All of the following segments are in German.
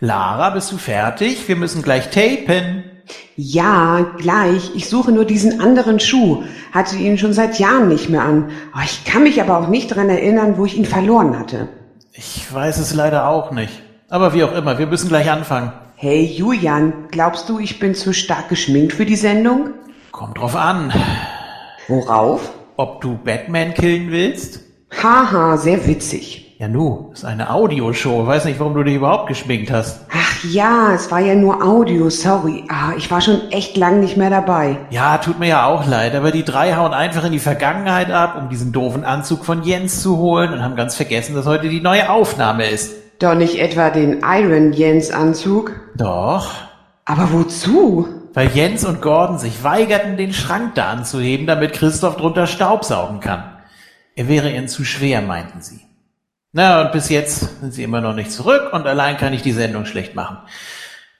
Lara, bist du fertig? Wir müssen gleich tapen. Ja, gleich. Ich suche nur diesen anderen Schuh. Hatte ihn schon seit Jahren nicht mehr an. Oh, ich kann mich aber auch nicht dran erinnern, wo ich ihn verloren hatte. Ich weiß es leider auch nicht. Aber wie auch immer, wir müssen gleich anfangen. Hey Julian, glaubst du, ich bin zu stark geschminkt für die Sendung? Kommt drauf an. Worauf? Ob du Batman killen willst? Haha, sehr witzig. Ja nu, ist eine Audioshow. Weiß nicht, warum du dich überhaupt geschminkt hast. Ach ja, es war ja nur Audio, sorry. Ah, ich war schon echt lang nicht mehr dabei. Ja, tut mir ja auch leid, aber die drei hauen einfach in die Vergangenheit ab, um diesen doofen Anzug von Jens zu holen und haben ganz vergessen, dass heute die neue Aufnahme ist. Doch nicht etwa den Iron Jens Anzug? Doch. Aber wozu? Weil Jens und Gordon sich weigerten, den Schrank da anzuheben, damit Christoph drunter Staubsaugen kann. Er wäre ihnen zu schwer, meinten sie. Na, und bis jetzt sind sie immer noch nicht zurück und allein kann ich die Sendung schlecht machen.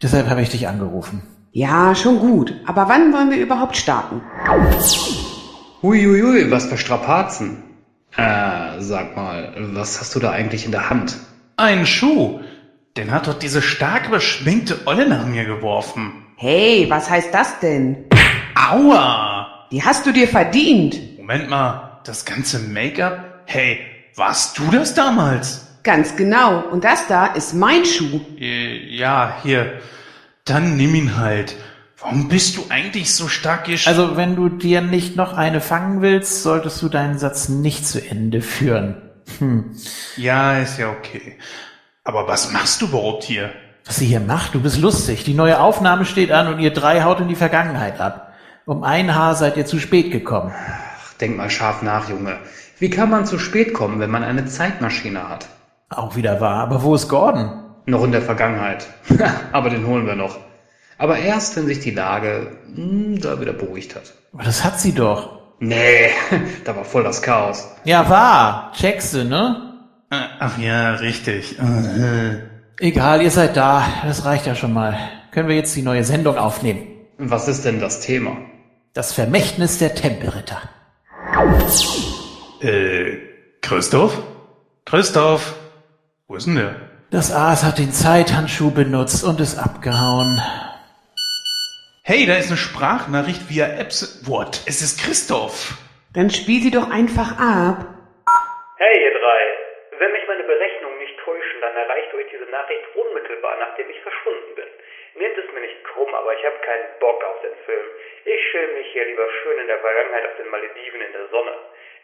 Deshalb habe ich dich angerufen. Ja, schon gut. Aber wann wollen wir überhaupt starten? Huiuiui, was für Strapazen. Äh, sag mal, was hast du da eigentlich in der Hand? Ein Schuh. Den hat doch diese stark beschminkte Olle nach mir geworfen. Hey, was heißt das denn? Aua! Die hast du dir verdient. Moment mal, das ganze Make-up? Hey, warst du das damals? Ganz genau. Und das da ist mein Schuh. Äh, Ja, hier. Dann nimm ihn halt. Warum bist du eigentlich so stark gesch... Also, wenn du dir nicht noch eine fangen willst, solltest du deinen Satz nicht zu Ende führen. Hm. Ja, ist ja okay. Aber was machst du überhaupt hier? Was sie hier macht, du bist lustig. Die neue Aufnahme steht an und ihr drei haut in die Vergangenheit ab. Um ein Haar seid ihr zu spät gekommen. Ach, denk mal scharf nach, Junge. Wie kann man zu spät kommen, wenn man eine Zeitmaschine hat? Auch wieder wahr. Aber wo ist Gordon? Noch in der Vergangenheit. Aber den holen wir noch. Aber erst, wenn sich die Lage hm, da wieder beruhigt hat. Aber das hat sie doch. Nee, da war voll das Chaos. Ja, wahr. Checkst du, ne? Äh, Ach ja, richtig. Egal, ihr seid da. Das reicht ja schon mal. Können wir jetzt die neue Sendung aufnehmen? Was ist denn das Thema? Das Vermächtnis der Tempelritter. Äh, Christoph? Christoph? Wo ist denn der? Das Aas hat den Zeithandschuh benutzt und ist abgehauen. Hey, da ist eine Sprachnachricht via Apps. What? Es ist Christoph. Dann spiel sie doch einfach ab. Hey, ihr drei. Wenn mich meine Berechnungen nicht täuschen, dann erreicht euch diese Nachricht unmittelbar, nachdem ich verschwunden bin. Nehmt es mir nicht krumm, aber ich habe keinen Bock auf den Film. Ich chill mich hier lieber schön in der Vergangenheit auf den Malediven in der Sonne.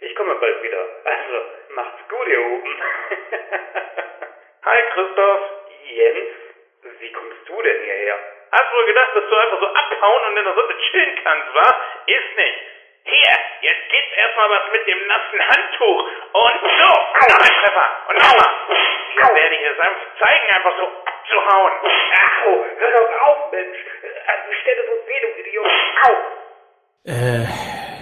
Ich komme bald wieder. Also, macht's gut, ihr oben. Hi, Christoph. Jens, wie kommst du denn hierher? Hast wohl gedacht, dass du einfach so abhauen und in der Sonne chillen kannst, wa? Ist nicht. Hier, jetzt geht's erstmal was mit dem nassen Handtuch. Und so, noch ein Treffer. Und nochmal. Jetzt werde ich sanft zeigen, einfach so abzuhauen. Au, hör doch auf, Mensch. An die Stelle so weh, du Idiot. Au. Äh,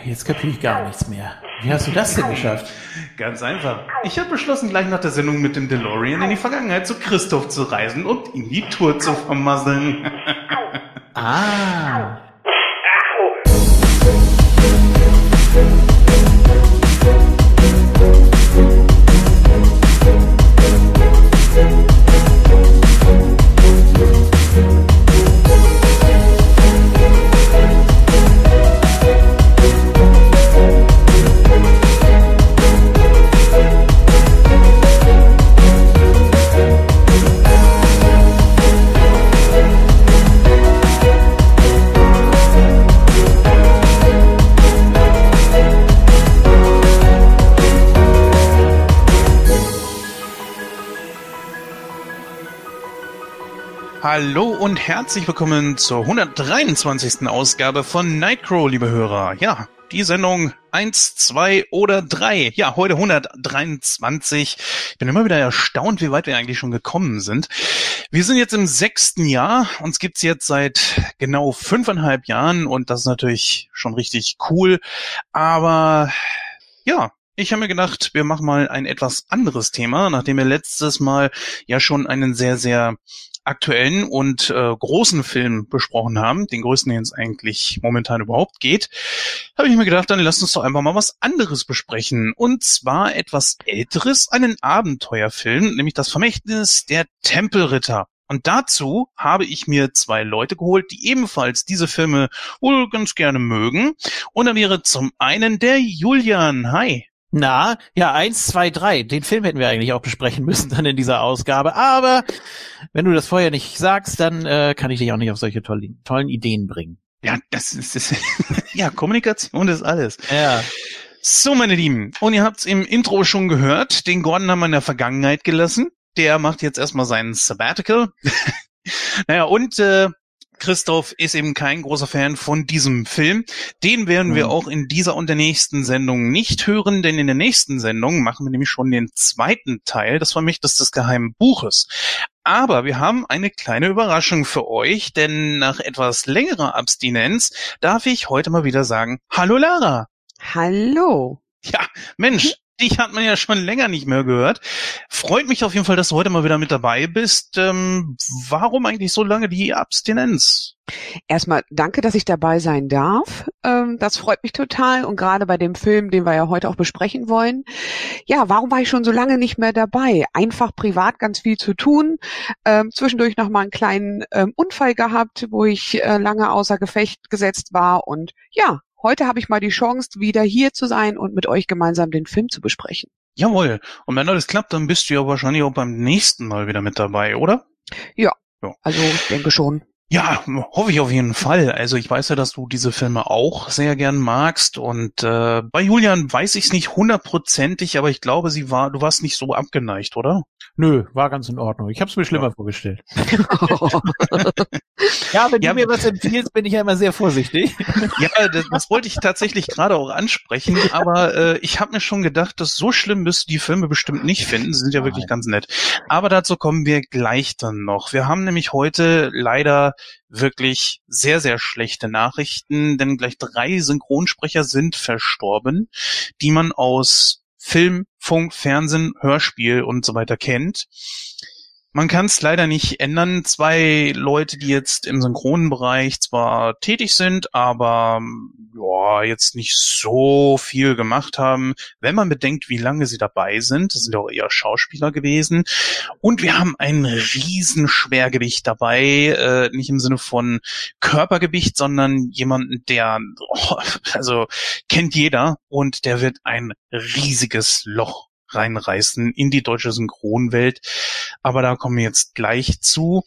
jetzt kapiere ich gar nichts mehr. Wie hast du das denn geschafft? Ganz einfach. Ich habe beschlossen, gleich nach der Sendung mit dem DeLorean in die Vergangenheit zu Christoph zu reisen und ihm die Tour zu vermasseln. Ah. Hallo und herzlich willkommen zur 123. Ausgabe von Nightcrow, liebe Hörer. Ja, die Sendung 1, 2 oder 3. Ja, heute 123. Ich bin immer wieder erstaunt, wie weit wir eigentlich schon gekommen sind. Wir sind jetzt im sechsten Jahr. Uns gibt's jetzt seit genau fünfeinhalb Jahren und das ist natürlich schon richtig cool. Aber ja, ich habe mir gedacht, wir machen mal ein etwas anderes Thema, nachdem wir letztes Mal ja schon einen sehr, sehr aktuellen und äh, großen Film besprochen haben, den größten, den es eigentlich momentan überhaupt geht, habe ich mir gedacht, dann lasst uns doch einfach mal was anderes besprechen. Und zwar etwas älteres, einen Abenteuerfilm, nämlich das Vermächtnis der Tempelritter. Und dazu habe ich mir zwei Leute geholt, die ebenfalls diese Filme wohl ganz gerne mögen. Und da wäre zum einen der Julian. Hi. Na, ja, eins, zwei, drei. Den Film hätten wir eigentlich auch besprechen müssen dann in dieser Ausgabe. Aber wenn du das vorher nicht sagst, dann äh, kann ich dich auch nicht auf solche tollen, tollen Ideen bringen. Ja, das ist, das, ja, Kommunikation ist alles. Ja. So, meine Lieben, und ihr habt's im Intro schon gehört, den Gordon haben wir in der Vergangenheit gelassen. Der macht jetzt erstmal seinen Sabbatical. naja, und äh, Christoph ist eben kein großer Fan von diesem Film. Den werden wir Mhm. auch in dieser und der nächsten Sendung nicht hören, denn in der nächsten Sendung machen wir nämlich schon den zweiten Teil, das Vermächtnis des geheimen Buches. Aber wir haben eine kleine Überraschung für euch, denn nach etwas längerer Abstinenz darf ich heute mal wieder sagen, hallo Lara. Hallo. Ja, Mensch, dich hat man ja schon länger nicht mehr gehört. Freut mich auf jeden Fall, dass du heute mal wieder mit dabei bist. Ähm, warum eigentlich so lange die Abstinenz? Erstmal danke, dass ich dabei sein darf. Ähm, das freut mich total. Und gerade bei dem Film, den wir ja heute auch besprechen wollen. Ja, warum war ich schon so lange nicht mehr dabei? Einfach privat ganz viel zu tun. Ähm, zwischendurch noch mal einen kleinen ähm, Unfall gehabt, wo ich äh, lange außer Gefecht gesetzt war. Und ja, heute habe ich mal die Chance, wieder hier zu sein und mit euch gemeinsam den Film zu besprechen. Jawohl. Und wenn alles klappt, dann bist du ja wahrscheinlich auch beim nächsten Mal wieder mit dabei, oder? Also ich denke schon. Ja, hoffe ich auf jeden Fall. Also ich weiß ja, dass du diese Filme auch sehr gern magst und äh, bei Julian weiß ich es nicht hundertprozentig, aber ich glaube, sie war, du warst nicht so abgeneigt, oder? Nö, war ganz in Ordnung. Ich habe es mir schlimmer vorgestellt. Ja, wenn Ja, du mir was empfiehlst, bin ich ja immer sehr vorsichtig. Ja, das, das wollte ich tatsächlich gerade auch ansprechen, aber äh, ich habe mir schon gedacht, dass so schlimm müsst die Filme bestimmt nicht finden. Sie sind ja wirklich Nein. ganz nett. Aber dazu kommen wir gleich dann noch. Wir haben nämlich heute leider wirklich sehr, sehr schlechte Nachrichten, denn gleich drei Synchronsprecher sind verstorben, die man aus Film, Funk, Fernsehen, Hörspiel und so weiter kennt. Man kann es leider nicht ändern. Zwei Leute, die jetzt im synchronen Bereich zwar tätig sind, aber ja, jetzt nicht so viel gemacht haben, wenn man bedenkt, wie lange sie dabei sind. Das sind ja auch eher Schauspieler gewesen. Und wir haben ein Riesenschwergewicht dabei, äh, nicht im Sinne von Körpergewicht, sondern jemanden, der, oh, also kennt jeder und der wird ein riesiges Loch reinreißen in die deutsche Synchronwelt. Aber da kommen wir jetzt gleich zu.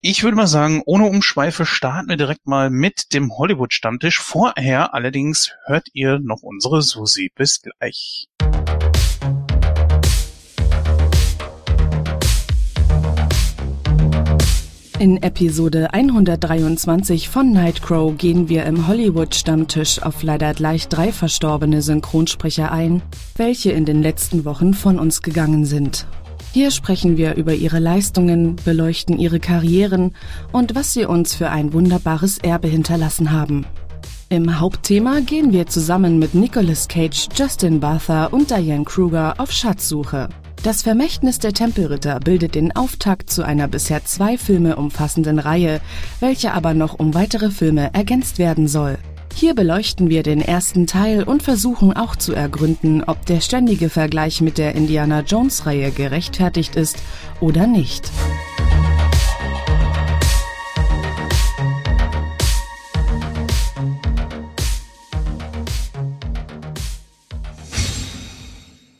Ich würde mal sagen, ohne Umschweife starten wir direkt mal mit dem Hollywood-Stammtisch. Vorher allerdings hört ihr noch unsere Susi. Bis gleich. In Episode 123 von Nightcrow gehen wir im Hollywood-Stammtisch auf leider gleich drei verstorbene Synchronsprecher ein, welche in den letzten Wochen von uns gegangen sind. Hier sprechen wir über ihre Leistungen, beleuchten ihre Karrieren und was sie uns für ein wunderbares Erbe hinterlassen haben. Im Hauptthema gehen wir zusammen mit Nicolas Cage, Justin Bartha und Diane Kruger auf Schatzsuche. Das Vermächtnis der Tempelritter bildet den Auftakt zu einer bisher zwei Filme umfassenden Reihe, welche aber noch um weitere Filme ergänzt werden soll. Hier beleuchten wir den ersten Teil und versuchen auch zu ergründen, ob der ständige Vergleich mit der Indiana Jones Reihe gerechtfertigt ist oder nicht.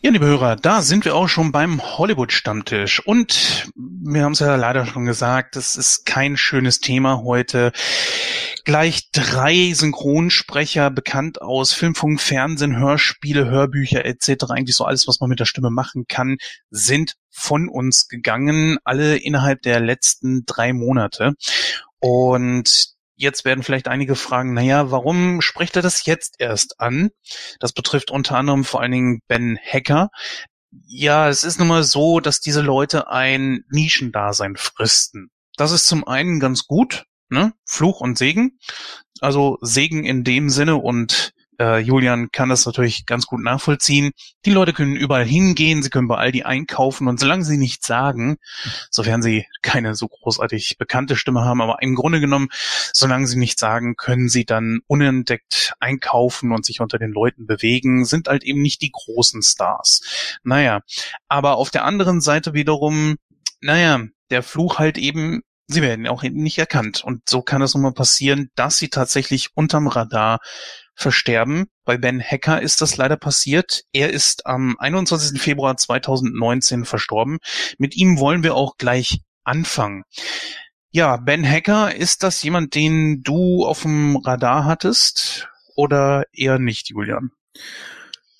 Ja, liebe Hörer, da sind wir auch schon beim Hollywood-Stammtisch. Und wir haben es ja leider schon gesagt, es ist kein schönes Thema heute. Gleich drei Synchronsprecher, bekannt aus Filmfunk, Fernsehen, Hörspiele, Hörbücher etc., eigentlich so alles, was man mit der Stimme machen kann, sind von uns gegangen, alle innerhalb der letzten drei Monate. Und Jetzt werden vielleicht einige fragen, naja, warum spricht er das jetzt erst an? Das betrifft unter anderem vor allen Dingen Ben Hacker. Ja, es ist nun mal so, dass diese Leute ein Nischendasein fristen. Das ist zum einen ganz gut, ne? Fluch und Segen. Also Segen in dem Sinne und äh, Julian kann das natürlich ganz gut nachvollziehen. Die Leute können überall hingehen, sie können bei Aldi einkaufen und solange sie nichts sagen, sofern sie keine so großartig bekannte Stimme haben, aber im Grunde genommen, solange sie nichts sagen, können sie dann unentdeckt einkaufen und sich unter den Leuten bewegen, sind halt eben nicht die großen Stars. Naja, aber auf der anderen Seite wiederum, naja, der Fluch halt eben sie werden auch nicht erkannt. Und so kann es nun mal passieren, dass sie tatsächlich unterm Radar versterben. Bei Ben Hacker ist das leider passiert. Er ist am 21. Februar 2019 verstorben. Mit ihm wollen wir auch gleich anfangen. Ja, Ben Hacker, ist das jemand, den du auf dem Radar hattest oder eher nicht, Julian?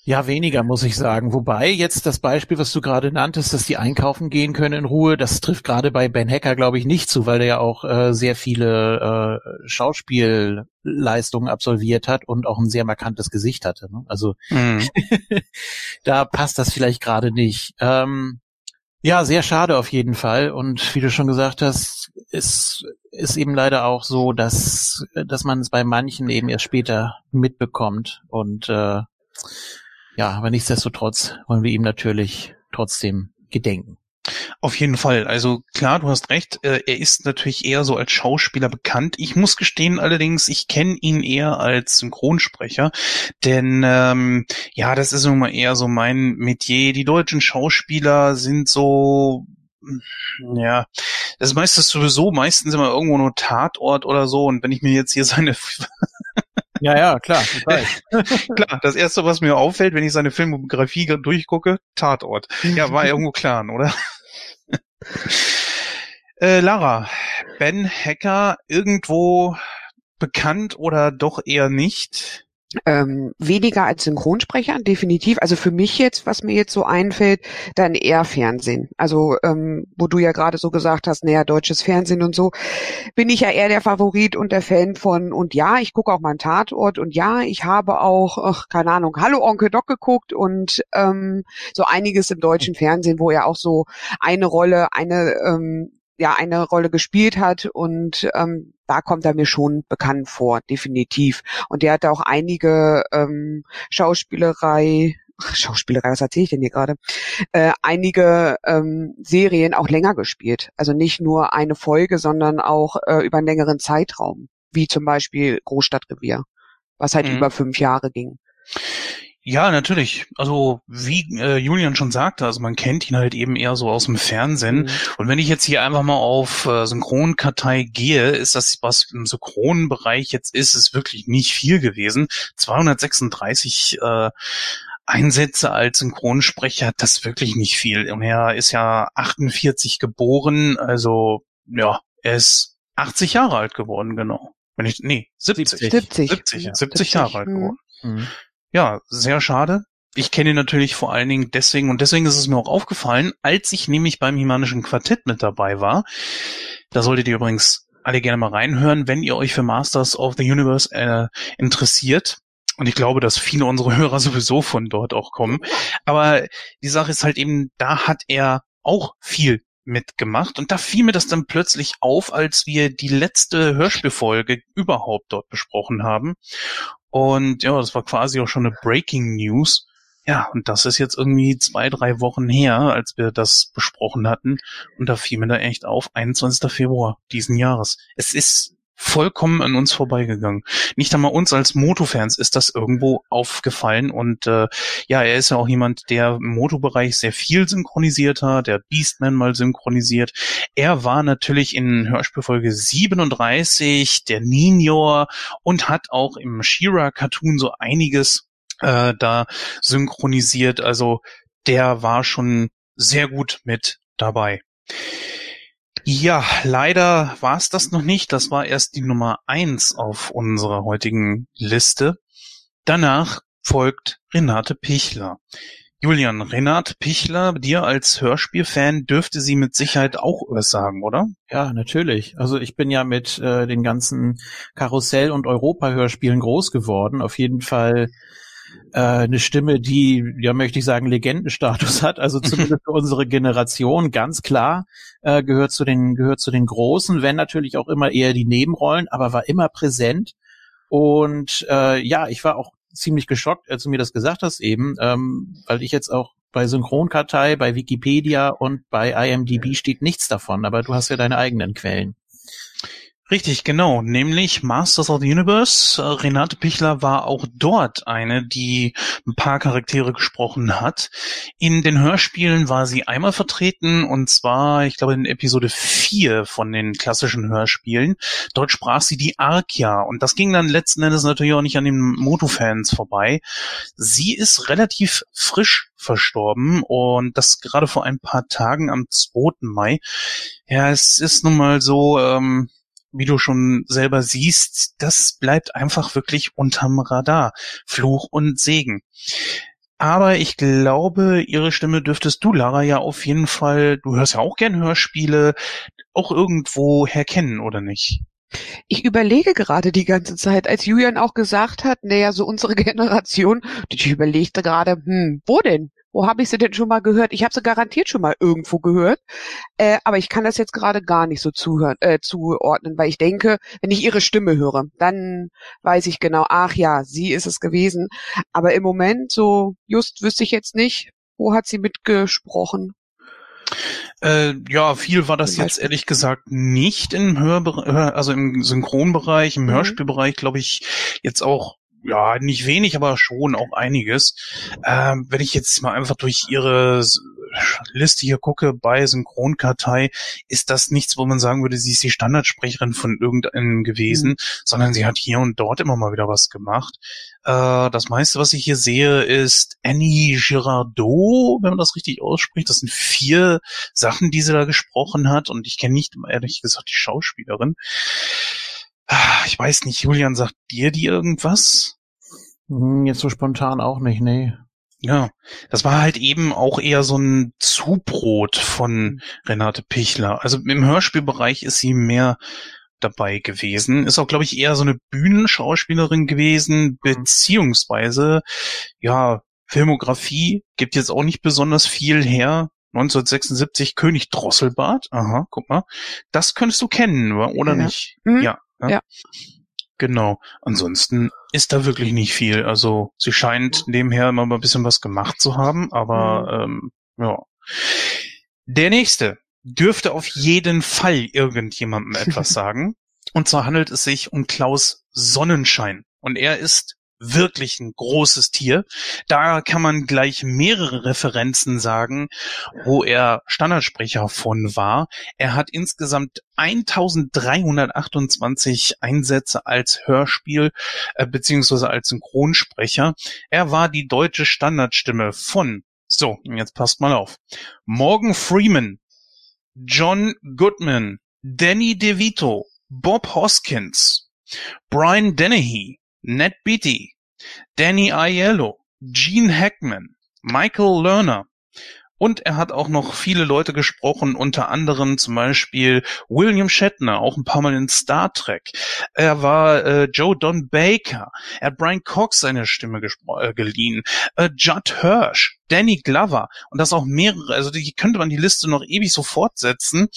Ja, weniger, muss ich sagen. Wobei jetzt das Beispiel, was du gerade nanntest, dass die einkaufen gehen können in Ruhe, das trifft gerade bei Ben Hacker, glaube ich, nicht zu, weil der ja auch äh, sehr viele äh, Schauspielleistungen absolviert hat und auch ein sehr markantes Gesicht hatte. Ne? Also mhm. da passt das vielleicht gerade nicht. Ähm, ja, sehr schade auf jeden Fall. Und wie du schon gesagt hast, ist, ist eben leider auch so, dass, dass man es bei manchen eben erst später mitbekommt. Und äh, ja, aber nichtsdestotrotz wollen wir ihm natürlich trotzdem gedenken. Auf jeden Fall. Also klar, du hast recht. Äh, er ist natürlich eher so als Schauspieler bekannt. Ich muss gestehen allerdings, ich kenne ihn eher als Synchronsprecher, denn ähm, ja, das ist nun mal eher so mein Metier. Die deutschen Schauspieler sind so ja, das ist meistens sowieso meistens immer irgendwo nur Tatort oder so. Und wenn ich mir jetzt hier seine Ja, ja, klar. klar, das erste, was mir auffällt, wenn ich seine Filmografie durchgucke, Tatort. Ja, war irgendwo klar, oder? äh, Lara, Ben Hacker irgendwo bekannt oder doch eher nicht? Ähm, weniger als Synchronsprecher, definitiv. Also für mich jetzt, was mir jetzt so einfällt, dann eher Fernsehen. Also ähm, wo du ja gerade so gesagt hast, naja, deutsches Fernsehen und so, bin ich ja eher der Favorit und der Fan von. Und ja, ich gucke auch mal einen Tatort und ja, ich habe auch, ach, keine Ahnung, Hallo Onkel Doc geguckt und ähm, so einiges im deutschen Fernsehen, wo er auch so eine Rolle, eine ähm, ja eine Rolle gespielt hat und ähm, da kommt er mir schon bekannt vor, definitiv. Und der hat auch einige ähm, Schauspielerei Schauspielerei, was erzähle ich denn hier gerade? Äh, einige ähm, Serien auch länger gespielt. Also nicht nur eine Folge, sondern auch äh, über einen längeren Zeitraum, wie zum Beispiel Großstadtrevier, was halt mhm. über fünf Jahre ging. Ja, natürlich. Also wie äh, Julian schon sagte, also man kennt ihn halt eben eher so aus dem Fernsehen. Mhm. Und wenn ich jetzt hier einfach mal auf äh, Synchronkartei gehe, ist das, was im Synchronbereich jetzt ist, ist wirklich nicht viel gewesen. 236 äh, Einsätze als Synchronsprecher, das ist wirklich nicht viel. Und er ist ja 48 geboren, also ja, er ist 80 Jahre alt geworden, genau. Wenn ich, nee, 70. 70, 70, 70, ja. 70 Jahre alt geworden. Mhm. Ja, sehr schade. Ich kenne ihn natürlich vor allen Dingen deswegen und deswegen ist es mir auch aufgefallen, als ich nämlich beim Himanischen Quartett mit dabei war. Da solltet ihr übrigens alle gerne mal reinhören, wenn ihr euch für Masters of the Universe äh, interessiert. Und ich glaube, dass viele unserer Hörer sowieso von dort auch kommen. Aber die Sache ist halt eben, da hat er auch viel mitgemacht und da fiel mir das dann plötzlich auf, als wir die letzte Hörspielfolge überhaupt dort besprochen haben. Und ja, das war quasi auch schon eine Breaking News. Ja, und das ist jetzt irgendwie zwei, drei Wochen her, als wir das besprochen hatten. Und da fiel mir da echt auf, 21. Februar diesen Jahres. Es ist vollkommen an uns vorbeigegangen. Nicht einmal uns als Moto-Fans ist das irgendwo aufgefallen und äh, ja, er ist ja auch jemand, der im Moto-Bereich sehr viel synchronisiert hat, der Beastman mal synchronisiert. Er war natürlich in Hörspielfolge 37 der Ninjor und hat auch im Shira-Cartoon so einiges äh, da synchronisiert. Also der war schon sehr gut mit dabei. Ja, leider war es das noch nicht. Das war erst die Nummer eins auf unserer heutigen Liste. Danach folgt Renate Pichler. Julian, Renate Pichler, dir als Hörspielfan dürfte sie mit Sicherheit auch was sagen, oder? Ja, natürlich. Also ich bin ja mit äh, den ganzen Karussell- und Europa-Hörspielen groß geworden. Auf jeden Fall äh, eine Stimme, die, ja möchte ich sagen, Legendenstatus hat, also zumindest für unsere Generation, ganz klar, äh, gehört zu den, gehört zu den Großen, wenn natürlich auch immer eher die Nebenrollen, aber war immer präsent. Und äh, ja, ich war auch ziemlich geschockt, als du mir das gesagt hast eben, ähm, weil ich jetzt auch bei Synchronkartei, bei Wikipedia und bei IMDb steht nichts davon, aber du hast ja deine eigenen Quellen. Richtig, genau. Nämlich Masters of the Universe. Renate Pichler war auch dort eine, die ein paar Charaktere gesprochen hat. In den Hörspielen war sie einmal vertreten und zwar, ich glaube, in Episode 4 von den klassischen Hörspielen. Dort sprach sie die Arkia und das ging dann letzten Endes natürlich auch nicht an den Moto-Fans vorbei. Sie ist relativ frisch verstorben und das gerade vor ein paar Tagen am 2. Mai. Ja, es ist nun mal so, ähm, wie du schon selber siehst, das bleibt einfach wirklich unterm Radar. Fluch und Segen. Aber ich glaube, ihre Stimme dürftest du, Lara, ja auf jeden Fall, du hörst ja auch gern Hörspiele, auch irgendwo herkennen, oder nicht? Ich überlege gerade die ganze Zeit, als Julian auch gesagt hat, naja, so unsere Generation, ich überlegte gerade, hm, wo denn? Wo habe ich sie denn schon mal gehört? Ich habe sie garantiert schon mal irgendwo gehört, äh, aber ich kann das jetzt gerade gar nicht so zuhören, äh, zuordnen, weil ich denke, wenn ich ihre Stimme höre, dann weiß ich genau, ach ja, sie ist es gewesen. Aber im Moment so just wüsste ich jetzt nicht, wo hat sie mitgesprochen. Äh, ja, viel war das jetzt ehrlich gesagt nicht im Hörbereich, also im Synchronbereich, im mhm. Hörspielbereich, glaube ich, jetzt auch ja, nicht wenig, aber schon auch einiges. Ähm, wenn ich jetzt mal einfach durch ihre Liste hier gucke bei Synchronkartei, ist das nichts, wo man sagen würde, sie ist die Standardsprecherin von irgendeinem gewesen, mhm. sondern sie hat hier und dort immer mal wieder was gemacht. Äh, das meiste, was ich hier sehe, ist Annie Girardot, wenn man das richtig ausspricht. Das sind vier Sachen, die sie da gesprochen hat und ich kenne nicht, ehrlich gesagt, die Schauspielerin. Ah, ich weiß nicht, Julian, sagt dir die irgendwas? Hm, jetzt so spontan auch nicht, nee. Ja, das war halt eben auch eher so ein Zubrot von Renate Pichler. Also im Hörspielbereich ist sie mehr dabei gewesen. Ist auch, glaube ich, eher so eine Bühnenschauspielerin gewesen, mhm. beziehungsweise, ja, Filmografie gibt jetzt auch nicht besonders viel her. 1976 König Drosselbart. Aha, guck mal. Das könntest du kennen, oder ja. nicht? Mhm. Ja. Ja. ja. Genau. Ansonsten ist da wirklich nicht viel. Also sie scheint nebenher immer mal ein bisschen was gemacht zu haben, aber mhm. ähm, ja. Der nächste dürfte auf jeden Fall irgendjemandem etwas sagen. Und zwar handelt es sich um Klaus Sonnenschein. Und er ist wirklich ein großes Tier. Da kann man gleich mehrere Referenzen sagen, wo er Standardsprecher von war. Er hat insgesamt 1328 Einsätze als Hörspiel äh, beziehungsweise als Synchronsprecher. Er war die deutsche Standardstimme von, so, jetzt passt mal auf, Morgan Freeman, John Goodman, Danny DeVito, Bob Hoskins, Brian Dennehy, Ned Beatty, Danny Aiello, Gene Hackman, Michael Lerner, und er hat auch noch viele Leute gesprochen, unter anderem zum Beispiel William Shatner, auch ein paar Mal in Star Trek. Er war äh, Joe Don Baker. Er hat Brian Cox seine Stimme äh, geliehen. Äh, Judd Hirsch, Danny Glover und das auch mehrere. Also die könnte man die Liste noch ewig so fortsetzen,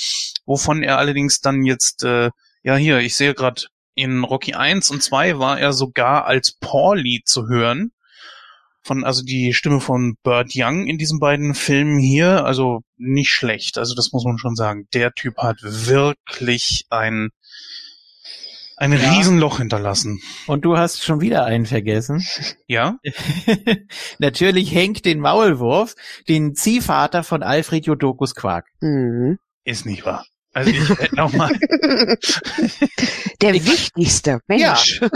wovon er allerdings dann jetzt, äh, ja hier, ich sehe gerade in Rocky 1 und 2 war er sogar als Paulie zu hören. Von, also die Stimme von Burt Young in diesen beiden Filmen hier, also nicht schlecht. Also das muss man schon sagen. Der Typ hat wirklich ein, ein ja. Riesenloch hinterlassen. Und du hast schon wieder einen vergessen. Ja? Natürlich Henk den Maulwurf, den Ziehvater von Alfred Jodokus Quark. Mhm. Ist nicht wahr. Also ich hätte noch mal. Der wichtigste Mensch. Ja.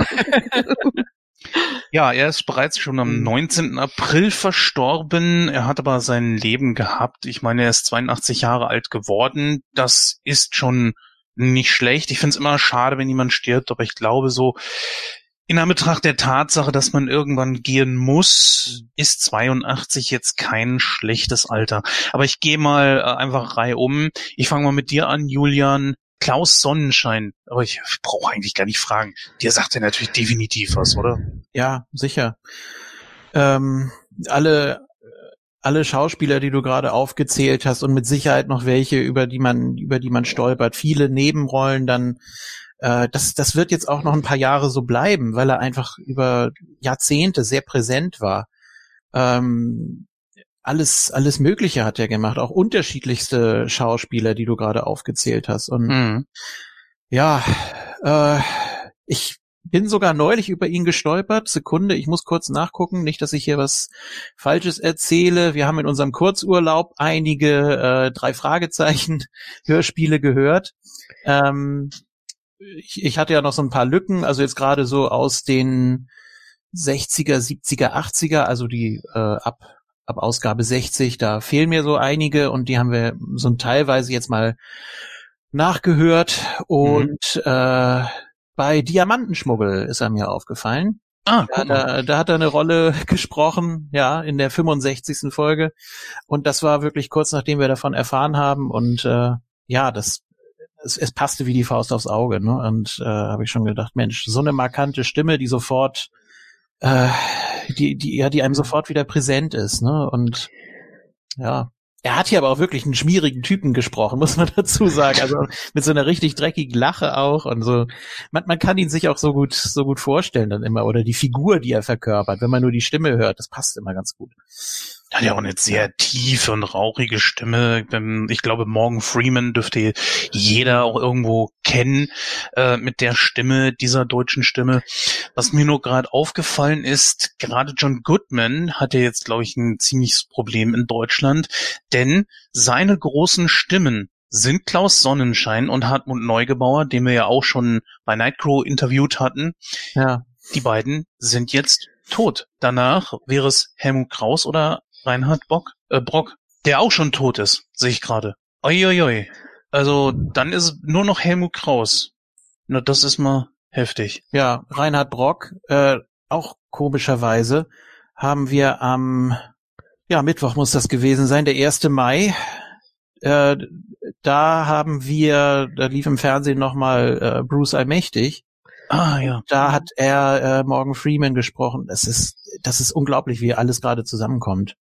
ja, er ist bereits schon am 19. Hm. April verstorben. Er hat aber sein Leben gehabt. Ich meine, er ist 82 Jahre alt geworden. Das ist schon nicht schlecht. Ich finde es immer schade, wenn jemand stirbt, aber ich glaube so, in Anbetracht der Tatsache, dass man irgendwann gehen muss, ist 82 jetzt kein schlechtes Alter. Aber ich gehe mal äh, einfach Reihe um. Ich fange mal mit dir an, Julian. Klaus Sonnenschein. Aber ich brauche eigentlich gar nicht fragen. Dir sagt er natürlich definitiv was, oder? Ja, sicher. Ähm, alle alle Schauspieler, die du gerade aufgezählt hast und mit Sicherheit noch welche, über die man über die man stolpert, viele Nebenrollen dann äh, das, das wird jetzt auch noch ein paar Jahre so bleiben, weil er einfach über Jahrzehnte sehr präsent war. Ähm, alles, alles Mögliche hat er gemacht, auch unterschiedlichste Schauspieler, die du gerade aufgezählt hast. Und mhm. ja, äh, ich bin sogar neulich über ihn gestolpert. Sekunde, ich muss kurz nachgucken, nicht, dass ich hier was Falsches erzähle. Wir haben in unserem Kurzurlaub einige äh, drei Fragezeichen Hörspiele gehört. Ähm, ich, ich hatte ja noch so ein paar Lücken, also jetzt gerade so aus den 60er, 70er, 80er, also die äh, ab ab Ausgabe 60, da fehlen mir so einige und die haben wir so teilweise jetzt mal nachgehört und mhm. äh, bei Diamantenschmuggel ist er mir aufgefallen. Ah, da, da, da hat er eine Rolle gesprochen, ja, in der 65. Folge. Und das war wirklich kurz nachdem wir davon erfahren haben. Und äh, ja, das es, es passte wie die Faust aufs Auge, ne? Und äh, habe ich schon gedacht, Mensch, so eine markante Stimme, die sofort, äh, die, die, ja, die einem sofort wieder präsent ist, ne? Und ja, er hat hier aber auch wirklich einen schmierigen Typen gesprochen, muss man dazu sagen. Also mit so einer richtig dreckigen Lache auch und so. Man, man kann ihn sich auch so gut, so gut vorstellen dann immer oder die Figur, die er verkörpert, wenn man nur die Stimme hört, das passt immer ganz gut. Hat ja auch eine sehr tiefe und rauchige Stimme. Ich glaube, Morgan Freeman dürfte jeder auch irgendwo kennen äh, mit der Stimme, dieser deutschen Stimme. Was mir nur gerade aufgefallen ist, gerade John Goodman hat ja jetzt, glaube ich, ein ziemliches Problem in Deutschland, denn seine großen Stimmen sind Klaus Sonnenschein und Hartmut Neugebauer, den wir ja auch schon bei Nightcrow interviewt hatten. Ja. Die beiden sind jetzt tot. Danach wäre es Helmut Kraus oder Reinhard Bock, äh, Brock, der auch schon tot ist, sehe ich gerade. Uiuiui. Also dann ist nur noch Helmut Kraus. Na, das ist mal heftig. Ja, Reinhard Brock, äh, auch komischerweise, haben wir am, ja, Mittwoch muss das gewesen sein, der 1. Mai. Äh, da haben wir, da lief im Fernsehen nochmal äh, Bruce Allmächtig. Ah ja. Da hat er äh, Morgan Freeman gesprochen. Das ist, das ist unglaublich, wie alles gerade zusammenkommt.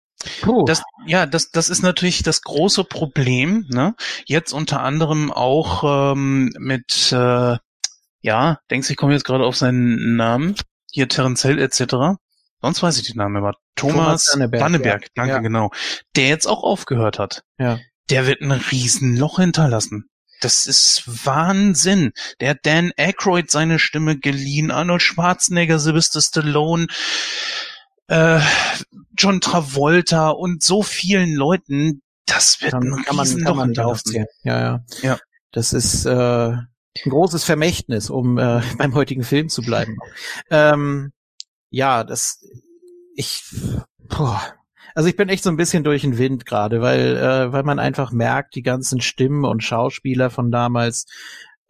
Puh. Das, ja, das, das ist natürlich das große Problem. Ne? Jetzt unter anderem auch ähm, mit, äh, ja, denkst du, ich komme jetzt gerade auf seinen Namen, hier Terence Hill etc. Sonst weiß ich den Namen immer. Thomas, Thomas Danneberg, Danneberg ja. danke, ja. genau. Der jetzt auch aufgehört hat. Ja. Der wird ein Riesenloch hinterlassen. Das ist Wahnsinn. Der hat Dan Aykroyd seine Stimme geliehen, Arnold Schwarzenegger, Sylvester Stallone, äh, John Travolta und so vielen Leuten, das wird kann, ein kann man, kann man aufzählen. Ja, ja. ja. Das ist äh, ein großes Vermächtnis, um äh, beim heutigen Film zu bleiben. ähm, ja, das ich boah, also ich bin echt so ein bisschen durch den Wind gerade, weil äh, weil man einfach merkt, die ganzen Stimmen und Schauspieler von damals,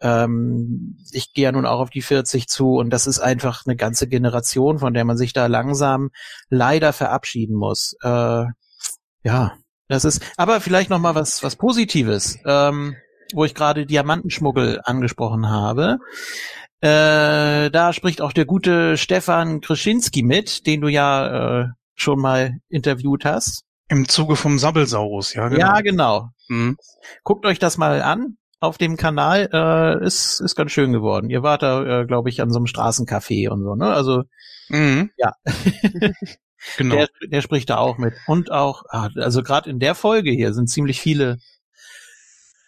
ähm, ich gehe ja nun auch auf die 40 zu und das ist einfach eine ganze Generation, von der man sich da langsam leider verabschieden muss. Äh, ja, das ist, aber vielleicht noch mal was was Positives, ähm, wo ich gerade Diamantenschmuggel angesprochen habe. Äh, da spricht auch der gute Stefan Krischinski mit, den du ja äh, schon mal interviewt hast. Im Zuge vom Sabbelsaurus, ja genau. Ja, genau. Mhm. Guckt euch das mal an auf dem Kanal äh, ist ist ganz schön geworden. Ihr wart da, äh, glaube ich, an so einem Straßencafé und so, ne? Also mhm. ja. genau. Der, der spricht da auch mit. Und auch, ah, also gerade in der Folge hier sind ziemlich viele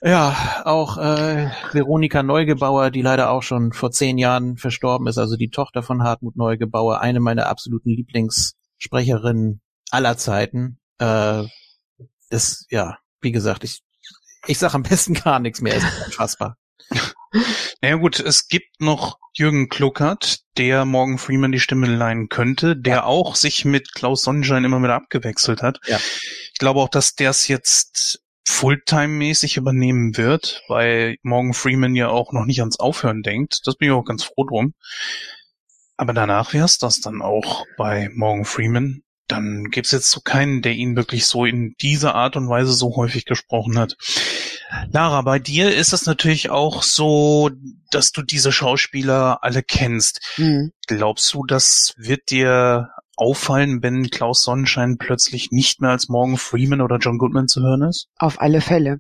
ja, auch äh, Veronika Neugebauer, die leider auch schon vor zehn Jahren verstorben ist, also die Tochter von Hartmut Neugebauer, eine meiner absoluten Lieblingssprecherinnen aller Zeiten. Äh, das, ja, wie gesagt, ich ich sag am besten gar nichts mehr. Es ist unfassbar. Naja gut, es gibt noch Jürgen Kluckert, der Morgan Freeman die Stimme leihen könnte, der ja. auch sich mit Klaus Sonnenschein immer wieder abgewechselt hat. Ja. Ich glaube auch, dass der es jetzt Fulltime-mäßig übernehmen wird, weil Morgan Freeman ja auch noch nicht ans Aufhören denkt. Das bin ich auch ganz froh drum. Aber danach wär's das dann auch bei Morgan Freeman dann gibt's jetzt so keinen, der ihn wirklich so in dieser Art und Weise so häufig gesprochen hat. Lara, bei dir ist es natürlich auch so, dass du diese Schauspieler alle kennst. Mhm. Glaubst du, das wird dir auffallen, wenn Klaus Sonnenschein plötzlich nicht mehr als Morgan Freeman oder John Goodman zu hören ist? Auf alle Fälle.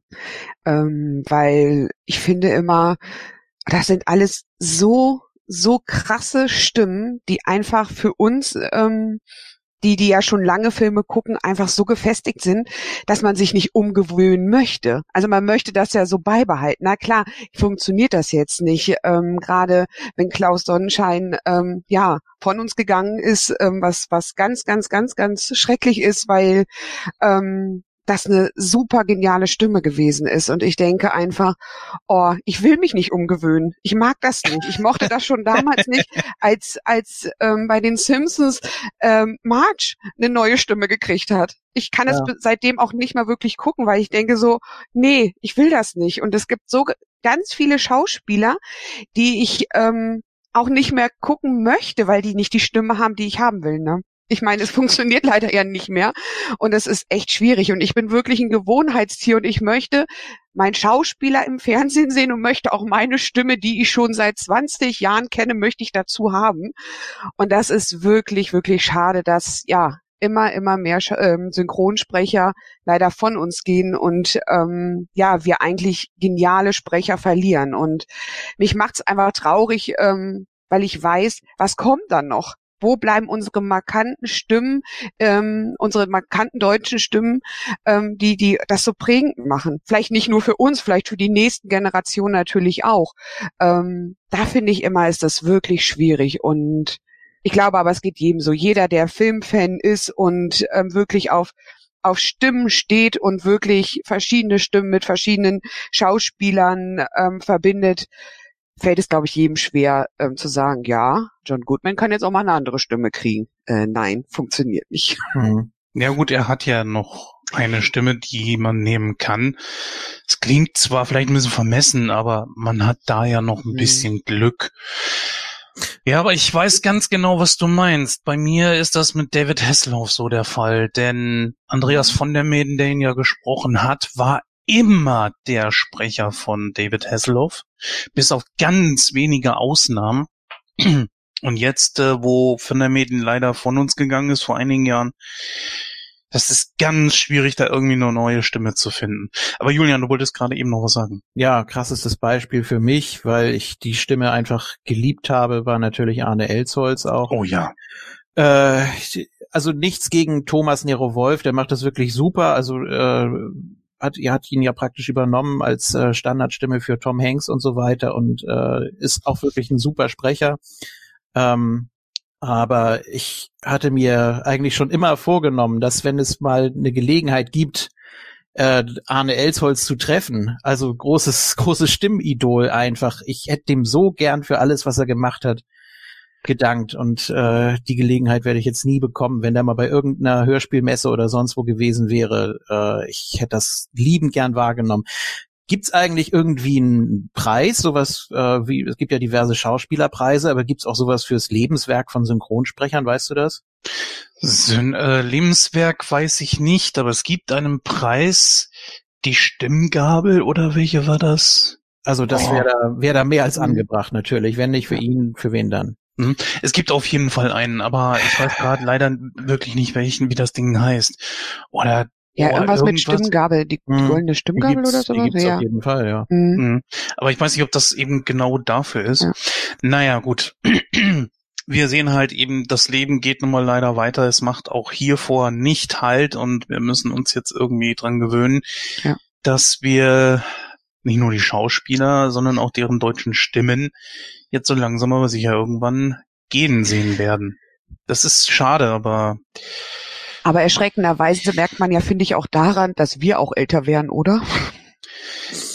Ähm, weil ich finde immer, das sind alles so, so krasse Stimmen, die einfach für uns ähm, die, die ja schon lange Filme gucken, einfach so gefestigt sind, dass man sich nicht umgewöhnen möchte. Also man möchte das ja so beibehalten. Na klar, funktioniert das jetzt nicht. Ähm, Gerade wenn Klaus Sonnenschein ähm, ja von uns gegangen ist, ähm, was was ganz, ganz, ganz, ganz schrecklich ist, weil ähm, das eine super geniale Stimme gewesen ist. Und ich denke einfach, oh, ich will mich nicht umgewöhnen. Ich mag das nicht. Ich mochte das schon damals nicht, als, als ähm, bei den Simpsons ähm, Marge eine neue Stimme gekriegt hat. Ich kann es ja. seitdem auch nicht mehr wirklich gucken, weil ich denke so, nee, ich will das nicht. Und es gibt so ganz viele Schauspieler, die ich ähm, auch nicht mehr gucken möchte, weil die nicht die Stimme haben, die ich haben will. Ne? Ich meine, es funktioniert leider ja nicht mehr und es ist echt schwierig und ich bin wirklich ein Gewohnheitstier und ich möchte meinen Schauspieler im Fernsehen sehen und möchte auch meine Stimme, die ich schon seit 20 Jahren kenne, möchte ich dazu haben. Und das ist wirklich, wirklich schade, dass ja immer, immer mehr ähm, Synchronsprecher leider von uns gehen und ähm, ja, wir eigentlich geniale Sprecher verlieren. Und mich macht's einfach traurig, ähm, weil ich weiß, was kommt dann noch? Wo bleiben unsere markanten Stimmen, ähm, unsere markanten deutschen Stimmen, ähm, die, die das so prägend machen. Vielleicht nicht nur für uns, vielleicht für die nächsten Generationen natürlich auch. Ähm, da finde ich immer, ist das wirklich schwierig und ich glaube aber, es geht jedem so. Jeder, der Filmfan ist und ähm, wirklich auf auf Stimmen steht und wirklich verschiedene Stimmen mit verschiedenen Schauspielern ähm, verbindet, fällt es, glaube ich, jedem schwer ähm, zu sagen, ja, John Goodman kann jetzt auch mal eine andere Stimme kriegen. Äh, nein, funktioniert nicht. Hm. Ja gut, er hat ja noch eine Stimme, die man nehmen kann. Es klingt zwar vielleicht ein bisschen vermessen, aber man hat da ja noch ein hm. bisschen Glück. Ja, aber ich weiß ganz genau, was du meinst. Bei mir ist das mit David Hasselhoff so der Fall, denn Andreas von der Meden, der ihn ja gesprochen hat, war immer der Sprecher von David Hasselhoff, bis auf ganz wenige Ausnahmen. Und jetzt, äh, wo Van der Meden leider von uns gegangen ist vor einigen Jahren, das ist ganz schwierig, da irgendwie eine neue Stimme zu finden. Aber Julian, du wolltest gerade eben noch was sagen. Ja, krassestes Beispiel für mich, weil ich die Stimme einfach geliebt habe, war natürlich Arne Elsholz auch. Oh ja. Äh, also nichts gegen Thomas Nero Wolf, der macht das wirklich super. Also äh, hat, hat ihn ja praktisch übernommen als äh, Standardstimme für Tom Hanks und so weiter und äh, ist auch wirklich ein super Sprecher. Ähm, aber ich hatte mir eigentlich schon immer vorgenommen, dass wenn es mal eine Gelegenheit gibt, äh, Arne Elsholz zu treffen, also großes, großes Stimmidol einfach. Ich hätte dem so gern für alles, was er gemacht hat, gedankt und äh, die Gelegenheit werde ich jetzt nie bekommen, wenn der mal bei irgendeiner Hörspielmesse oder sonst wo gewesen wäre. Äh, ich hätte das liebend gern wahrgenommen. Gibt's eigentlich irgendwie einen Preis, sowas äh, wie es gibt ja diverse Schauspielerpreise, aber gibt's auch sowas fürs Lebenswerk von Synchronsprechern, weißt du das? Syn äh, Lebenswerk weiß ich nicht, aber es gibt einen Preis, die Stimmgabel oder welche war das? Also das oh. wäre da, wär da mehr als angebracht natürlich. Wenn nicht für ihn, für wen dann? Mhm. Es gibt auf jeden Fall einen, aber ich weiß gerade leider wirklich nicht, welchen, wie das Ding heißt. Oder ja, irgendwas, irgendwas, mit Stimmgabel, die, die hm. goldene Stimmgabel oder sowas. Die gibt's ja. auf jeden Fall, ja. Mhm. Aber ich weiß nicht, ob das eben genau dafür ist. Ja. Naja, gut. Wir sehen halt eben, das Leben geht nun mal leider weiter. Es macht auch hier vor nicht halt und wir müssen uns jetzt irgendwie dran gewöhnen, ja. dass wir nicht nur die Schauspieler, sondern auch deren deutschen Stimmen jetzt so langsam aber sicher irgendwann gehen sehen werden. Das ist schade, aber. Aber erschreckenderweise merkt man ja, finde ich, auch daran, dass wir auch älter werden, oder?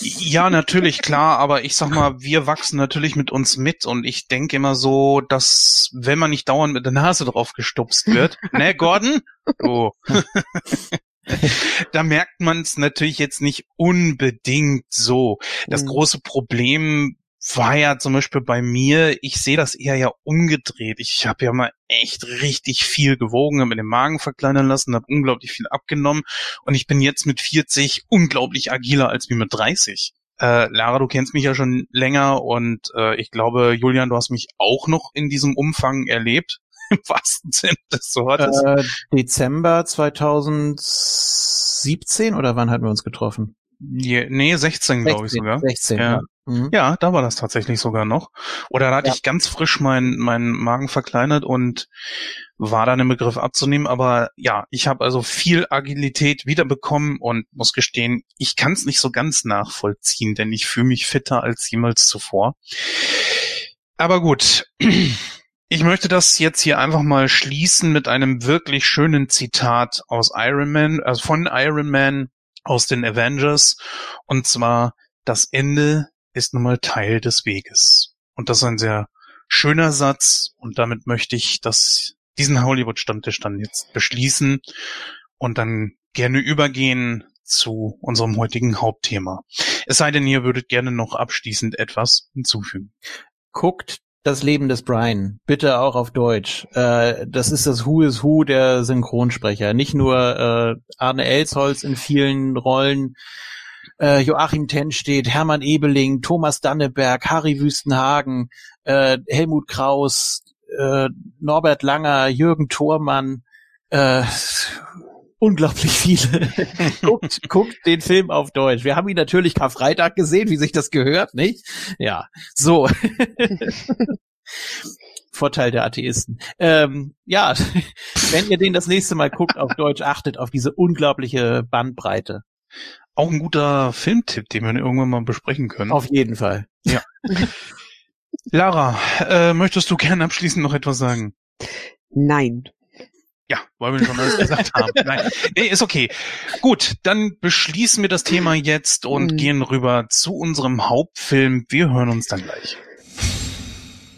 Ja, natürlich, klar, aber ich sag mal, wir wachsen natürlich mit uns mit und ich denke immer so, dass wenn man nicht dauernd mit der Nase drauf gestupst wird, ne, Gordon? Oh. da merkt man es natürlich jetzt nicht unbedingt so. Das mhm. große Problem war ja zum Beispiel bei mir, ich sehe das eher ja umgedreht. Ich habe ja mal echt richtig viel gewogen, habe mir den Magen verkleinern lassen, habe unglaublich viel abgenommen und ich bin jetzt mit 40 unglaublich agiler als wie mit 30. Äh, Lara, du kennst mich ja schon länger und äh, ich glaube, Julian, du hast mich auch noch in diesem Umfang erlebt. Im wahrsten Sinne des Wortes. Äh, Dezember 2017 oder wann hatten wir uns getroffen? Nee, 16, glaube ich sogar. 16, ja. ja. Mhm. Ja, da war das tatsächlich sogar noch. Oder da hatte Ja. ich ganz frisch meinen meinen Magen verkleinert und war dann im Begriff abzunehmen. Aber ja, ich habe also viel Agilität wiederbekommen und muss gestehen, ich kann es nicht so ganz nachvollziehen, denn ich fühle mich fitter als jemals zuvor. Aber gut. Ich möchte das jetzt hier einfach mal schließen mit einem wirklich schönen Zitat aus Iron Man, also von Iron Man aus den Avengers. Und zwar, das Ende ist nun mal Teil des Weges. Und das ist ein sehr schöner Satz. Und damit möchte ich das, diesen Hollywood-Stammtisch dann jetzt beschließen und dann gerne übergehen zu unserem heutigen Hauptthema. Es sei denn, ihr würdet gerne noch abschließend etwas hinzufügen. Guckt das Leben des Brian, bitte auch auf Deutsch. Äh, das ist das Who is Who der Synchronsprecher. Nicht nur äh, Arne Elsholz in vielen Rollen, äh, Joachim Tenstedt, Hermann Ebeling, Thomas Danneberg, Harry Wüstenhagen, äh, Helmut Kraus, äh, Norbert Langer, Jürgen Thormann, äh, unglaublich viele. guckt, guckt den Film auf Deutsch. Wir haben ihn natürlich Karfreitag gesehen, wie sich das gehört, nicht? Ja, so. Vorteil der Atheisten. Ähm, ja, wenn ihr den das nächste Mal guckt auf Deutsch, achtet auf diese unglaubliche Bandbreite. Auch ein guter Filmtipp, den wir irgendwann mal besprechen können. Auf jeden Fall. Lara, äh, möchtest du gerne abschließend noch etwas sagen? Nein. Ja, weil wir schon alles gesagt haben. Nein, nee, ist okay. Gut, dann beschließen wir das Thema jetzt und Mhm. gehen rüber zu unserem Hauptfilm. Wir hören uns dann gleich.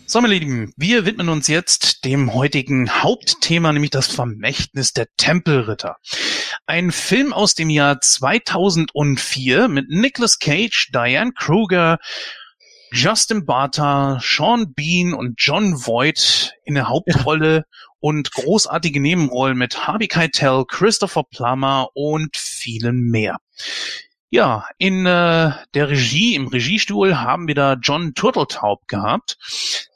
So, meine Lieben, wir widmen uns jetzt dem heutigen Hauptthema, nämlich das Vermächtnis der Tempelritter. Ein Film aus dem Jahr 2004 mit Nicolas Cage, Diane Kruger, Justin Barta, Sean Bean und John Voight in der Hauptrolle und großartige Nebenrollen mit Harvey Keitel, Christopher Plummer und vielen mehr. Ja, in äh, der Regie, im Regiestuhl haben wir da John Turteltaub gehabt.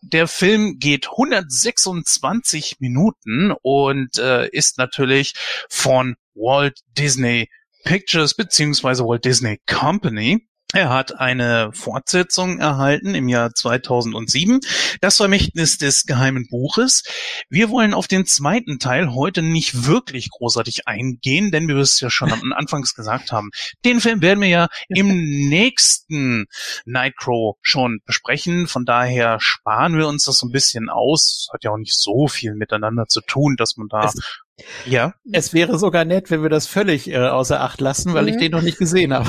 Der Film geht 126 Minuten und äh, ist natürlich von Walt Disney Pictures beziehungsweise Walt Disney Company. Er hat eine Fortsetzung erhalten im Jahr 2007, das Vermächtnis des geheimen Buches. Wir wollen auf den zweiten Teil heute nicht wirklich großartig eingehen, denn wir es ja schon am Anfangs gesagt haben. Den Film werden wir ja im nächsten Nightcrow schon besprechen. Von daher sparen wir uns das so ein bisschen aus. Hat ja auch nicht so viel miteinander zu tun, dass man da ja, Es wäre sogar nett, wenn wir das völlig äh, außer Acht lassen, weil ich Mhm. den noch nicht gesehen habe.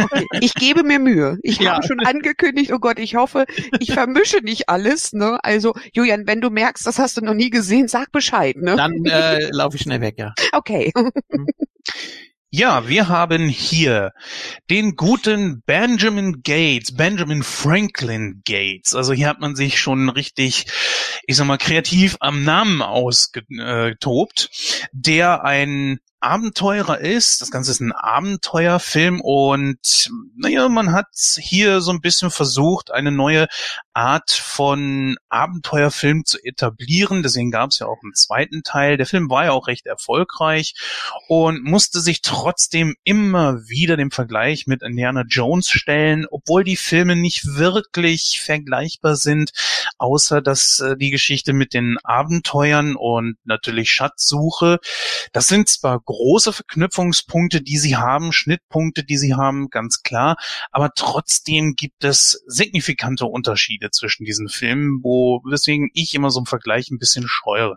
Okay. Ich gebe mir Mühe. Ich Ja. habe schon angekündigt, oh Gott, ich hoffe, ich vermische nicht alles. Ne? Also, Julian, wenn du merkst, das hast du noch nie gesehen, sag Bescheid. Ne? Dann äh, laufe ich schnell weg, ja. Okay. Ja, wir haben hier den guten Benjamin Gates, Benjamin Franklin Gates. Also hier hat man sich schon richtig, ich sag mal, kreativ am Namen ausgetobt, der ein Abenteurer ist. Das Ganze ist ein Abenteuerfilm und naja, man hat hier so ein bisschen versucht, eine neue Art von Abenteuerfilm zu etablieren. Deswegen gab es ja auch einen zweiten Teil. Der Film war ja auch recht erfolgreich und musste sich trotzdem immer wieder dem Vergleich mit Indiana Jones stellen, obwohl die Filme nicht wirklich vergleichbar sind, außer dass äh, die Geschichte mit den Abenteuern und natürlich Schatzsuche, das sind zwar große Verknüpfungspunkte, die sie haben, Schnittpunkte, die sie haben, ganz klar, aber trotzdem gibt es signifikante Unterschiede zwischen diesen Filmen, wo weswegen ich immer so einen Vergleich ein bisschen scheue.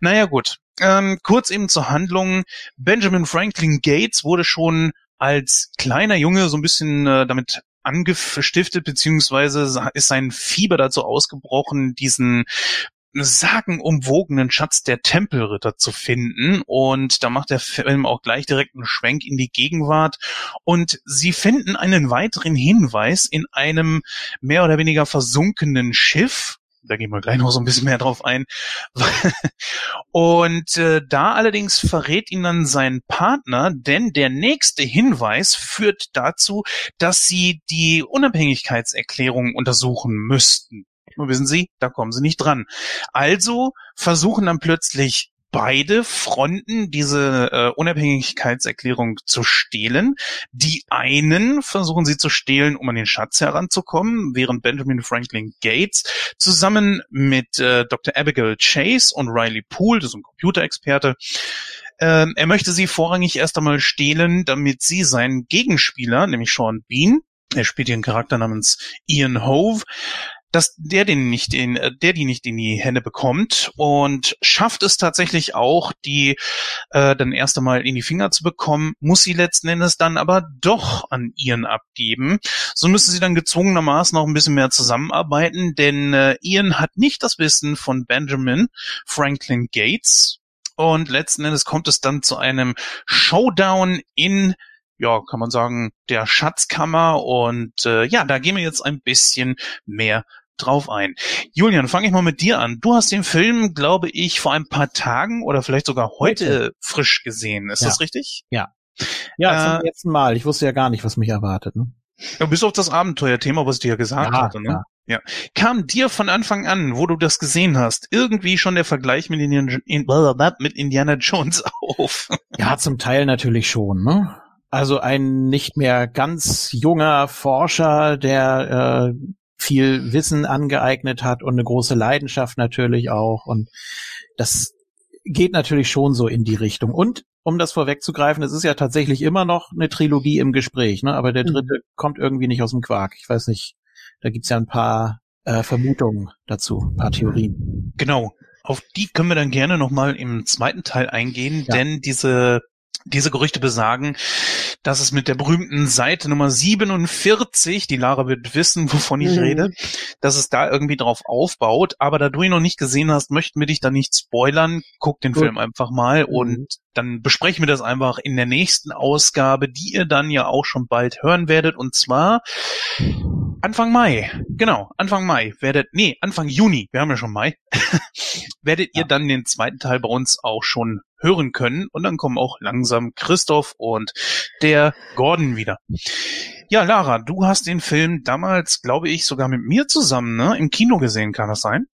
Naja gut, ähm, kurz eben zur Handlung. Benjamin Franklin Gates wurde schon als kleiner Junge so ein bisschen äh, damit angestiftet, beziehungsweise ist sein Fieber dazu ausgebrochen, diesen sagenumwogenen Schatz der Tempelritter zu finden. Und da macht der Film auch gleich direkt einen Schwenk in die Gegenwart. Und sie finden einen weiteren Hinweis in einem mehr oder weniger versunkenen Schiff. Da gehen wir gleich noch so ein bisschen mehr drauf ein. Und äh, da allerdings verrät ihn dann sein Partner, denn der nächste Hinweis führt dazu, dass sie die Unabhängigkeitserklärung untersuchen müssten. Nur wissen Sie, da kommen sie nicht dran. Also versuchen dann plötzlich beide Fronten diese äh, Unabhängigkeitserklärung zu stehlen. Die einen versuchen sie zu stehlen, um an den Schatz heranzukommen, während Benjamin Franklin Gates zusammen mit äh, Dr. Abigail Chase und Riley Poole, das ist ein Computerexperte, ähm, er möchte sie vorrangig erst einmal stehlen, damit sie seinen Gegenspieler, nämlich Sean Bean, er spielt einen Charakter namens Ian Hove, dass der den nicht in, äh, der die nicht in die Hände bekommt und schafft es tatsächlich auch, die äh, dann erst einmal in die Finger zu bekommen, muss sie letzten Endes dann aber doch an Ian abgeben. So müssen sie dann gezwungenermaßen noch ein bisschen mehr zusammenarbeiten, denn äh, Ian hat nicht das Wissen von Benjamin Franklin Gates. Und letzten Endes kommt es dann zu einem Showdown in ja, kann man sagen, der Schatzkammer. Und äh, ja, da gehen wir jetzt ein bisschen mehr drauf ein. Julian, fange ich mal mit dir an. Du hast den Film, glaube ich, vor ein paar Tagen oder vielleicht sogar heute, heute. frisch gesehen. Ist ja. das richtig? Ja. Ja, zum äh, letzten Mal. Ich wusste ja gar nicht, was mich erwartet. Ne? Ja, bis auf das Abenteuerthema, was ich dir ja gesagt ja, hatte. Ne? Ja. ja. Kam dir von Anfang an, wo du das gesehen hast, irgendwie schon der Vergleich mit Indiana, mit Indiana Jones auf? Ja, zum Teil natürlich schon. Ne? Also ein nicht mehr ganz junger Forscher, der äh, viel Wissen angeeignet hat und eine große Leidenschaft natürlich auch. Und das geht natürlich schon so in die Richtung. Und um das vorwegzugreifen, es ist ja tatsächlich immer noch eine Trilogie im Gespräch, ne? aber der mhm. dritte mhm. kommt irgendwie nicht aus dem Quark. Ich weiß nicht, da gibt's ja ein paar äh, Vermutungen dazu, ein paar Theorien. Genau. Auf die können wir dann gerne nochmal im zweiten Teil eingehen, ja. denn diese diese Gerüchte besagen, dass es mit der berühmten Seite Nummer 47, die Lara wird wissen, wovon ich mhm. rede, dass es da irgendwie drauf aufbaut. Aber da du ihn noch nicht gesehen hast, möchten wir dich da nicht spoilern. Guck den Gut. Film einfach mal mhm. und dann besprechen wir das einfach in der nächsten Ausgabe, die ihr dann ja auch schon bald hören werdet. Und zwar Anfang Mai. Genau, Anfang Mai werdet, nee, Anfang Juni, wir haben ja schon Mai, werdet ihr dann den zweiten Teil bei uns auch schon hören können. Und dann kommen auch langsam Christoph und der Gordon wieder. Ja, Lara, du hast den Film damals, glaube ich, sogar mit mir zusammen ne, im Kino gesehen, kann das sein?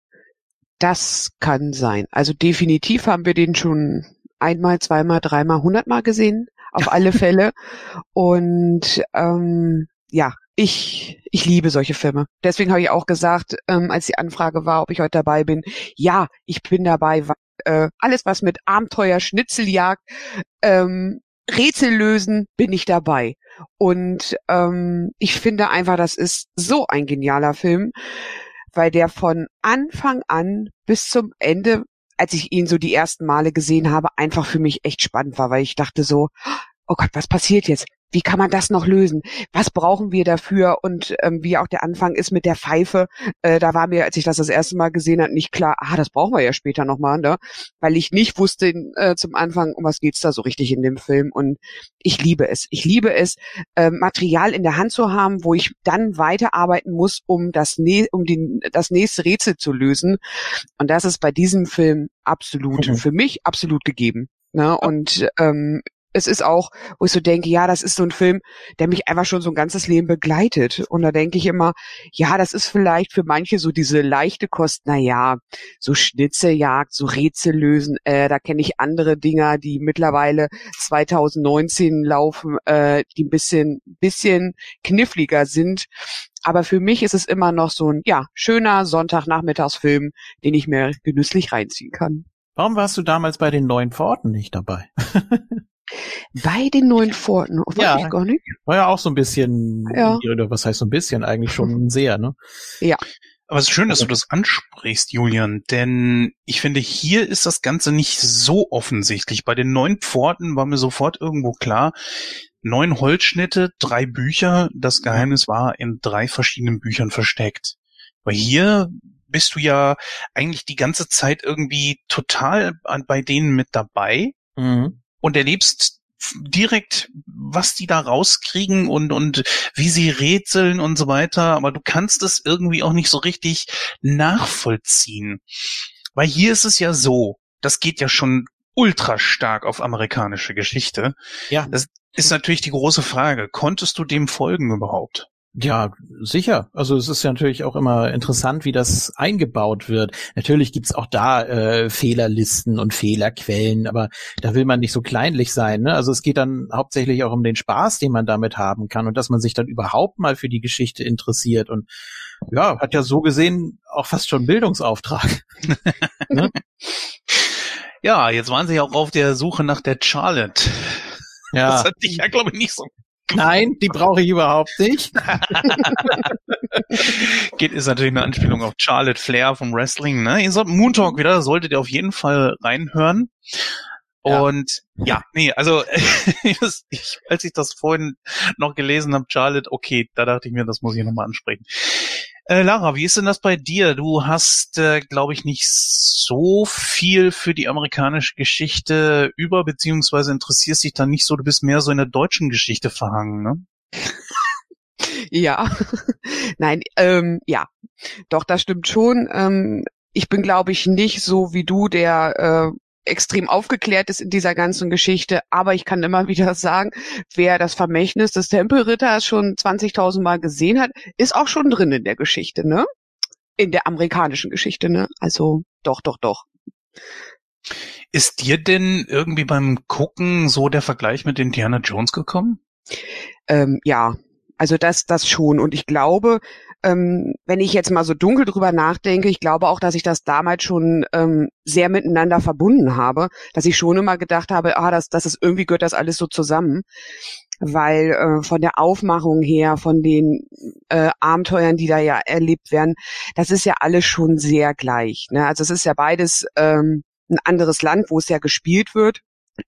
Das kann sein. Also definitiv haben wir den schon einmal, zweimal, dreimal, hundertmal gesehen, auf alle Fälle. Und ähm, ja, ich, ich liebe solche Filme. Deswegen habe ich auch gesagt, ähm, als die Anfrage war, ob ich heute dabei bin, ja, ich bin dabei, weil äh, alles, was mit Abenteuer, Schnitzeljagd, ähm, Rätsel lösen, bin ich dabei. Und ähm, ich finde einfach, das ist so ein genialer Film, weil der von Anfang an bis zum Ende, als ich ihn so die ersten Male gesehen habe, einfach für mich echt spannend war, weil ich dachte so, oh Gott, was passiert jetzt? Wie kann man das noch lösen? Was brauchen wir dafür? Und ähm, wie auch der Anfang ist mit der Pfeife, äh, da war mir, als ich das das erste Mal gesehen habe, nicht klar, ah, das brauchen wir ja später nochmal, ne? weil ich nicht wusste äh, zum Anfang, um was geht's da so richtig in dem Film. Und ich liebe es. Ich liebe es, äh, Material in der Hand zu haben, wo ich dann weiterarbeiten muss, um das, um den, das nächste Rätsel zu lösen. Und das ist bei diesem Film absolut, mhm. für mich absolut gegeben. Ne? Und ähm, es ist auch, wo ich so denke, ja, das ist so ein Film, der mich einfach schon so ein ganzes Leben begleitet. Und da denke ich immer, ja, das ist vielleicht für manche so diese leichte Kost, na ja, so Schnitzeljagd, so Rätsel lösen, äh, da kenne ich andere Dinger, die mittlerweile 2019 laufen, äh, die ein bisschen, bisschen kniffliger sind. Aber für mich ist es immer noch so ein, ja, schöner Sonntagnachmittagsfilm, den ich mir genüsslich reinziehen kann. Warum warst du damals bei den neuen Pforten nicht dabei? Bei den neuen Pforten, weiß ja, ich gar nicht. War ja auch so ein bisschen, ja. was heißt so ein bisschen, eigentlich schon sehr, ne? Ja. Aber es ist schön, dass du das ansprichst, Julian, denn ich finde, hier ist das Ganze nicht so offensichtlich. Bei den neuen Pforten war mir sofort irgendwo klar, neun Holzschnitte, drei Bücher, das Geheimnis war in drei verschiedenen Büchern versteckt. Weil hier bist du ja eigentlich die ganze Zeit irgendwie total bei denen mit dabei. Mhm und erlebst direkt, was die da rauskriegen und, und wie sie rätseln und so weiter, aber du kannst es irgendwie auch nicht so richtig nachvollziehen. Weil hier ist es ja so, das geht ja schon ultra stark auf amerikanische Geschichte. Ja. Das ist natürlich die große Frage. Konntest du dem folgen überhaupt? Ja, sicher. Also es ist ja natürlich auch immer interessant, wie das eingebaut wird. Natürlich gibt's auch da äh, Fehlerlisten und Fehlerquellen, aber da will man nicht so kleinlich sein. Ne? Also es geht dann hauptsächlich auch um den Spaß, den man damit haben kann und dass man sich dann überhaupt mal für die Geschichte interessiert. Und ja, hat ja so gesehen auch fast schon Bildungsauftrag. ne? Ja, jetzt waren sie auch auf der Suche nach der Charlotte. Ja. Das hat dich ja, glaube ich, nicht so Nein, die brauche ich überhaupt nicht. Geht ist natürlich eine Anspielung auf Charlotte Flair vom Wrestling. Ne? Ihr sollt Moon Talk wieder, solltet ihr auf jeden Fall reinhören. Und ja, ja nee, also ich, als ich das vorhin noch gelesen habe, Charlotte, okay, da dachte ich mir, das muss ich nochmal ansprechen. Äh, Lara, wie ist denn das bei dir? Du hast, äh, glaube ich, nicht so viel für die amerikanische Geschichte über, beziehungsweise interessierst dich da nicht so, du bist mehr so in der deutschen Geschichte verhangen, ne? Ja, nein, ähm, ja, doch, das stimmt schon. Ähm, ich bin, glaube ich, nicht so wie du, der äh, extrem aufgeklärt ist in dieser ganzen Geschichte. Aber ich kann immer wieder sagen, wer das Vermächtnis des Tempelritters schon 20.000 Mal gesehen hat, ist auch schon drin in der Geschichte, ne? In der amerikanischen Geschichte, ne? Also doch, doch, doch. Ist dir denn irgendwie beim Gucken so der Vergleich mit Indiana Jones gekommen? Ähm, ja, also das, das schon. Und ich glaube, ähm, wenn ich jetzt mal so dunkel drüber nachdenke, ich glaube auch, dass ich das damals schon ähm, sehr miteinander verbunden habe, dass ich schon immer gedacht habe, ah, das, das ist irgendwie gehört das alles so zusammen, weil äh, von der Aufmachung her, von den äh, Abenteuern, die da ja erlebt werden, das ist ja alles schon sehr gleich. Ne? Also es ist ja beides ähm, ein anderes Land, wo es ja gespielt wird.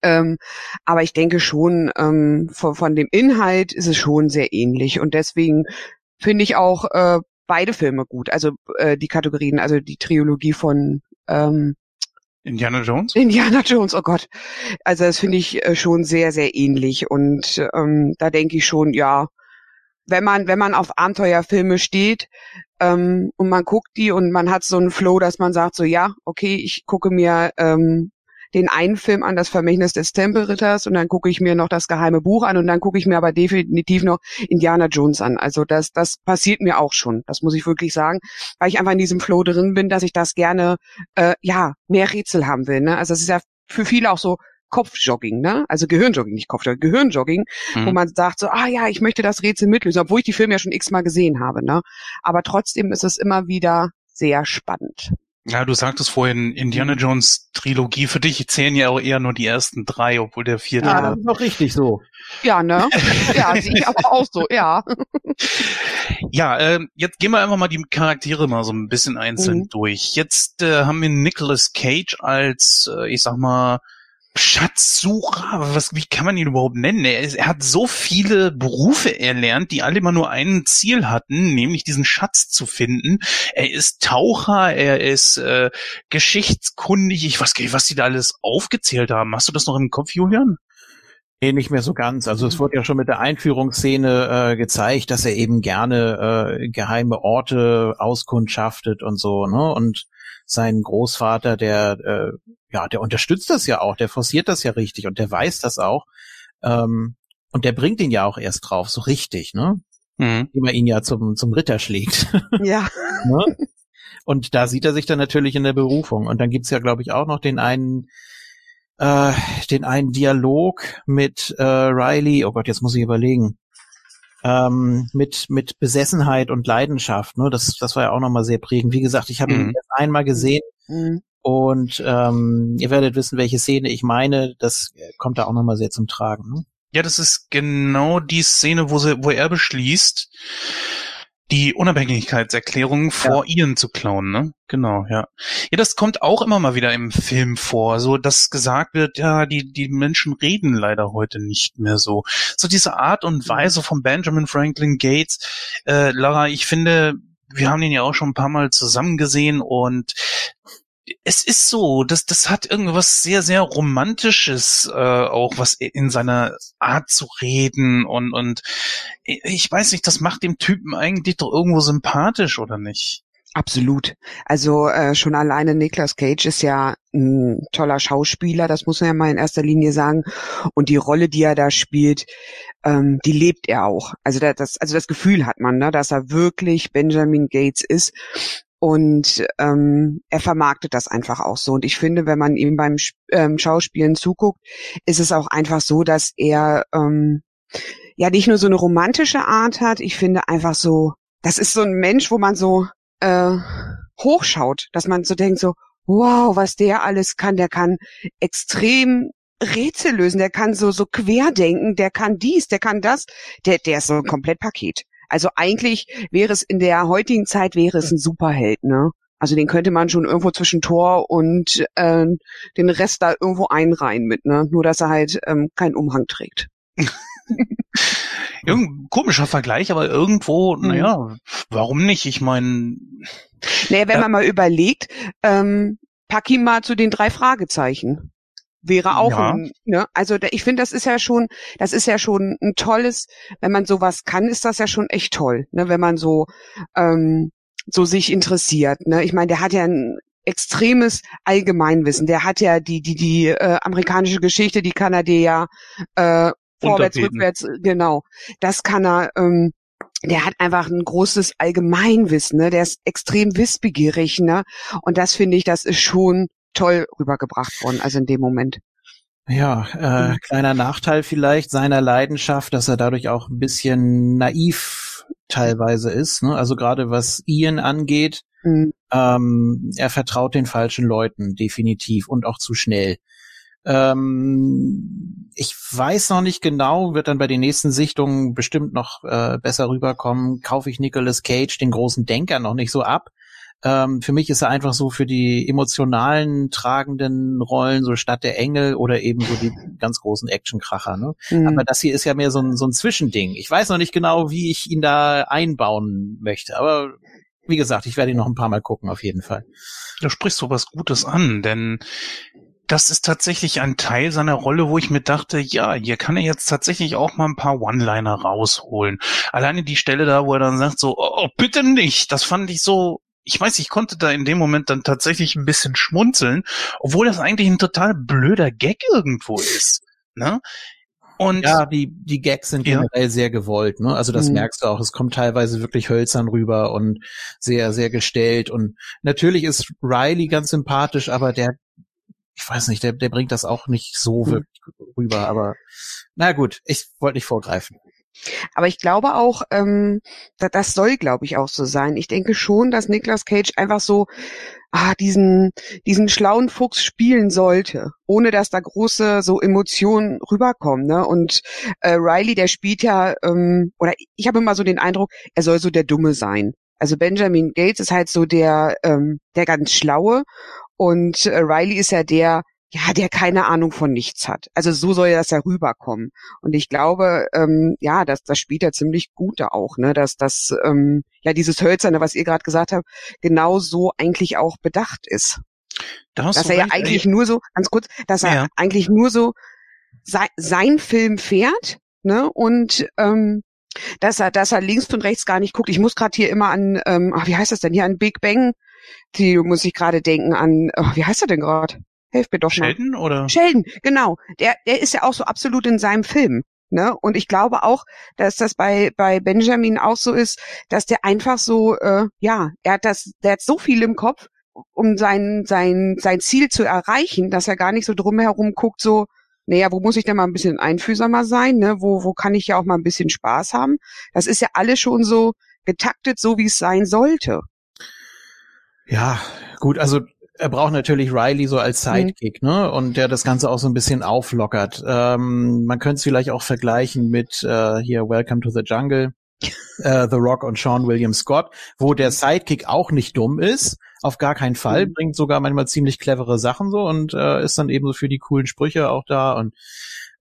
Ähm, aber ich denke schon, ähm, von, von dem Inhalt ist es schon sehr ähnlich. Und deswegen finde ich auch äh, beide Filme gut. Also äh, die Kategorien, also die Trilogie von ähm, Indiana Jones? Indiana Jones, oh Gott. Also das finde ich äh, schon sehr, sehr ähnlich. Und ähm, da denke ich schon, ja, wenn man, wenn man auf Abenteuerfilme steht ähm, und man guckt die und man hat so einen Flow, dass man sagt, so ja, okay, ich gucke mir ähm, den einen Film an, das Vermächtnis des Tempelritters, und dann gucke ich mir noch das geheime Buch an und dann gucke ich mir aber definitiv noch Indiana Jones an. Also das, das passiert mir auch schon. Das muss ich wirklich sagen, weil ich einfach in diesem Flow drin bin, dass ich das gerne, äh, ja, mehr Rätsel haben will. Ne? Also es ist ja für viele auch so Kopfjogging, ne? Also Gehirnjogging, nicht Kopfjogging, Gehirnjogging, mhm. wo man sagt so, ah ja, ich möchte das Rätsel mitlösen, obwohl ich die Filme ja schon x-mal gesehen habe, ne? Aber trotzdem ist es immer wieder sehr spannend. Ja, du sagtest vorhin, Indiana mhm. Jones Trilogie, für dich zählen ja auch eher nur die ersten drei, obwohl der vierte. Ja, das ist doch richtig so. Ja, ne? Ja, sehe ich aber auch so, ja. Ja, äh, jetzt gehen wir einfach mal die Charaktere mal so ein bisschen einzeln mhm. durch. Jetzt äh, haben wir Nicolas Cage als, äh, ich sag mal, Schatzsucher, was, wie kann man ihn überhaupt nennen? Er, ist, er hat so viele Berufe erlernt, die alle immer nur ein Ziel hatten, nämlich diesen Schatz zu finden. Er ist Taucher, er ist äh, geschichtskundig, ich weiß gar nicht, was die da alles aufgezählt haben. Hast du das noch im Kopf, Julian? Nee, nicht mehr so ganz. Also es wurde ja schon mit der Einführungsszene äh, gezeigt, dass er eben gerne äh, geheime Orte auskundschaftet und so, ne? Und sein Großvater, der äh, ja, der unterstützt das ja auch, der forciert das ja richtig und der weiß das auch. Ähm, und der bringt ihn ja auch erst drauf, so richtig, ne? Mhm. Wie man ihn ja zum, zum Ritter schlägt. Ja. ne? Und da sieht er sich dann natürlich in der Berufung. Und dann gibt's ja, glaube ich, auch noch den einen, äh, den einen Dialog mit äh, Riley, oh Gott, jetzt muss ich überlegen, ähm, mit, mit Besessenheit und Leidenschaft. Ne? Das, das war ja auch nochmal sehr prägend. Wie gesagt, ich habe mhm. ihn einmal gesehen mhm. und ähm, ihr werdet wissen, welche Szene ich meine. Das kommt da auch nochmal sehr zum Tragen. Ne? Ja, das ist genau die Szene, wo, sie, wo er beschließt, die Unabhängigkeitserklärung vor ja. Ian zu klauen, ne? Genau, ja. Ja, das kommt auch immer mal wieder im Film vor, so dass gesagt wird, ja, die die Menschen reden leider heute nicht mehr so. So diese Art und Weise von Benjamin Franklin Gates, äh, Lara, ich finde, wir haben ihn ja auch schon ein paar Mal zusammen gesehen und es ist so, das, das hat irgendwas sehr, sehr Romantisches, äh, auch was in seiner Art zu reden und, und ich weiß nicht, das macht dem Typen eigentlich doch irgendwo sympathisch, oder nicht? Absolut. Also äh, schon alleine Niklas Cage ist ja ein toller Schauspieler, das muss man ja mal in erster Linie sagen. Und die Rolle, die er da spielt, ähm, die lebt er auch. Also das, also das Gefühl hat man, ne, dass er wirklich Benjamin Gates ist. Und ähm, er vermarktet das einfach auch so. Und ich finde, wenn man ihm beim ähm, Schauspielen zuguckt, ist es auch einfach so, dass er ähm, ja nicht nur so eine romantische Art hat. Ich finde einfach so, das ist so ein Mensch, wo man so äh, hochschaut, dass man so denkt so, wow, was der alles kann. Der kann extrem Rätsel lösen, der kann so, so querdenken, der kann dies, der kann das, der, der ist so ein Komplettpaket. Also eigentlich wäre es in der heutigen Zeit wäre es ein Superheld, ne? Also den könnte man schon irgendwo zwischen Tor und äh, den Rest da irgendwo einreihen mit, ne? Nur dass er halt ähm, keinen Umhang trägt. Irgend komischer Vergleich, aber irgendwo, mhm. naja, warum nicht? Ich meine. Naja, wenn man mal überlegt, ähm, pack ihn mal zu den drei Fragezeichen wäre auch ja. ein, ne? Also ich finde, das ist ja schon, das ist ja schon ein tolles, wenn man sowas kann, ist das ja schon echt toll, ne? Wenn man so ähm, so sich interessiert, ne? Ich meine, der hat ja ein extremes Allgemeinwissen. Der hat ja die die die äh, amerikanische Geschichte, die kann er dir ja äh, vorwärts, rückwärts, genau. Das kann er. Ähm, der hat einfach ein großes Allgemeinwissen, ne? Der ist extrem wissbegierig, ne? Und das finde ich, das ist schon toll rübergebracht worden, also in dem Moment. Ja, äh, mhm. kleiner Nachteil vielleicht seiner Leidenschaft, dass er dadurch auch ein bisschen naiv teilweise ist. Ne? Also gerade was Ian angeht, mhm. ähm, er vertraut den falschen Leuten definitiv und auch zu schnell. Ähm, ich weiß noch nicht genau, wird dann bei den nächsten Sichtungen bestimmt noch äh, besser rüberkommen. Kaufe ich Nicolas Cage, den großen Denker, noch nicht so ab. Ähm, für mich ist er einfach so für die emotionalen, tragenden Rollen, so statt der Engel oder eben so die ganz großen Actionkracher. Ne? Mhm. Aber das hier ist ja mehr so ein, so ein Zwischending. Ich weiß noch nicht genau, wie ich ihn da einbauen möchte, aber wie gesagt, ich werde ihn noch ein paar Mal gucken, auf jeden Fall. Du sprichst so was Gutes an, denn das ist tatsächlich ein Teil seiner Rolle, wo ich mir dachte, ja, hier kann er jetzt tatsächlich auch mal ein paar One-Liner rausholen. Alleine die Stelle da, wo er dann sagt so, oh, bitte nicht, das fand ich so ich weiß, ich konnte da in dem Moment dann tatsächlich ein bisschen schmunzeln, obwohl das eigentlich ein total blöder Gag irgendwo ist. Ne? Und ja, die, die Gags sind generell ja. sehr gewollt, ne? Also das mhm. merkst du auch. Es kommt teilweise wirklich hölzern rüber und sehr, sehr gestellt. Und natürlich ist Riley ganz sympathisch, aber der, ich weiß nicht, der, der bringt das auch nicht so mhm. wirklich rüber. Aber na gut, ich wollte nicht vorgreifen. Aber ich glaube auch, ähm, da, das soll, glaube ich, auch so sein. Ich denke schon, dass Nicolas Cage einfach so ah, diesen, diesen schlauen Fuchs spielen sollte, ohne dass da große so Emotionen rüberkommen. Ne? Und äh, Riley, der spielt ja, ähm, oder ich habe immer so den Eindruck, er soll so der Dumme sein. Also Benjamin Gates ist halt so der, ähm, der ganz Schlaue und äh, Riley ist ja der, ja, der keine Ahnung von nichts hat. Also so soll das ja rüberkommen. Und ich glaube, ähm, ja, das, das spielt er ziemlich gut da auch, ne, dass das, ähm, ja, dieses Hölzerne, was ihr gerade gesagt habt, genau so eigentlich auch bedacht ist. Da dass er ja eigentlich ey. nur so, ganz kurz, dass er ja. eigentlich nur so sein, sein Film fährt, ne, und ähm, dass er, dass er links und rechts gar nicht guckt. Ich muss gerade hier immer an, ähm, ach, wie heißt das denn hier an Big Bang? Die muss ich gerade denken an, oh, wie heißt er denn gerade? Helft mir doch Sheldon mal. oder? Sheldon, genau. Der, der ist ja auch so absolut in seinem Film. Ne? Und ich glaube auch, dass das bei, bei Benjamin auch so ist, dass der einfach so, äh, ja, er hat das, der hat so viel im Kopf, um sein, sein, sein Ziel zu erreichen, dass er gar nicht so drumherum guckt, so, naja, wo muss ich denn mal ein bisschen einfühlsamer sein, ne? Wo, wo kann ich ja auch mal ein bisschen Spaß haben? Das ist ja alles schon so getaktet, so wie es sein sollte. Ja, gut, also er braucht natürlich Riley so als mhm. Sidekick, mhm. ne? Und der das Ganze auch so ein bisschen auflockert. Ähm, man könnte es vielleicht auch vergleichen mit äh, hier Welcome to the Jungle, äh, The Rock und Sean William Scott, wo der Sidekick auch nicht dumm ist, auf gar keinen Fall, mhm. bringt sogar manchmal ziemlich clevere Sachen so und äh, ist dann eben so für die coolen Sprüche auch da und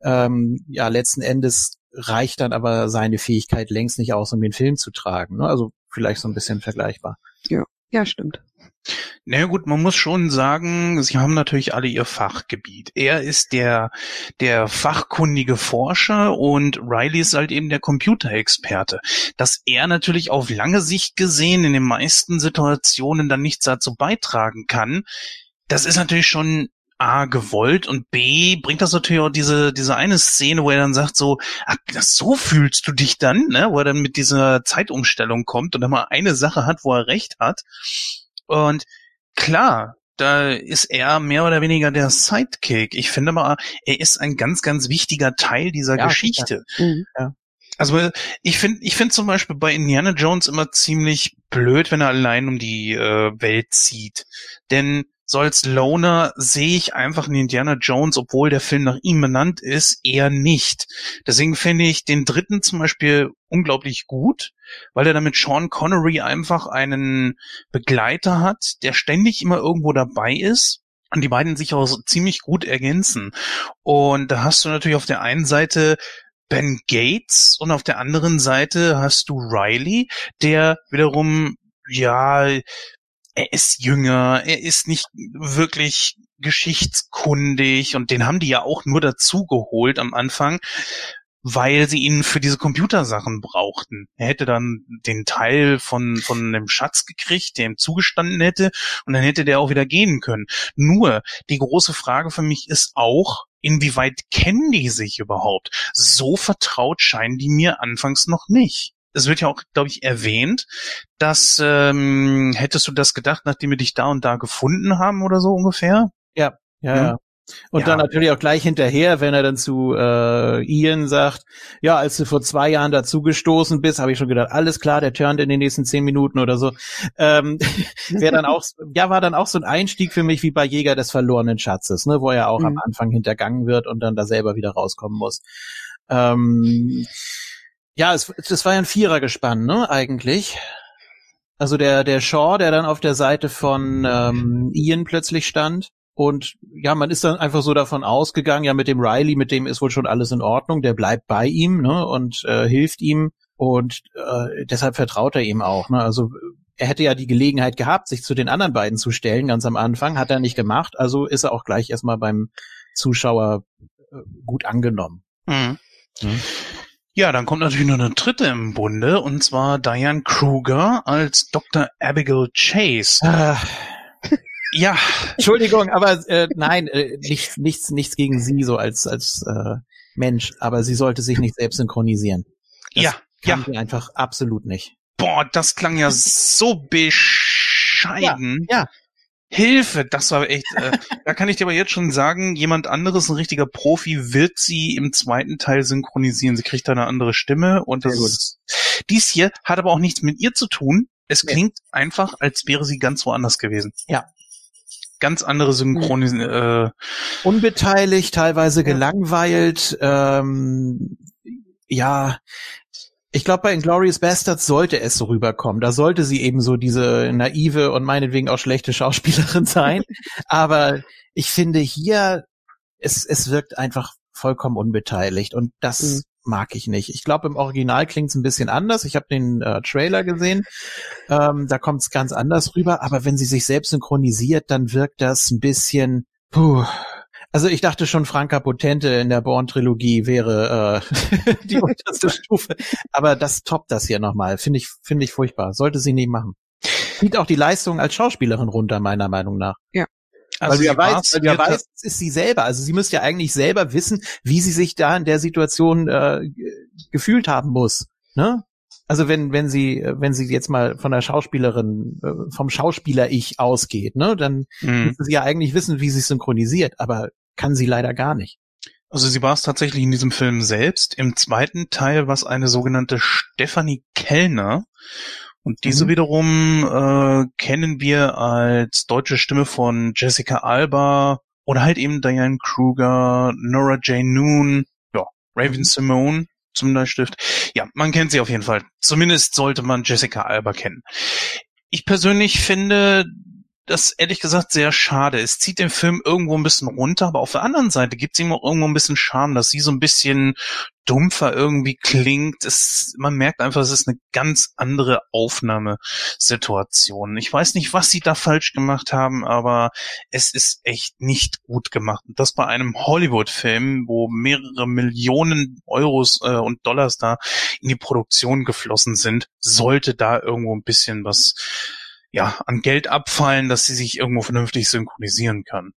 ähm, ja, letzten Endes reicht dann aber seine Fähigkeit längst nicht aus, um den Film zu tragen. Ne? Also vielleicht so ein bisschen vergleichbar. Ja, ja, stimmt. Na naja, gut, man muss schon sagen, sie haben natürlich alle ihr Fachgebiet. Er ist der, der fachkundige Forscher und Riley ist halt eben der Computerexperte. Dass er natürlich auf lange Sicht gesehen in den meisten Situationen dann nichts dazu beitragen kann, das ist natürlich schon A, gewollt und B, bringt das natürlich auch diese, diese eine Szene, wo er dann sagt so, ach, so fühlst du dich dann, ne, wo er dann mit dieser Zeitumstellung kommt und dann mal eine Sache hat, wo er recht hat. Und klar, da ist er mehr oder weniger der Sidekick. Ich finde mal, er ist ein ganz, ganz wichtiger Teil dieser Ja, Geschichte. Mhm. Also ich finde, ich finde zum Beispiel bei Indiana Jones immer ziemlich blöd, wenn er allein um die äh, Welt zieht. Denn so als Loner sehe ich einfach in Indiana Jones, obwohl der Film nach ihm benannt ist, eher nicht. Deswegen finde ich den dritten zum Beispiel unglaublich gut, weil er damit Sean Connery einfach einen Begleiter hat, der ständig immer irgendwo dabei ist und die beiden sich auch ziemlich gut ergänzen. Und da hast du natürlich auf der einen Seite Ben Gates und auf der anderen Seite hast du Riley, der wiederum, ja, er ist jünger, er ist nicht wirklich geschichtskundig und den haben die ja auch nur dazu geholt am Anfang, weil sie ihn für diese Computersachen brauchten. Er hätte dann den Teil von, von einem Schatz gekriegt, der ihm zugestanden hätte, und dann hätte der auch wieder gehen können. Nur, die große Frage für mich ist auch, inwieweit kennen die sich überhaupt? So vertraut scheinen die mir anfangs noch nicht. Es wird ja auch, glaube ich, erwähnt, dass ähm, hättest du das gedacht, nachdem wir dich da und da gefunden haben oder so ungefähr? Ja, ja, Hm? ja. Und Ja. dann natürlich auch gleich hinterher, wenn er dann zu äh, Ian sagt, ja, als du vor zwei Jahren dazugestoßen bist, habe ich schon gedacht, alles klar, der turnt in den nächsten zehn Minuten oder so. Ähm, Wäre dann auch, ja, war dann auch so ein Einstieg für mich wie bei Jäger des verlorenen Schatzes, ne, wo er auch am Mhm. Anfang hintergangen wird und dann da selber wieder rauskommen muss. Ähm, ja, es, das war ja ein Vierergespann, ne, eigentlich. Also der, der Shaw, der dann auf der Seite von ähm, Ian plötzlich stand. Und ja, man ist dann einfach so davon ausgegangen, ja, mit dem Riley, mit dem ist wohl schon alles in Ordnung, der bleibt bei ihm, ne, und äh, hilft ihm und äh, deshalb vertraut er ihm auch, ne. Also er hätte ja die Gelegenheit gehabt, sich zu den anderen beiden zu stellen, ganz am Anfang, hat er nicht gemacht, also ist er auch gleich erstmal beim Zuschauer äh, gut angenommen. Mhm. Mhm. Ja, dann kommt natürlich noch eine dritte im Bunde, und zwar Diane Kruger als Dr. Abigail Chase. Ah, Ja, Entschuldigung, aber äh, nein, äh, nichts, nichts, nichts gegen sie so als als äh, Mensch, aber sie sollte sich nicht selbst synchronisieren. Das ja, Kann ja. sie einfach absolut nicht. Boah, das klang ja so bescheiden. Ja, ja. Hilfe, das war echt, äh, da kann ich dir aber jetzt schon sagen, jemand anderes, ein richtiger Profi, wird sie im zweiten Teil synchronisieren. Sie kriegt da eine andere Stimme und das ist, dies hier hat aber auch nichts mit ihr zu tun. Es Nee. klingt einfach, als wäre sie ganz woanders gewesen. Ja. Ganz andere Synchronis, äh, Unbeteiligt, teilweise gelangweilt. Ähm, ja, ich glaube, bei Inglourious Bastards sollte es so rüberkommen. Da sollte sie eben so diese naive und meinetwegen auch schlechte Schauspielerin sein. Aber ich finde hier, es, es wirkt einfach vollkommen unbeteiligt und das Mhm. mag ich nicht. Ich glaube, im Original klingt es ein bisschen anders. Ich habe den äh, Trailer gesehen. Ähm, da kommt es ganz anders rüber. Aber wenn sie sich selbst synchronisiert, dann wirkt das ein bisschen, puh. Also ich dachte schon, Franka Potente in der Born-Trilogie wäre äh, die unterste Stufe. Aber das toppt das hier nochmal. Finde ich, finde ich furchtbar. Sollte sie nicht machen. Zieht auch die Leistung als Schauspielerin runter, meiner Meinung nach. also weil du ja sie war's weißt, weil du ja weißt, es ist sie selber. Also sie müsste ja eigentlich selber wissen, wie sie sich da in der Situation äh, ge- gefühlt haben muss. Ne? Also wenn wenn sie wenn sie jetzt mal von der Schauspielerin äh, vom Schauspieler ich ausgeht, ne, dann Mhm. müsste sie ja eigentlich wissen, wie sie synchronisiert, aber kann sie leider gar nicht. Also sie war es tatsächlich in diesem Film selbst. Im zweiten Teil war es eine sogenannte Stephanie Kellner. Und diese Mhm. wiederum äh, kennen wir als deutsche Stimme von Jessica Alba oder halt eben Diane Kruger, Nora Jane Noon, ja, Raven Mhm. Simone zum Neustift. Ja, man kennt sie auf jeden Fall. Zumindest sollte man Jessica Alba kennen. Ich persönlich finde das ehrlich gesagt sehr schade. Es zieht den Film irgendwo ein bisschen runter, aber auf der anderen Seite gibt es ihm auch irgendwo ein bisschen Charme, dass sie so ein bisschen dumpfer irgendwie klingt. Es, man merkt einfach, es ist eine ganz andere Aufnahmesituation. Ich weiß nicht, was sie da falsch gemacht haben, aber es ist echt nicht gut gemacht. Und das bei einem Hollywood-Film, wo mehrere Millionen Euros äh, und Dollars da in die Produktion geflossen sind, sollte da irgendwo ein bisschen was ja, an Geld abfallen, dass sie sich irgendwo vernünftig synchronisieren kann.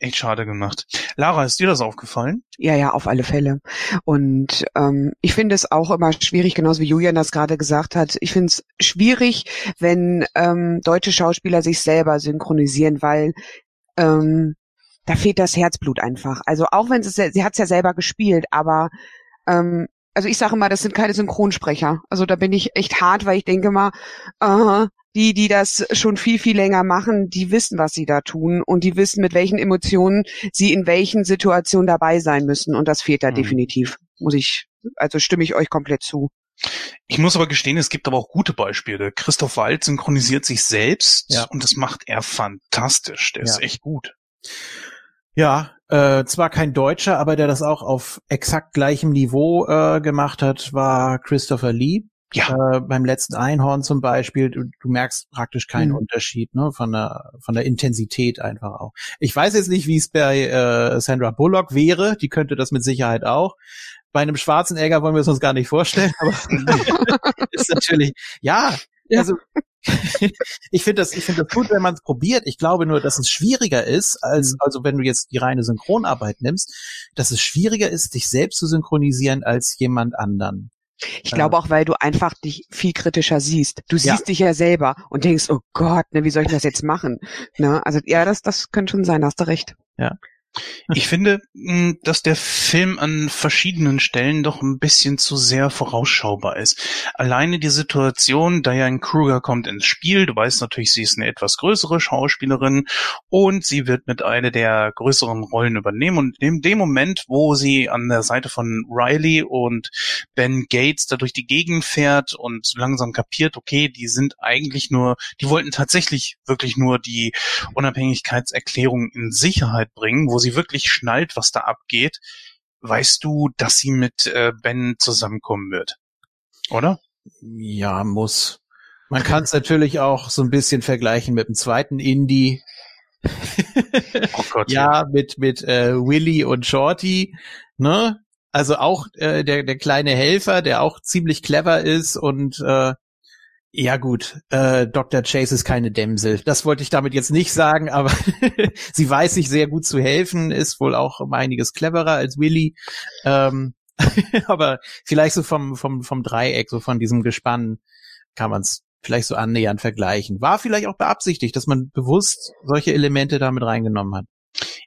Echt schade gemacht. Lara, ist dir das aufgefallen? Ja, ja, auf alle Fälle. Und ähm, ich finde es auch immer schwierig, genauso wie Julian das gerade gesagt hat. Ich finde es schwierig, wenn ähm, deutsche Schauspieler sich selber synchronisieren, weil ähm, da fehlt das Herzblut einfach. Also auch wenn sie sie hat es ja selber gespielt, aber ähm, also ich sage mal, das sind keine Synchronsprecher. Also da bin ich echt hart, weil ich denke mal, äh, die, die das schon viel, viel länger machen, die wissen, was sie da tun und die wissen, mit welchen Emotionen sie in welchen Situationen dabei sein müssen. Und das fehlt da mhm. definitiv, muss ich, also stimme ich euch komplett zu. Ich muss aber gestehen, es gibt aber auch gute Beispiele. Christoph Wald synchronisiert sich selbst ja. und das macht er fantastisch. Der ja. ist echt gut. Ja, äh, zwar kein Deutscher, aber der das auch auf exakt gleichem Niveau äh, gemacht hat, war Christopher Lee. Ja. Äh, beim letzten Einhorn zum Beispiel, du, du merkst praktisch keinen mhm. Unterschied, ne, von der von der Intensität einfach auch. Ich weiß jetzt nicht, wie es bei äh, Sandra Bullock wäre, die könnte das mit Sicherheit auch. Bei einem schwarzen Äger wollen wir es uns gar nicht vorstellen, aber ist natürlich, ja, ja. also ich finde das, ich finde das gut, wenn man es probiert. Ich glaube nur, dass es schwieriger ist, als, mhm. also wenn du jetzt die reine Synchronarbeit nimmst, dass es schwieriger ist, dich selbst zu synchronisieren als jemand anderen. Ich glaube auch, weil du einfach dich viel kritischer siehst. Du siehst ja. dich ja selber und denkst, oh Gott, ne, wie soll ich das jetzt machen? Ne? Also ja, das, das könnte schon sein, hast du recht. Ja. Ich finde, hm, dass der Film an verschiedenen Stellen doch ein bisschen zu sehr vorausschaubar ist. Alleine die Situation, Diane Kruger kommt ins Spiel, du weißt natürlich, sie ist eine etwas größere Schauspielerin und sie wird mit einer der größeren Rollen übernehmen und in dem Moment, wo sie an der Seite von Riley und Ben Gates da durch die Gegend fährt und langsam kapiert, okay, die sind eigentlich nur, die wollten tatsächlich wirklich nur die Unabhängigkeitserklärung in Sicherheit bringen, wo sie wirklich schnallt, was da abgeht, weißt du, dass sie mit äh, Ben zusammenkommen wird. Oder? Ja, muss. Man kann es natürlich auch so ein bisschen vergleichen mit dem zweiten Indie. oh Gott, ja, ja, mit mit äh, Willy und Shorty, ne? Also auch äh, der der kleine Helfer, der auch ziemlich clever ist und äh, ja gut, äh, Dr. Chase ist keine Dämsel. Das wollte ich damit jetzt nicht sagen, aber sie weiß sich sehr gut zu helfen, ist wohl auch um einiges cleverer als Willy. Ähm, aber vielleicht so vom, vom, vom Dreieck, so von diesem Gespann kann man es vielleicht so annähernd vergleichen. War vielleicht auch beabsichtigt, dass man bewusst solche Elemente damit reingenommen hat.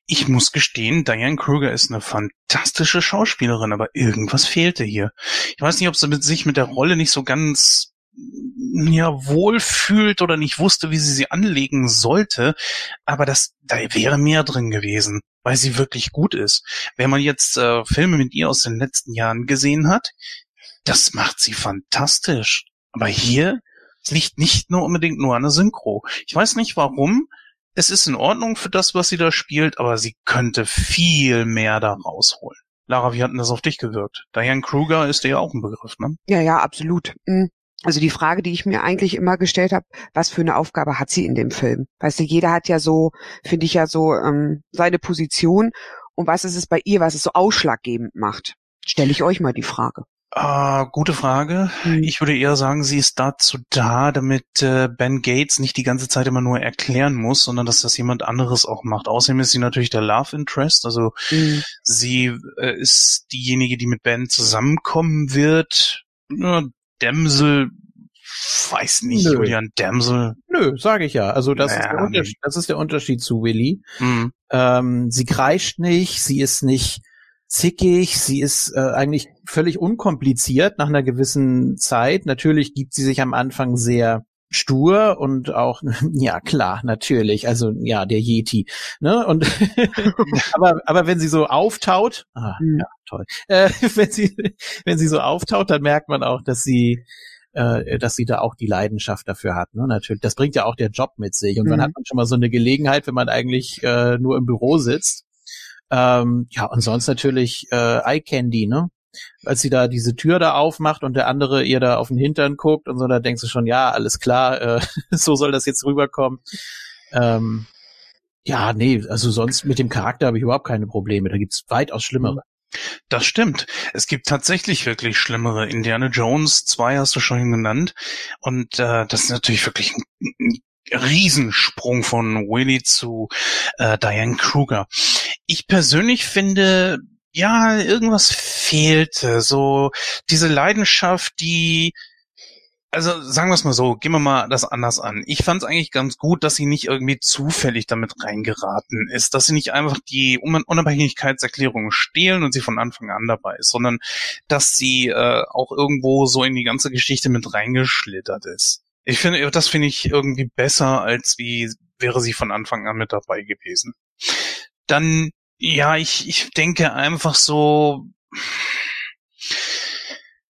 Ich muss gestehen, Diane Kruger ist eine fantastische Schauspielerin, aber irgendwas fehlte hier. Ich weiß nicht, ob sie mit sich mit der Rolle nicht so ganz ja wohlfühlt oder nicht wusste, wie sie sie anlegen sollte, aber das da wäre mehr drin gewesen, weil sie wirklich gut ist. Wenn man jetzt äh, Filme mit ihr aus den letzten Jahren gesehen hat, das macht sie fantastisch. Aber hier liegt nicht nur unbedingt nur an der Synchro. Ich weiß nicht warum. Es ist in Ordnung für das, was sie da spielt, aber sie könnte viel mehr da rausholen. Lara, wie hat denn das auf dich gewirkt? Diane Kruger ist dir ja auch ein Begriff, ne? Ja, ja, absolut. Mhm. Also die Frage, die ich mir eigentlich immer gestellt habe, was für eine Aufgabe hat sie in dem Film? Weißt du, jeder hat ja so, finde ich ja so ähm, seine Position. Und was ist es bei ihr, was es so ausschlaggebend macht? Stelle ich euch mal die Frage. Uh, gute Frage. Hm. Ich würde eher sagen, sie ist dazu da, damit äh, Ben Gates nicht die ganze Zeit immer nur erklären muss, sondern dass das jemand anderes auch macht. Außerdem ist sie natürlich der Love Interest, also hm. sie äh, ist diejenige, die mit Ben zusammenkommen wird. Ja, Dämsel, weiß nicht, Nö. Julian Dämsel. Nö, sage ich ja. Also das, naja. ist das, ist der Unterschied zu Willy. Mhm. Ähm, sie kreischt nicht, sie ist nicht zickig, sie ist äh, eigentlich völlig unkompliziert nach einer gewissen Zeit. Natürlich gibt sie sich am Anfang sehr stur und auch ja klar natürlich. Also ja der Yeti ne? Und aber aber wenn sie so auftaut ah, mhm. ja toll. Äh, wenn sie wenn sie so auftaut dann merkt man auch dass sie äh, dass sie da auch die Leidenschaft dafür hat ne? Natürlich das bringt ja auch der Job mit sich. Und mhm. dann hat man schon mal so eine Gelegenheit wenn man eigentlich äh, nur im Büro sitzt. Ähm, ja und sonst natürlich äh, Eye Candy ne als sie da diese Tür da aufmacht und der andere ihr da auf den Hintern guckt und so, da denkst du schon, ja, alles klar, äh, so soll das jetzt rüberkommen. Ähm, ja, nee, also sonst mit dem Charakter habe ich überhaupt keine Probleme. Da gibt's weitaus schlimmere. Das stimmt. Es gibt tatsächlich wirklich schlimmere. Indiana Jones 2 hast du schon genannt. Und äh, das ist natürlich wirklich ein, ein Riesensprung von Willy zu äh, Diane Kruger. Ich persönlich finde, ja, irgendwas fehlte. So diese Leidenschaft, die also sagen wir es mal so, gehen wir mal das anders an. Ich fand es eigentlich ganz gut, dass sie nicht irgendwie zufällig damit reingeraten ist, dass sie nicht einfach die Unabhängigkeitserklärung stehlen und sie von Anfang an dabei ist, sondern dass sie äh, auch irgendwo so in die ganze Geschichte mit reingeschlittert ist. Ich finde, das finde ich irgendwie besser, als wie wäre sie von Anfang an mit dabei gewesen. Dann, ja, ich, ich denke einfach so,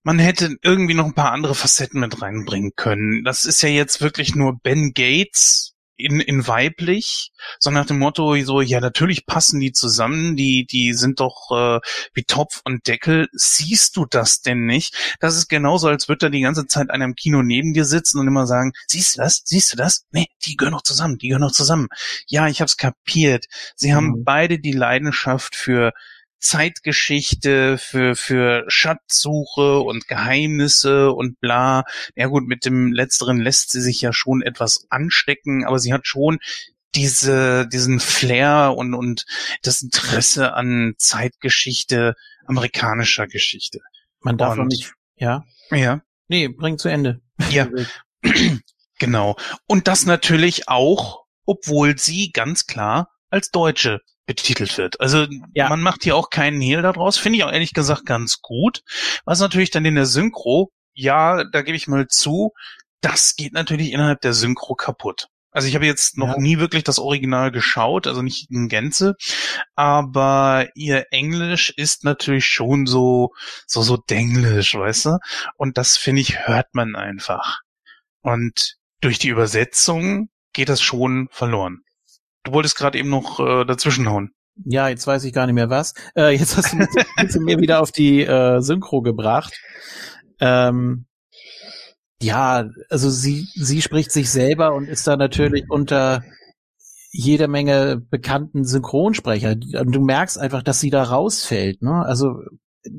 man hätte irgendwie noch ein paar andere Facetten mit reinbringen können. Das ist ja jetzt wirklich nur Ben Gates in, in weiblich, so nach dem Motto so, ja, natürlich passen die zusammen, die, die sind doch äh, wie Topf und Deckel. Siehst du das denn nicht? Das ist genauso, als würde da die ganze Zeit einer im Kino neben dir sitzen und immer sagen, siehst du das? Siehst du das? Nee, die gehören noch zusammen, die gehören noch zusammen. Ja, ich hab's kapiert. Sie haben mhm. beide die Leidenschaft für Zeitgeschichte, für, für Schatzsuche und Geheimnisse und bla. Ja gut, mit dem Letzteren lässt sie sich ja schon etwas anstecken, aber sie hat schon diese, diesen Flair und, und das Interesse an Zeitgeschichte, amerikanischer Geschichte. Man darf und, nicht, ja? Ja. Nee, bring zu Ende. Ja. genau. Und das natürlich auch, obwohl sie ganz klar als Deutsche betitelt wird. Also ja. man macht hier auch keinen Hehl daraus. Finde ich auch ehrlich gesagt ganz gut. Was natürlich dann in der Synchro, ja, da gebe ich mal zu, das geht natürlich innerhalb der Synchro kaputt. Also ich habe jetzt noch ja. nie wirklich das Original geschaut, also nicht in Gänze, aber ihr Englisch ist natürlich schon so so so denglisch, weißt du? Und das finde ich hört man einfach. Und durch die Übersetzung geht das schon verloren. Du wolltest gerade eben noch äh, dazwischenhauen. Ja, jetzt weiß ich gar nicht mehr was. Äh, jetzt hast du mich, hast mir wieder auf die äh, Synchro gebracht. Ähm, ja, also sie, sie spricht sich selber und ist da natürlich unter jeder Menge bekannten Synchronsprecher. Und du merkst einfach, dass sie da rausfällt. Ne? Also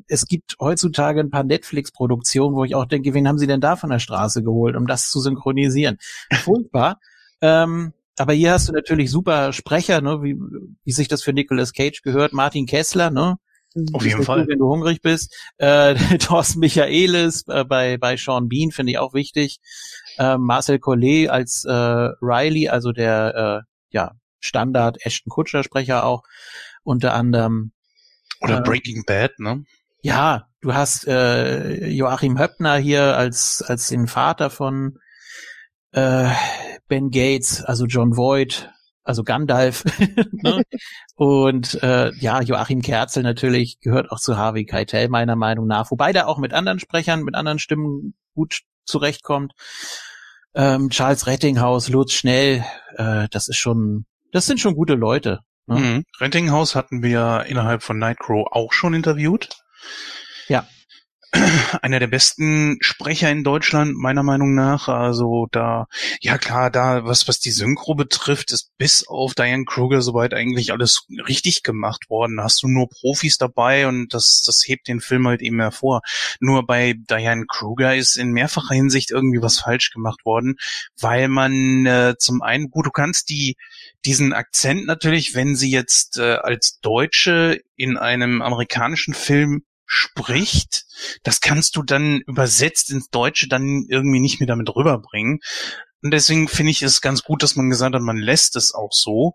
es gibt heutzutage ein paar Netflix-Produktionen, wo ich auch denke, wen haben sie denn da von der Straße geholt, um das zu synchronisieren? Furchtbar. ähm, aber hier hast du natürlich super Sprecher, ne, wie, wie sich das für Nicolas Cage gehört. Martin Kessler, ne? Auf jeden Fall. Gut, wenn du hungrig bist. Äh, Thorsten Michaelis äh, bei, bei Sean Bean finde ich auch wichtig. Äh, Marcel Collet als äh, Riley, also der äh, ja, Standard Ashton Kutscher Sprecher auch unter anderem. Oder äh, Breaking Bad, ne? Ja, du hast äh, Joachim Höppner hier als als den Vater von äh, Ben Gates, also John Voight, also Gandalf. ne? Und äh, ja, Joachim Kerzel natürlich gehört auch zu Harvey Keitel meiner Meinung nach, wobei der auch mit anderen Sprechern, mit anderen Stimmen gut zurechtkommt. Ähm, Charles Rettinghaus, Lutz Schnell, äh, das ist schon, das sind schon gute Leute. Ne? Mhm. Rettinghaus hatten wir innerhalb von Nightcrow auch schon interviewt. Ja einer der besten Sprecher in Deutschland, meiner Meinung nach. Also da, ja klar, da, was, was die Synchro betrifft, ist bis auf Diane Kruger soweit eigentlich alles richtig gemacht worden. Da hast du nur Profis dabei und das, das hebt den Film halt eben hervor. Nur bei Diane Kruger ist in mehrfacher Hinsicht irgendwie was falsch gemacht worden, weil man äh, zum einen, gut, du kannst die, diesen Akzent natürlich, wenn sie jetzt äh, als Deutsche in einem amerikanischen Film spricht, das kannst du dann übersetzt ins Deutsche dann irgendwie nicht mehr damit rüberbringen. Und deswegen finde ich es ganz gut, dass man gesagt hat, man lässt es auch so.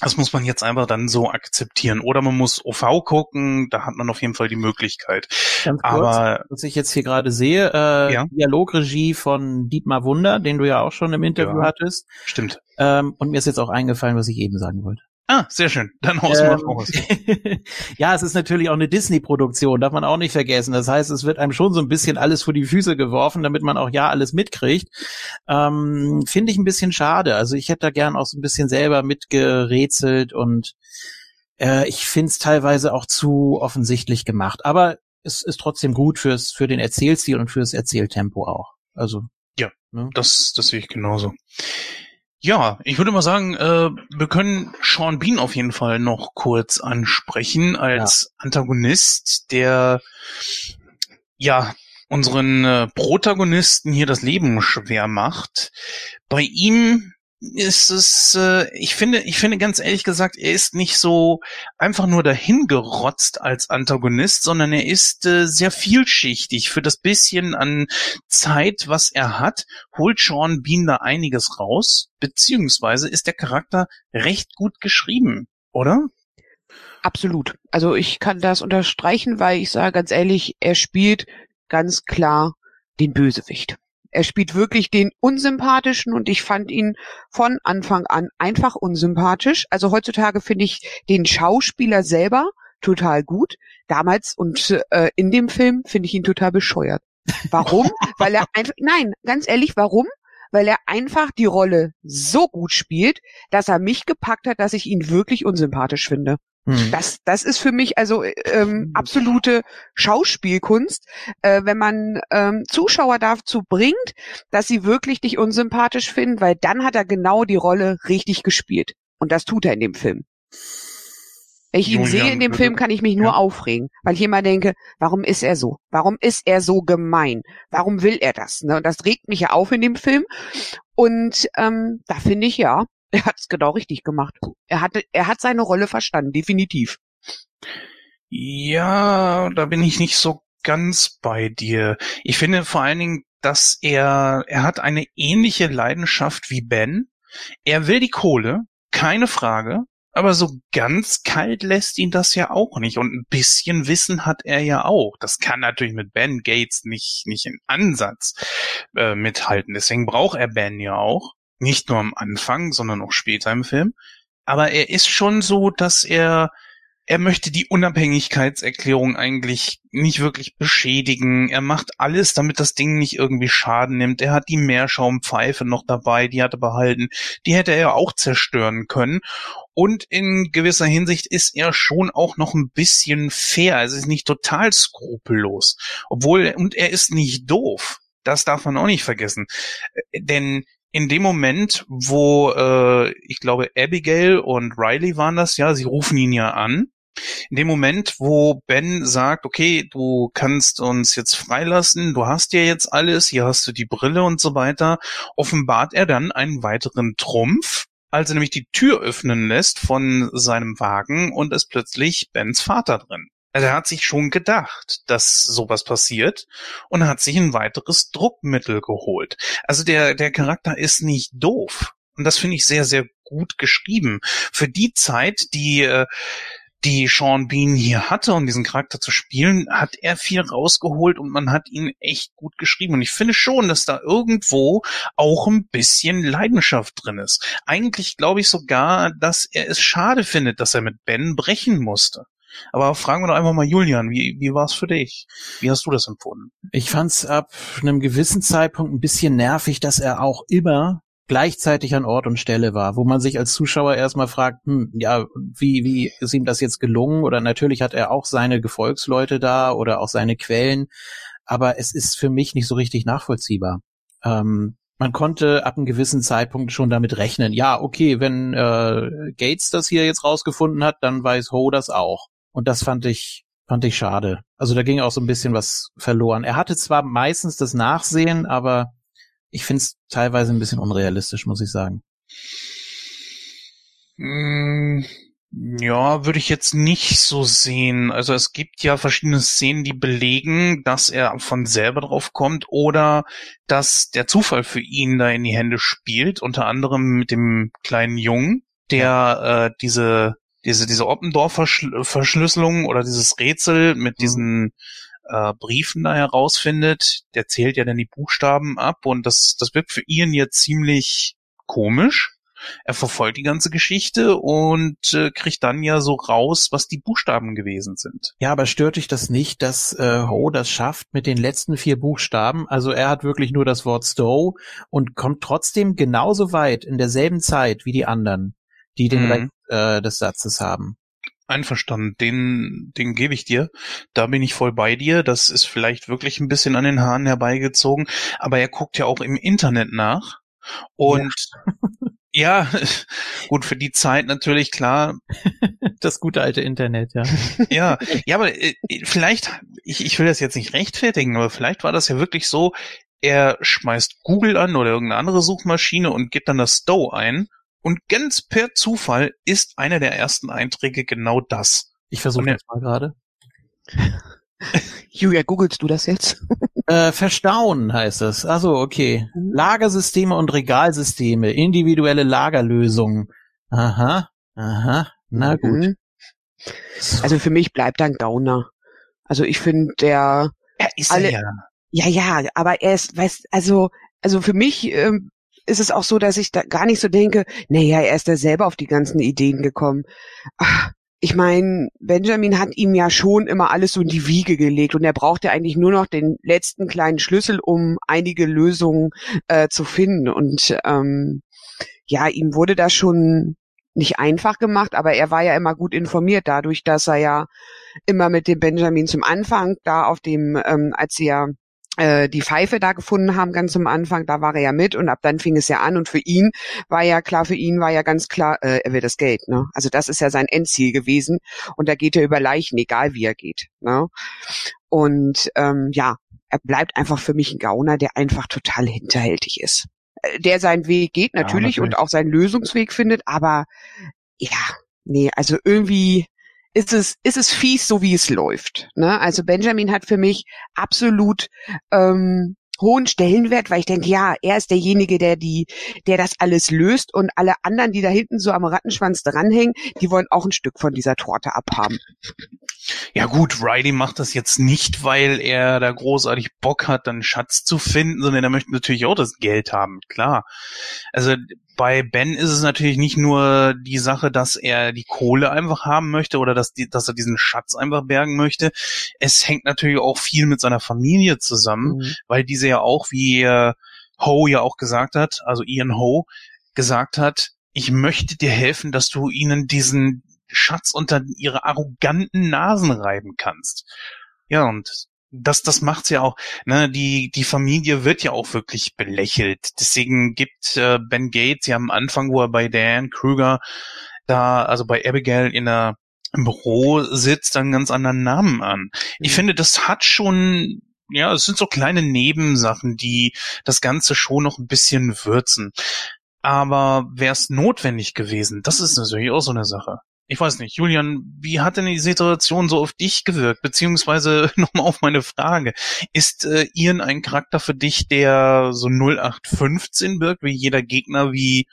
Das muss man jetzt einfach dann so akzeptieren. Oder man muss OV gucken, da hat man auf jeden Fall die Möglichkeit. Ganz kurz, Aber was ich jetzt hier gerade sehe, äh, ja? Dialogregie von Dietmar Wunder, den du ja auch schon im Interview ja, hattest. Stimmt. Ähm, und mir ist jetzt auch eingefallen, was ich eben sagen wollte. Ah, sehr schön. Dann haus ähm, raus. ja, es ist natürlich auch eine Disney-Produktion, darf man auch nicht vergessen. Das heißt, es wird einem schon so ein bisschen alles vor die Füße geworfen, damit man auch ja alles mitkriegt. Ähm, Finde ich ein bisschen schade. Also ich hätte da gern auch so ein bisschen selber mitgerätselt und äh, ich finde es teilweise auch zu offensichtlich gemacht. Aber es ist trotzdem gut fürs, für den Erzählstil und fürs Erzähltempo auch. Also. Ja, ne? das, das sehe ich genauso. Ja, ich würde mal sagen, äh, wir können Sean Bean auf jeden Fall noch kurz ansprechen als ja. Antagonist, der ja unseren äh, Protagonisten hier das Leben schwer macht. Bei ihm ist es, äh, ich finde, ich finde ganz ehrlich gesagt, er ist nicht so einfach nur dahingerotzt als Antagonist, sondern er ist äh, sehr vielschichtig. Für das bisschen an Zeit, was er hat, holt Sean Bean da einiges raus, beziehungsweise ist der Charakter recht gut geschrieben, oder? Absolut. Also ich kann das unterstreichen, weil ich sage ganz ehrlich, er spielt ganz klar den Bösewicht. Er spielt wirklich den unsympathischen und ich fand ihn von Anfang an einfach unsympathisch. Also heutzutage finde ich den Schauspieler selber total gut. Damals und äh, in dem Film finde ich ihn total bescheuert. Warum? Weil er einfach, nein, ganz ehrlich, warum? Weil er einfach die Rolle so gut spielt, dass er mich gepackt hat, dass ich ihn wirklich unsympathisch finde. Hm. Das, das ist für mich also ähm, absolute Schauspielkunst, äh, wenn man ähm, Zuschauer dazu bringt, dass sie wirklich dich unsympathisch finden, weil dann hat er genau die Rolle richtig gespielt. Und das tut er in dem Film. Wenn ich ihn Julian, sehe in dem Film, kann ich mich nur ja. aufregen, weil ich immer denke, warum ist er so? Warum ist er so gemein? Warum will er das? Ne? Und das regt mich ja auf in dem Film. Und ähm, da finde ich ja, er hat es genau richtig gemacht. Er hatte, er hat seine Rolle verstanden, definitiv. Ja, da bin ich nicht so ganz bei dir. Ich finde vor allen Dingen, dass er, er hat eine ähnliche Leidenschaft wie Ben. Er will die Kohle, keine Frage. Aber so ganz kalt lässt ihn das ja auch nicht. Und ein bisschen Wissen hat er ja auch. Das kann natürlich mit Ben Gates nicht, nicht in Ansatz äh, mithalten. Deswegen braucht er Ben ja auch. Nicht nur am Anfang, sondern auch später im Film. Aber er ist schon so, dass er, er möchte die Unabhängigkeitserklärung eigentlich nicht wirklich beschädigen. Er macht alles, damit das Ding nicht irgendwie Schaden nimmt. Er hat die Meerschaumpfeife noch dabei, die hat er behalten. Die hätte er auch zerstören können. Und in gewisser Hinsicht ist er schon auch noch ein bisschen fair. Es ist nicht total skrupellos. Obwohl, und er ist nicht doof. Das darf man auch nicht vergessen. Denn in dem Moment, wo äh, ich glaube Abigail und Riley waren das, ja, sie rufen ihn ja an. In dem Moment, wo Ben sagt, okay, du kannst uns jetzt freilassen, du hast ja jetzt alles, hier hast du die Brille und so weiter, offenbart er dann einen weiteren Trumpf, als er nämlich die Tür öffnen lässt von seinem Wagen und ist plötzlich Bens Vater drin. Also er hat sich schon gedacht, dass sowas passiert und hat sich ein weiteres Druckmittel geholt. Also der, der Charakter ist nicht doof. Und das finde ich sehr, sehr gut geschrieben. Für die Zeit, die, äh, die Sean Bean hier hatte, um diesen Charakter zu spielen, hat er viel rausgeholt und man hat ihn echt gut geschrieben. Und ich finde schon, dass da irgendwo auch ein bisschen Leidenschaft drin ist. Eigentlich glaube ich sogar, dass er es schade findet, dass er mit Ben brechen musste. Aber fragen wir doch einfach mal Julian, wie, wie war es für dich? Wie hast du das empfunden? Ich fand es ab einem gewissen Zeitpunkt ein bisschen nervig, dass er auch immer gleichzeitig an Ort und Stelle war, wo man sich als Zuschauer erstmal fragt, hm, ja, wie, wie ist ihm das jetzt gelungen? Oder natürlich hat er auch seine Gefolgsleute da oder auch seine Quellen, aber es ist für mich nicht so richtig nachvollziehbar. Ähm, man konnte ab einem gewissen Zeitpunkt schon damit rechnen, ja, okay, wenn äh, Gates das hier jetzt rausgefunden hat, dann weiß Ho das auch. Und das fand ich, fand ich schade. Also da ging auch so ein bisschen was verloren. Er hatte zwar meistens das Nachsehen, aber ich finde es teilweise ein bisschen unrealistisch, muss ich sagen. Mm, ja, würde ich jetzt nicht so sehen. Also es gibt ja verschiedene Szenen, die belegen, dass er von selber drauf kommt oder dass der Zufall für ihn da in die Hände spielt, unter anderem mit dem kleinen Jungen, der äh, diese diese, diese Oppendorf-Verschlüsselung oder dieses Rätsel mit mhm. diesen äh, Briefen da herausfindet, der zählt ja dann die Buchstaben ab und das, das wirkt für Ian jetzt ziemlich komisch. Er verfolgt die ganze Geschichte und äh, kriegt dann ja so raus, was die Buchstaben gewesen sind. Ja, aber stört dich das nicht, dass äh, Ho das schafft mit den letzten vier Buchstaben? Also er hat wirklich nur das Wort Stowe und kommt trotzdem genauso weit in derselben Zeit wie die anderen die den mhm. Äh, des Satzes haben. Einverstanden, den, den gebe ich dir. Da bin ich voll bei dir. Das ist vielleicht wirklich ein bisschen an den Haaren herbeigezogen, aber er guckt ja auch im Internet nach. Und ja, ja gut, für die Zeit natürlich klar. Das gute alte Internet, ja. Ja, ja, aber äh, vielleicht, ich, ich will das jetzt nicht rechtfertigen, aber vielleicht war das ja wirklich so, er schmeißt Google an oder irgendeine andere Suchmaschine und gibt dann das Stow ein. Und ganz per Zufall ist einer der ersten Einträge genau das. Ich versuche das mal gerade. Julia, googelst du das jetzt? Äh, verstauen heißt es. Also okay. Mhm. Lagersysteme und Regalsysteme, individuelle Lagerlösungen. Aha, aha, na gut. Mhm. Also für mich bleibt dann Gauner. Also ich finde der. Er ist alle, ja. Ja, ja, aber er ist, weißt, also, also für mich ähm, ist es auch so, dass ich da gar nicht so denke, naja, er ist da selber auf die ganzen Ideen gekommen. Ach, ich meine, Benjamin hat ihm ja schon immer alles so in die Wiege gelegt und er brauchte eigentlich nur noch den letzten kleinen Schlüssel, um einige Lösungen äh, zu finden. Und ähm, ja, ihm wurde das schon nicht einfach gemacht, aber er war ja immer gut informiert, dadurch, dass er ja immer mit dem Benjamin zum Anfang da auf dem, ähm, als sie ja die Pfeife da gefunden haben, ganz am Anfang, da war er ja mit und ab dann fing es ja an und für ihn war ja klar, für ihn war ja ganz klar, äh, er will das Geld, ne? Also das ist ja sein Endziel gewesen und da geht er über Leichen, egal wie er geht, ne? Und ähm, ja, er bleibt einfach für mich ein Gauner, der einfach total hinterhältig ist. Äh, der seinen Weg geht natürlich, ja, natürlich. und auch seinen Lösungsweg findet, aber ja, nee, also irgendwie ist es, ist es fies, so wie es läuft. Ne? Also Benjamin hat für mich absolut ähm, hohen Stellenwert, weil ich denke, ja, er ist derjenige, der die, der das alles löst und alle anderen, die da hinten so am Rattenschwanz dranhängen, die wollen auch ein Stück von dieser Torte abhaben. Ja gut, Riley macht das jetzt nicht, weil er da großartig Bock hat, dann Schatz zu finden, sondern er möchte natürlich auch das Geld haben, klar. Also bei Ben ist es natürlich nicht nur die Sache, dass er die Kohle einfach haben möchte oder dass, die, dass er diesen Schatz einfach bergen möchte. Es hängt natürlich auch viel mit seiner Familie zusammen, mhm. weil diese ja auch, wie äh, Ho ja auch gesagt hat, also Ian Ho gesagt hat, ich möchte dir helfen, dass du ihnen diesen Schatz unter ihre arroganten Nasen reiben kannst. Ja, und das, das macht's ja auch. Ne, die, die Familie wird ja auch wirklich belächelt. Deswegen gibt äh, Ben Gates ja am Anfang, wo er bei Dan Krüger da, also bei Abigail in der im Büro sitzt, einen ganz anderen Namen an. Ich mhm. finde, das hat schon, ja, es sind so kleine Nebensachen, die das Ganze schon noch ein bisschen würzen. Aber wäre es notwendig gewesen? Das ist natürlich auch so eine Sache ich weiß nicht, Julian, wie hat denn die Situation so auf dich gewirkt? Beziehungsweise nochmal auf meine Frage. Ist äh, Ian ein Charakter für dich, der so 0815 wirkt, wie jeder Gegner, wie,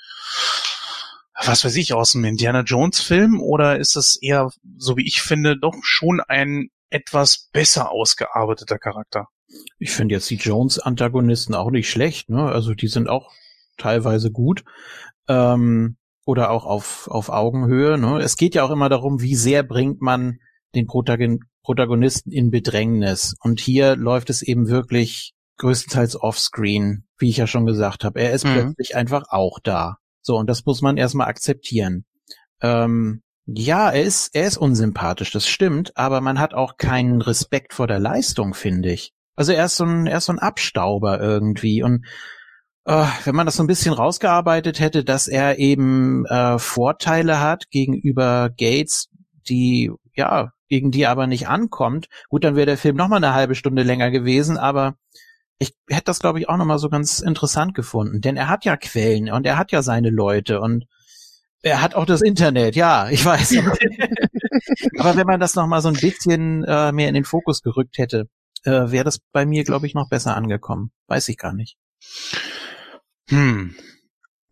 was weiß ich, aus dem Indiana Jones Film? Oder ist es eher, so wie ich finde, doch schon ein etwas besser ausgearbeiteter Charakter? Ich finde jetzt die Jones-Antagonisten auch nicht schlecht, ne? Also die sind auch teilweise gut. Ähm, oder auch auf, auf Augenhöhe. Ne? Es geht ja auch immer darum, wie sehr bringt man den Protagon Protagonisten in Bedrängnis. Und hier läuft es eben wirklich größtenteils offscreen, wie ich ja schon gesagt habe. Er ist mhm. plötzlich einfach auch da. So, und das muss man erstmal akzeptieren. Ähm, ja, er ist, er ist unsympathisch, das stimmt, aber man hat auch keinen Respekt vor der Leistung, finde ich. Also er ist so ein, er ist so ein Abstauber irgendwie und äh, wenn man das so ein bisschen rausgearbeitet hätte, dass er eben äh, Vorteile hat gegenüber Gates, die ja gegen die aber nicht ankommt, gut, dann wäre der Film noch mal eine halbe Stunde länger gewesen, aber ich hätte das glaube ich auch noch mal so ganz interessant gefunden, denn er hat ja Quellen und er hat ja seine Leute und er hat auch das Internet, ja, ich weiß. aber wenn man das noch mal so ein bisschen äh, mehr in den Fokus gerückt hätte, äh, wäre das bei mir glaube ich noch besser angekommen. Weiß ich gar nicht. Hm.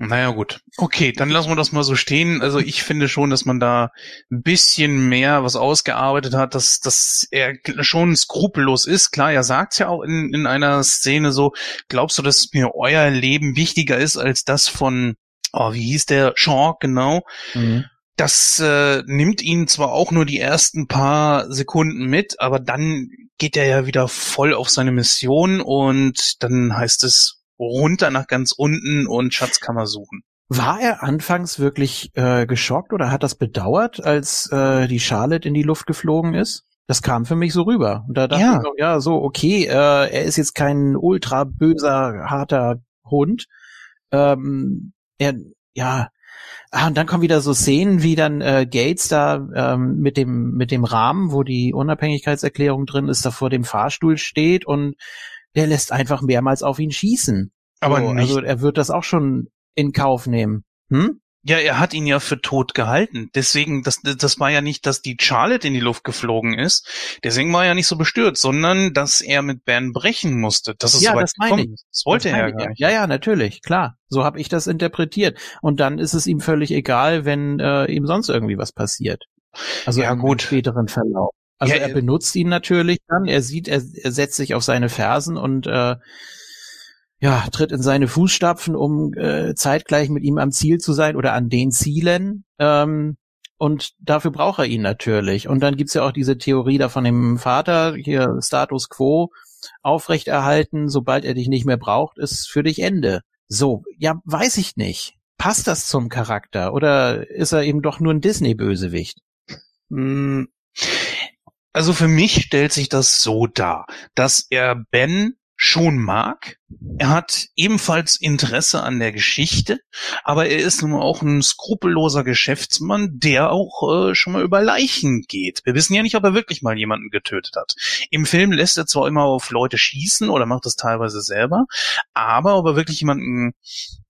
Naja gut. Okay, dann lassen wir das mal so stehen. Also ich finde schon, dass man da ein bisschen mehr was ausgearbeitet hat, dass, dass er schon skrupellos ist. Klar, er sagt ja auch in, in einer Szene so, glaubst du, dass mir euer Leben wichtiger ist als das von, oh, wie hieß der, Sean, genau. Mhm. Das äh, nimmt ihn zwar auch nur die ersten paar Sekunden mit, aber dann geht er ja wieder voll auf seine Mission und dann heißt es, runter nach ganz unten und Schatzkammer suchen. War er anfangs wirklich äh, geschockt oder hat das bedauert, als äh, die Charlotte in die Luft geflogen ist? Das kam für mich so rüber. Und da dachte ja. ich auch, ja, so, okay, äh, er ist jetzt kein ultra böser, harter Hund. Ähm, er, ja, Ah, und dann kommen wieder so Szenen, wie dann äh, Gates da ähm, mit dem mit dem Rahmen, wo die Unabhängigkeitserklärung drin ist, da vor dem Fahrstuhl steht und der lässt einfach mehrmals auf ihn schießen. Aber so, nicht, also er wird das auch schon in Kauf nehmen. Hm? ja, er hat ihn ja für tot gehalten. Deswegen, das, das war ja nicht, dass die Charlotte in die Luft geflogen ist. Deswegen war er ja nicht so bestürzt, sondern dass er mit Ben brechen musste. Das ist Ja, so weit das meine ich. Das wollte Das er ja gar nicht. Ja, ja, natürlich, klar. So habe ich das interpretiert. Und dann ist es ihm völlig egal, wenn äh, ihm sonst irgendwie was passiert. Also Ja, im gut. späteren Verlauf. Also Ja, er benutzt ihn natürlich dann. Er sieht, er, er setzt sich auf seine Fersen und äh, ja, tritt in seine Fußstapfen, um äh, zeitgleich mit ihm am Ziel zu sein oder an den Zielen. Ähm, und dafür braucht er ihn natürlich. Und dann gibt's ja auch diese Theorie da von dem Vater, hier Status quo, aufrechterhalten, sobald er dich nicht mehr braucht, ist für dich Ende. So, ja, weiß ich nicht. Passt das zum Charakter oder ist er eben doch nur ein Disney-Bösewicht? Mm, Also für mich stellt sich das so dar, dass er Ben schon mag. Er hat ebenfalls Interesse an der Geschichte, aber er ist nun auch ein skrupelloser Geschäftsmann, der auch äh, schon mal über Leichen geht. Wir wissen ja nicht, ob er wirklich mal jemanden getötet hat. Im Film lässt er zwar immer auf Leute schießen oder macht das teilweise selber, aber ob er wirklich jemanden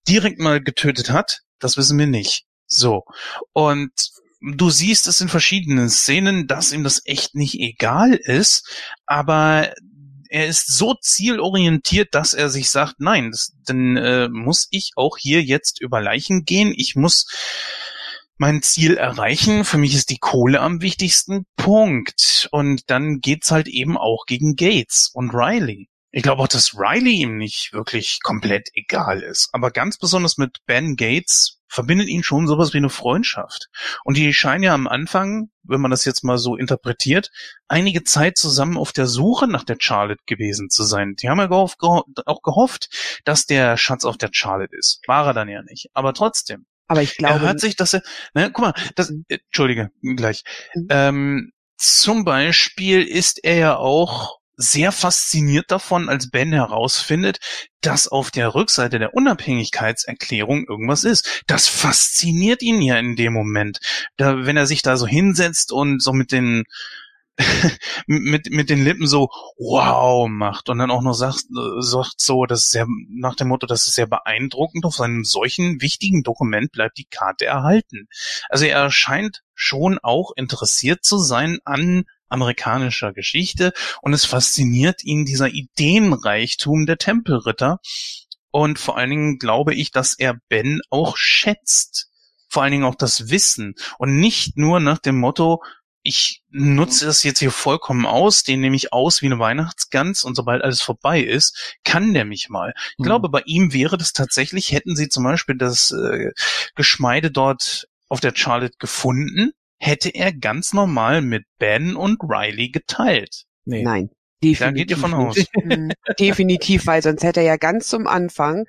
direkt mal getötet hat, das wissen wir nicht. So. Und du siehst es in verschiedenen Szenen, dass ihm das echt nicht egal ist, aber er ist so zielorientiert, dass er sich sagt, nein, das, dann äh, muss ich auch hier jetzt über Leichen gehen. Ich muss mein Ziel erreichen. Für mich ist die Kohle am wichtigsten. Punkt. Und dann geht's halt eben auch gegen Gates und Riley. Ich glaube auch, dass Riley ihm nicht wirklich komplett egal ist. Aber ganz besonders mit Ben Gates verbindet ihn schon sowas wie eine Freundschaft. Und die scheinen ja am Anfang, wenn man das jetzt mal so interpretiert, einige Zeit zusammen auf der Suche nach der Charlotte gewesen zu sein. Die haben ja geho auch gehofft, dass der Schatz auf der Charlotte ist. War er dann ja nicht. Aber trotzdem. Aber ich glaube, er hört sich, dass er, ne, guck mal, das, äh, Entschuldige, gleich. Mhm. Ähm, zum Beispiel ist er ja auch sehr fasziniert davon, als Ben herausfindet, dass auf der Rückseite der Unabhängigkeitserklärung irgendwas ist. Das fasziniert ihn ja in dem Moment. Da, wenn er sich da so hinsetzt und so mit den mit, mit den Lippen so wow macht und dann auch noch sagt, sagt so, das ist sehr, nach dem Motto, das ist sehr beeindruckend, auf einem solchen wichtigen Dokument bleibt die Karte erhalten. Also er scheint schon auch interessiert zu sein an amerikanischer Geschichte und es fasziniert ihn dieser Ideenreichtum der Tempelritter und vor allen Dingen glaube ich, dass er Ben auch schätzt. Vor allen Dingen auch das Wissen und nicht nur nach dem Motto, ich nutze das jetzt hier vollkommen aus, den nehme ich aus wie eine Weihnachtsgans und sobald alles vorbei ist, kann der mich mal. Ich Mhm. glaube, bei ihm wäre das tatsächlich, hätten sie zum Beispiel das äh, Geschmeide dort auf der Charlotte gefunden, hätte er ganz normal mit Ben und Riley geteilt. Nee. nein. Da Definitiv geht ihr von aus. Mhm. Definitiv, weil sonst hätte er ja ganz zum Anfang,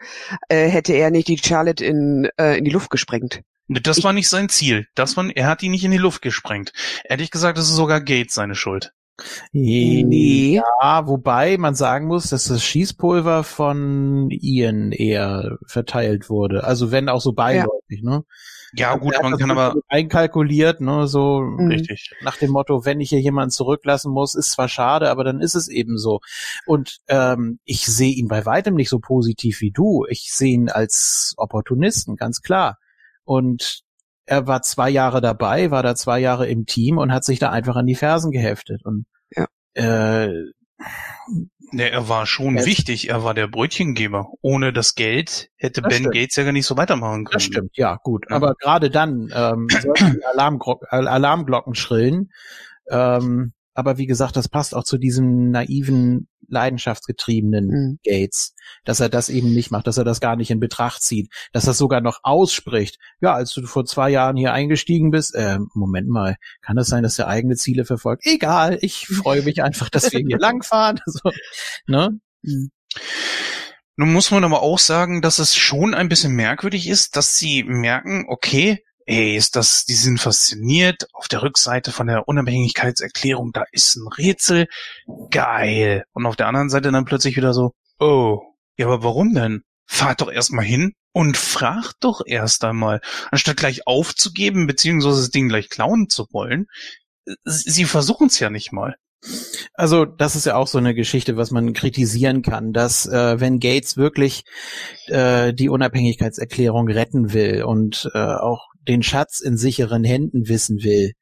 äh, hätte er nicht die Charlotte in, äh, in die Luft gesprengt. Ne, Das Ich- war nicht sein Ziel. Das war, er hat ihn nicht in die Luft gesprengt. Ehrlich gesagt, das ist sogar Gates seine Schuld. Nee. Ja, wobei man sagen muss, dass das Schießpulver von Ian eher verteilt wurde. Also wenn auch so beiläufig, ne? Ja, gut, Er hat man kann aber, einkalkuliert, ne, so Mhm. richtig. nach dem Motto, wenn ich hier jemanden zurücklassen muss, ist zwar schade, aber dann ist es eben so. Und ähm, ich sehe ihn bei weitem nicht so positiv wie du. Ich sehe ihn als Opportunisten, ganz klar. Und er war zwei Jahre dabei, war da zwei Jahre im Team und hat sich da einfach an die Fersen geheftet. Und Ja. äh, Ne, er war schon Er- wichtig. Er war der Brötchengeber. Ohne das Geld hätte Das Ben stimmt. Gates ja gar nicht so weitermachen können. Das stimmt, ja, gut. Ja. Aber gerade dann ähm, sollten die Alarmgro Al- Alarmglocken schrillen. Ähm, aber wie gesagt, das passt auch zu diesem naiven, leidenschaftsgetriebenen Mhm. Gates, dass er das eben nicht macht, dass er das gar nicht in Betracht zieht, dass er sogar noch ausspricht. Ja, als du vor zwei Jahren hier eingestiegen bist, äh, Moment mal, kann das sein, dass er eigene Ziele verfolgt? Egal, ich freue mich einfach, dass wir hier langfahren. So, ne? Nun muss man aber auch sagen, dass es schon ein bisschen merkwürdig ist, dass sie merken, okay, ey, ist das, die sind fasziniert auf der Rückseite von der Unabhängigkeitserklärung, da ist ein Rätsel, geil. Und auf der anderen Seite dann plötzlich wieder so, oh, ja, aber warum denn? Fahrt doch erstmal hin und fragt doch erst einmal, anstatt gleich aufzugeben, beziehungsweise das Ding gleich klauen zu wollen. Sie versuchen es ja nicht mal. Also das ist ja auch so eine Geschichte, was man kritisieren kann, dass äh, wenn Gates wirklich äh, die Unabhängigkeitserklärung retten will und äh, auch den Schatz in sicheren Händen wissen will,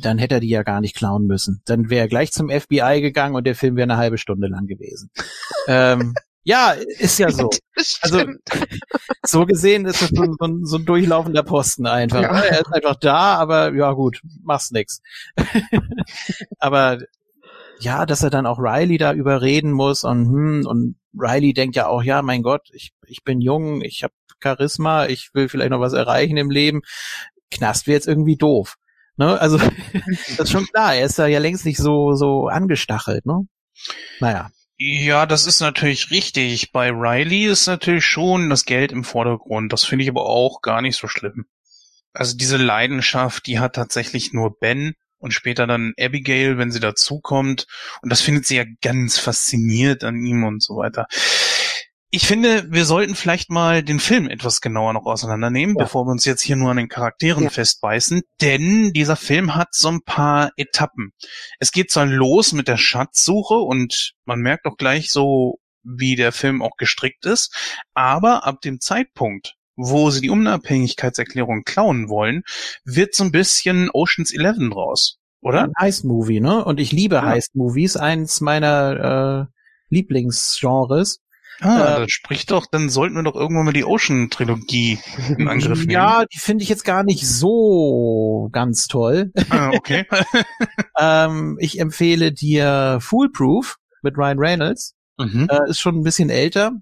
dann hätte er die ja gar nicht klauen müssen. Dann wäre er gleich zum FBI gegangen und der Film wäre eine halbe Stunde lang gewesen. ähm, ja, ist ja so. Also so gesehen ist es so, so, ein, so ein durchlaufender Posten einfach. Ja. Er ist einfach da, aber ja gut, mach's nix. aber ja, dass er dann auch Riley da überreden muss und hm, und Riley denkt ja auch, ja, mein Gott, ich, ich bin jung, ich habe Charisma, ich will vielleicht noch was erreichen im Leben. Knast wäre jetzt irgendwie doof. Ne? Also das ist schon klar, er ist da ja längst nicht so so angestachelt, ne? Naja. Ja, das ist natürlich richtig. Bei Riley ist natürlich schon das Geld im Vordergrund. Das finde ich aber auch gar nicht so schlimm. Also diese Leidenschaft, die hat tatsächlich nur Ben und später dann Abigail, wenn sie dazukommt. Und das findet sie ja ganz fasziniert an ihm und so weiter. Ich finde, wir sollten vielleicht mal den Film etwas genauer noch auseinandernehmen, ja. bevor wir uns jetzt hier nur an den Charakteren ja. festbeißen, denn dieser Film hat so ein paar Etappen. Es geht zwar los mit der Schatzsuche und man merkt auch gleich so, wie der Film auch gestrickt ist, aber ab dem Zeitpunkt, wo sie die Unabhängigkeitserklärung klauen wollen, wird so ein bisschen Oceans 11 draus, oder? Ein Heist-Movie, ne? Und ich liebe ja. Heist-Movies, eins meiner äh, Lieblingsgenres. Ah, äh, das spricht doch, dann sollten wir doch irgendwann mal die Ocean-Trilogie in Angriff nehmen. Ja, die finde ich jetzt gar nicht so ganz toll. Ah, okay. ähm, ich empfehle dir Foolproof mit Ryan Reynolds. Mhm. Äh, ist schon ein bisschen älter.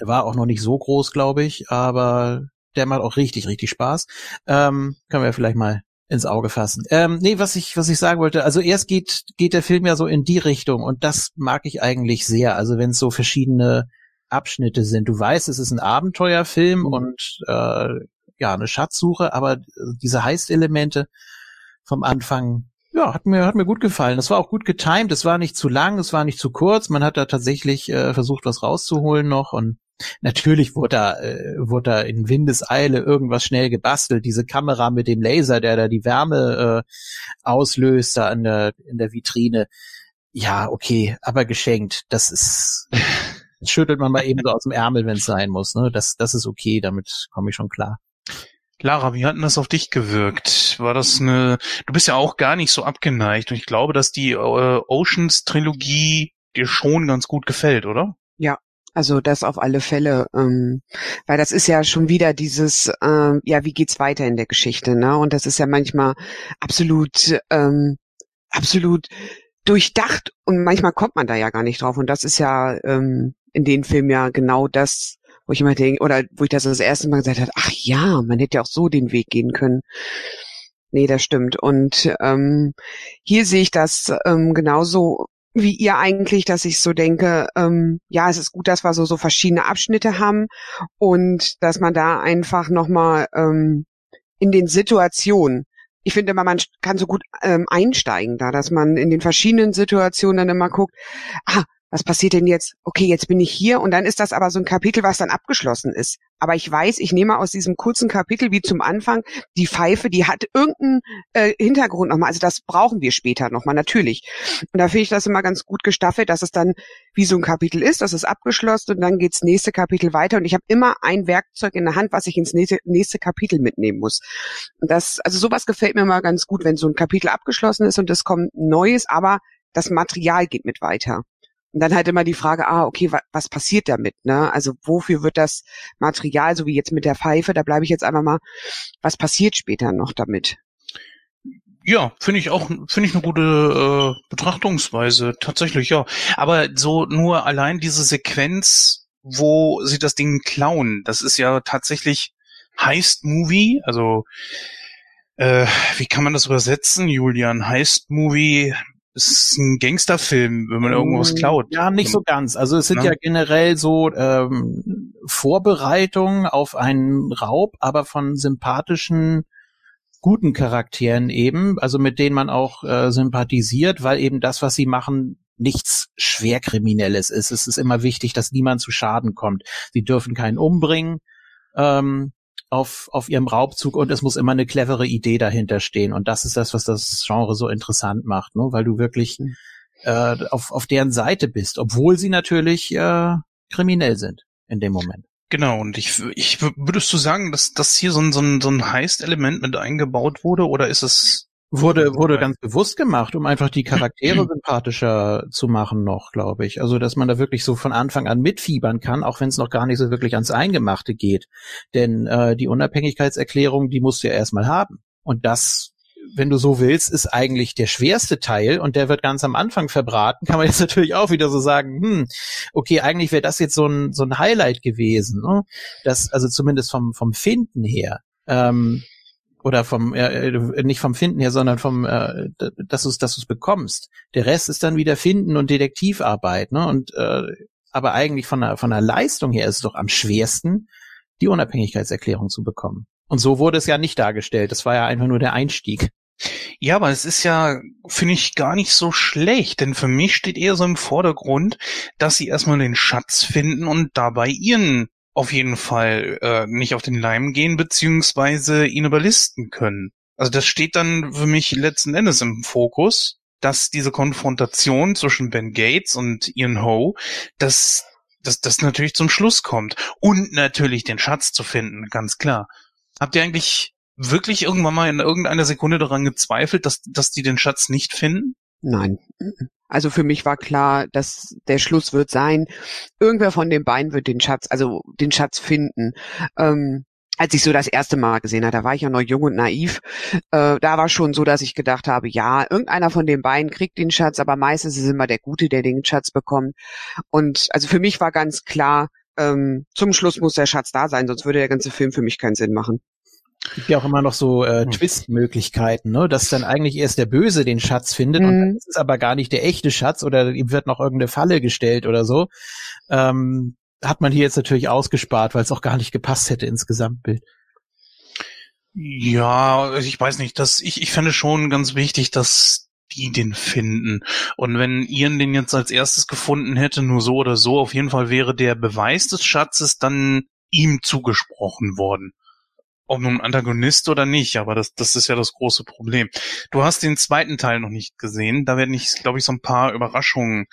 War auch noch nicht so groß, glaube ich, aber der macht auch richtig, richtig Spaß. Ähm, können wir vielleicht mal ins Auge fassen. Ähm, nee, was ich, was ich sagen wollte, also erst geht, geht der Film ja so in die Richtung und das mag ich eigentlich sehr. Also wenn es so verschiedene Abschnitte sind. Du weißt, es ist ein Abenteuerfilm mhm. und äh, ja, eine Schatzsuche, aber diese Heist-Elemente vom Anfang, ja, hat mir, hat mir gut gefallen. Es war auch gut getimed, es war nicht zu lang, es war nicht zu kurz. Man hat da tatsächlich äh, versucht, was rauszuholen noch und Natürlich wurde da, äh, wurde da in Windeseile irgendwas schnell gebastelt. Diese Kamera mit dem Laser, der da die Wärme äh, auslöst, da in der, in der Vitrine. Ja, okay, aber geschenkt. Das ist, Das schüttelt man mal eben so aus dem Ärmel, wenn es sein muss. Ne? Das, das ist okay, damit komme ich schon klar. Lara, wie hat denn das auf dich gewirkt? War das eine, du bist ja auch gar nicht so abgeneigt und ich glaube, dass die äh, Oceans Trilogie dir schon ganz gut gefällt, oder? Ja, also das auf alle Fälle, ähm, weil das ist ja schon wieder dieses, ähm, ja, wie geht's weiter in der Geschichte, ne? Und das ist ja manchmal absolut, ähm, absolut durchdacht und manchmal kommt man da ja gar nicht drauf. Und das ist ja ähm, in den Filmen ja genau das, wo ich immer denke, oder wo ich das das erste Mal gesagt habe, ach ja, man hätte ja auch so den Weg gehen können. Nee, das stimmt. Und ähm, hier sehe ich das ähm, genauso wie ihr eigentlich, dass ich so denke, ähm, ja, es ist gut, dass wir so so verschiedene Abschnitte haben und dass man da einfach nochmal ähm, in den Situationen ich finde immer, man kann so gut ähm, einsteigen da, dass man in den verschiedenen Situationen dann immer guckt, ah, was passiert denn jetzt? Okay, jetzt bin ich hier und dann ist das aber so ein Kapitel, was dann abgeschlossen ist. Aber ich weiß, ich nehme aus diesem kurzen Kapitel wie zum Anfang die Pfeife, die hat irgendeinen äh, Hintergrund nochmal. Also das brauchen wir später nochmal, natürlich. Und da finde ich das immer ganz gut gestaffelt, dass es dann wie so ein Kapitel ist, das ist abgeschlossen und dann geht's nächste Kapitel weiter. Und ich habe immer ein Werkzeug in der Hand, was ich ins nächste, nächste Kapitel mitnehmen muss. Und das, also sowas gefällt mir immer ganz gut, wenn so ein Kapitel abgeschlossen ist und es kommt Neues, aber das Material geht mit weiter. Und dann halt immer die Frage, ah, okay, wa was passiert damit? Ne? Also wofür wird das Material, so wie jetzt mit der Pfeife, da bleibe ich jetzt einfach mal, was passiert später noch damit? Ja, finde ich auch, finde ich eine gute äh, Betrachtungsweise, tatsächlich, ja. Aber so nur allein diese Sequenz, wo sie das Ding klauen, das ist ja tatsächlich Heist-Movie, also äh, wie kann man das übersetzen, Julian? Heist-Movie ist ein Gangsterfilm, wenn man irgendwas mm, klaut. Ja, nicht so ganz. Also es sind ja, ja generell so ähm, Vorbereitungen auf einen Raub, aber von sympathischen guten Charakteren eben, also mit denen man auch äh, sympathisiert, weil eben das, was sie machen, nichts Schwerkriminelles ist. Es ist immer wichtig, dass niemand zu Schaden kommt. Sie dürfen keinen umbringen. Ähm, auf, auf ihrem Raubzug und es muss immer eine clevere Idee dahinter stehen. Und das ist das, was das Genre so interessant macht, ne? weil du wirklich mhm. äh, auf, auf deren Seite bist, obwohl sie natürlich äh, kriminell sind in dem Moment. Genau, und ich, ich würdest du sagen, dass das hier so ein, so ein, so ein Heist-Element mit eingebaut wurde oder ist es Wurde, wurde ganz bewusst gemacht, um einfach die Charaktere sympathischer zu machen noch, glaube ich. Also, dass man da wirklich so von Anfang an mitfiebern kann, auch wenn es noch gar nicht so wirklich ans Eingemachte geht. Denn äh, die Unabhängigkeitserklärung, die musst du ja erstmal haben. Und das, wenn du so willst, ist eigentlich der schwerste Teil und der wird ganz am Anfang verbraten. Kann man jetzt natürlich auch wieder so sagen, hm, okay, eigentlich wäre das jetzt so ein, so ein Highlight gewesen. Ne? Das, also zumindest vom, vom Finden her. Ähm, oder vom äh, nicht vom Finden her, sondern vom äh, dass du dass es bekommst. Der Rest ist dann wieder Finden und Detektivarbeit, ne? Und äh, aber eigentlich von der von der Leistung her ist es doch am schwersten, die Unabhängigkeitserklärung zu bekommen. Und so wurde es ja nicht dargestellt. Das war ja einfach nur der Einstieg. Ja, aber es ist ja, finde ich, gar nicht so schlecht, denn für mich steht eher so im Vordergrund, dass sie erstmal den Schatz finden und dabei ihren auf jeden Fall äh, nicht auf den Leim gehen, beziehungsweise ihn überlisten können. Also das steht dann für mich letzten Endes im Fokus, dass diese Konfrontation zwischen Ben Gates und Ian Ho, dass dass das natürlich zum Schluss kommt. Und natürlich den Schatz zu finden, ganz klar. Habt ihr eigentlich wirklich irgendwann mal in irgendeiner Sekunde daran gezweifelt, dass, dass die den Schatz nicht finden? Nein. Also für mich war klar, dass der Schluss wird sein, irgendwer von den beiden wird den Schatz, also den Schatz finden. Ähm, als ich so das erste Mal gesehen habe, da war ich ja noch jung und naiv, äh, da war schon so, dass ich gedacht habe, ja, irgendeiner von den beiden kriegt den Schatz, aber meistens ist es immer der Gute, der den Schatz bekommt. Und also für mich war ganz klar, ähm, zum Schluss muss der Schatz da sein, sonst würde der ganze Film für mich keinen Sinn machen gibt ja auch immer noch so äh, hm. Twist-Möglichkeiten, ne? dass dann eigentlich erst der Böse den Schatz findet mhm. und dann ist es aber gar nicht der echte Schatz oder ihm wird noch irgendeine Falle gestellt oder so. Ähm, hat man hier jetzt natürlich ausgespart, weil es auch gar nicht gepasst hätte ins Gesamtbild. Ja, also ich weiß nicht, dass ich, ich fände schon ganz wichtig, dass die den finden. Und wenn Ian den jetzt als erstes gefunden hätte, nur so oder so, auf jeden Fall wäre der Beweis des Schatzes dann ihm zugesprochen worden ob nun Antagonist oder nicht, aber das, das ist ja das große Problem. Du hast den zweiten Teil noch nicht gesehen. Da werden ich, glaube ich, so ein paar Überraschungen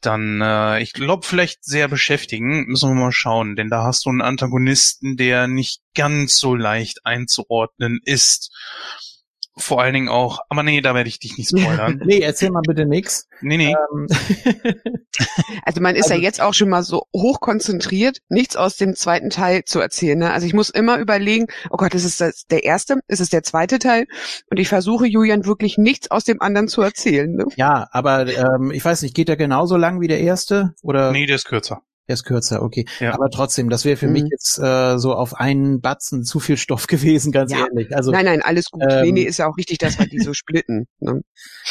dann, äh, ich glaube, vielleicht sehr beschäftigen. Müssen wir mal schauen, denn da hast du einen Antagonisten, der nicht ganz so leicht einzuordnen ist vor allen Dingen auch, aber nee, da werde ich dich nicht spoilern. nee, erzähl mal bitte nix. Nee, nee. Ähm. also man ist also, ja jetzt auch schon mal so hoch konzentriert, nichts aus dem zweiten Teil zu erzählen. Ne? Also ich muss immer überlegen, oh Gott, ist es das der erste, ist es der zweite Teil? Und ich versuche Julian wirklich nichts aus dem anderen zu erzählen. Ne? Ja, aber ähm, ich weiß nicht, geht der genauso lang wie der erste? Oder? Nee, der ist kürzer. Der ist kürzer, okay. Ja. Aber trotzdem, das wäre für mhm. mich jetzt äh, so auf einen Batzen zu viel Stoff gewesen, ganz ja. ehrlich. Also, nein, nein, alles gut. Ähm, nee, nee, ist ja auch richtig, dass wir die so splitten. Ne?